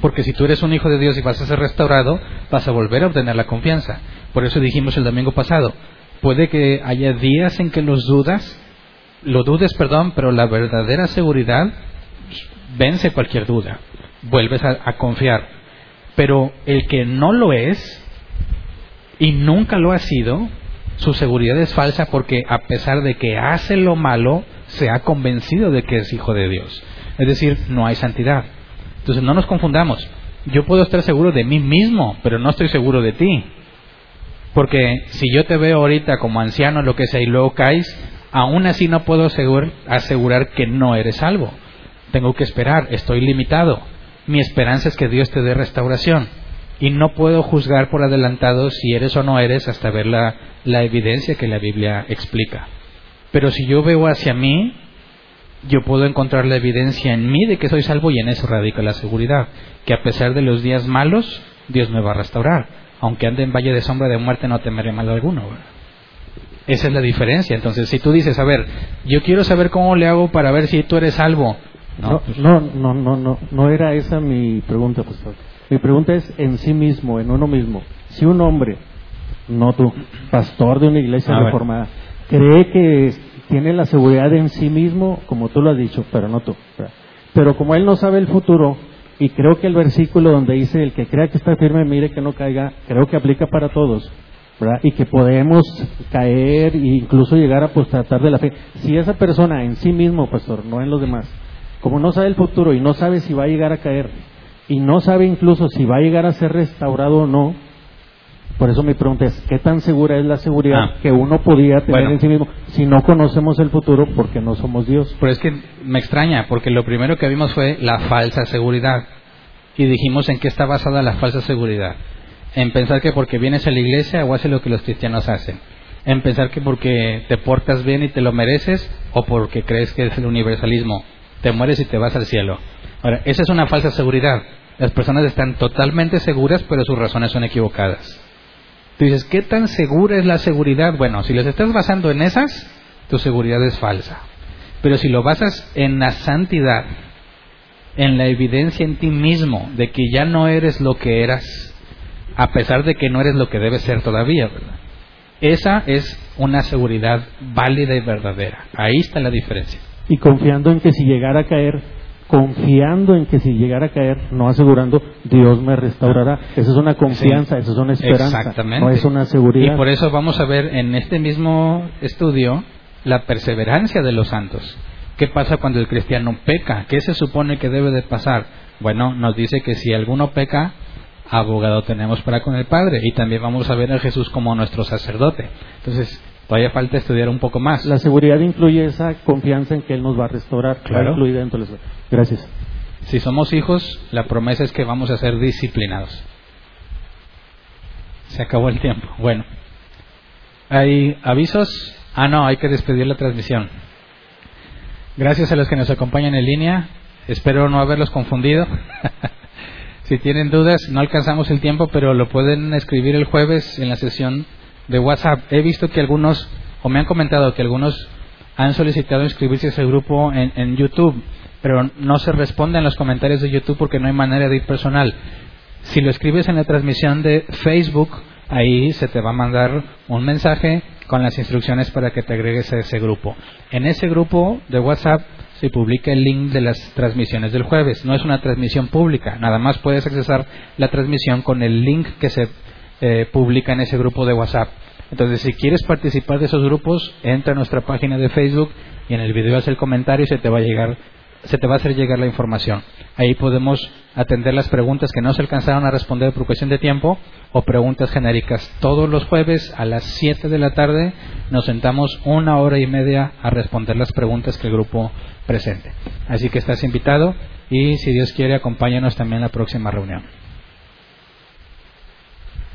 A: Porque si tú eres un hijo de Dios y vas a ser restaurado, vas a volver a obtener la confianza. Por eso dijimos el domingo pasado, puede que haya días en que los dudas, lo dudes, perdón, pero la verdadera seguridad vence cualquier duda. Vuelves a, a confiar. Pero el que no lo es y nunca lo ha sido, su seguridad es falsa porque a pesar de que hace lo malo, se ha convencido de que es hijo de Dios. Es decir, no hay santidad. Entonces no nos confundamos. Yo puedo estar seguro de mí mismo, pero no estoy seguro de ti. Porque si yo te veo ahorita como anciano, lo que sea, y luego caes, aún así no puedo asegurar, que no eres salvo. Tengo que esperar, estoy limitado. Mi esperanza es que Dios te dé restauración. Y no puedo juzgar por adelantado si eres o no eres hasta ver la evidencia que la Biblia explica. Pero si yo veo hacia mí, yo puedo encontrar la evidencia en mí de que soy salvo y en eso radica la seguridad, que a pesar de los días malos, Dios me va a restaurar. Aunque ande en valle de sombra de muerte, no temeré mal alguno. Esa es la diferencia. Entonces, si tú dices, a ver, yo quiero saber cómo le hago para ver si tú eres salvo.
F: No, no, no, no, no, no era esa mi pregunta, pastor. Mi pregunta es en sí mismo, en uno mismo. Si un hombre, no tú, pastor de una iglesia reformada, cree que tiene la seguridad en sí mismo, como tú lo has dicho, pero no tú. Pero como él no sabe el futuro, y creo que el versículo donde dice el que crea que está firme, mire que no caiga, creo que aplica para todos. ¿verdad? Y que podemos caer e incluso llegar a pues, tratar de la fe. Si esa persona en sí mismo, pastor, no en los demás, como no sabe el futuro y no sabe si va a llegar a caer, y no sabe incluso si va a llegar a ser restaurado o no, por eso mi pregunta es, ¿qué tan segura es la seguridad ah. que uno podía tener en sí mismo si no conocemos el futuro porque no somos Dios?
A: Pero es que me extraña, porque lo primero que vimos fue la falsa seguridad. Y dijimos en qué está basada la falsa seguridad. En pensar que porque vienes a la iglesia o haces lo que los cristianos hacen. En pensar que porque te portas bien y te lo mereces o porque crees que es el universalismo. Te mueres y te vas al cielo. Ahora, esa es una falsa seguridad. Las personas están totalmente seguras, pero sus razones son equivocadas. Tú dices, ¿qué tan segura es la seguridad? Bueno, si les estás basando en esas, tu seguridad es falsa. Pero si lo basas en la santidad, en la evidencia en ti mismo de que ya no eres lo que eras, a pesar de que no eres lo que debes ser todavía, ¿verdad? Esa es una seguridad válida y verdadera. Ahí está la diferencia.
F: Y confiando en que si llegara a caer, confiando en que si llegara a caer, no asegurando, Dios me restaurará. Esa es una confianza, esa es una esperanza,
A: Exactamente.
F: no es una seguridad.
A: Y por eso vamos a ver en este mismo estudio la perseverancia de los santos. ¿Qué pasa cuando el cristiano peca? ¿Qué se supone que debe de pasar? Bueno, nos dice que si alguno peca, abogado tenemos para con el Padre. Y también vamos a ver a Jesús como nuestro sacerdote. Entonces, todavía falta estudiar un poco más.
F: La seguridad incluye esa confianza en que Él nos va a restaurar.
A: Claro.
F: Incluida dentro de. Gracias.
A: Si somos hijos, la promesa es que vamos a ser disciplinados. Se acabó el tiempo. Bueno. ¿Hay avisos? Ah, no, hay que despedir la transmisión. Gracias a los que nos acompañan en línea. Espero no haberlos confundido. si tienen dudas, no alcanzamos el tiempo, pero lo pueden escribir el jueves en la sesión de WhatsApp. He visto que algunos, o me han comentado que algunos han solicitado inscribirse a ese grupo en, en YouTube, pero no se responde en los comentarios de YouTube porque no hay manera de ir personal. Si lo escribes en la transmisión de Facebook, ahí se te va a mandar un mensaje con las instrucciones para que te agregues a ese grupo. En ese grupo de WhatsApp se publica el link de las transmisiones del jueves. No es una transmisión pública, nada más puedes accesar la transmisión con el link que se eh, publica en ese grupo de WhatsApp. Entonces, si quieres participar de esos grupos, entra a nuestra página de Facebook y en el video haz el comentario y se te va a llegar se te va a hacer llegar la información. Ahí podemos atender las preguntas que no se alcanzaron a responder por cuestión de tiempo o preguntas genéricas. Todos los jueves a las 7 de la tarde nos sentamos una hora y media a responder las preguntas que el grupo presente. Así que estás invitado y si Dios quiere acompáñanos también en la próxima reunión.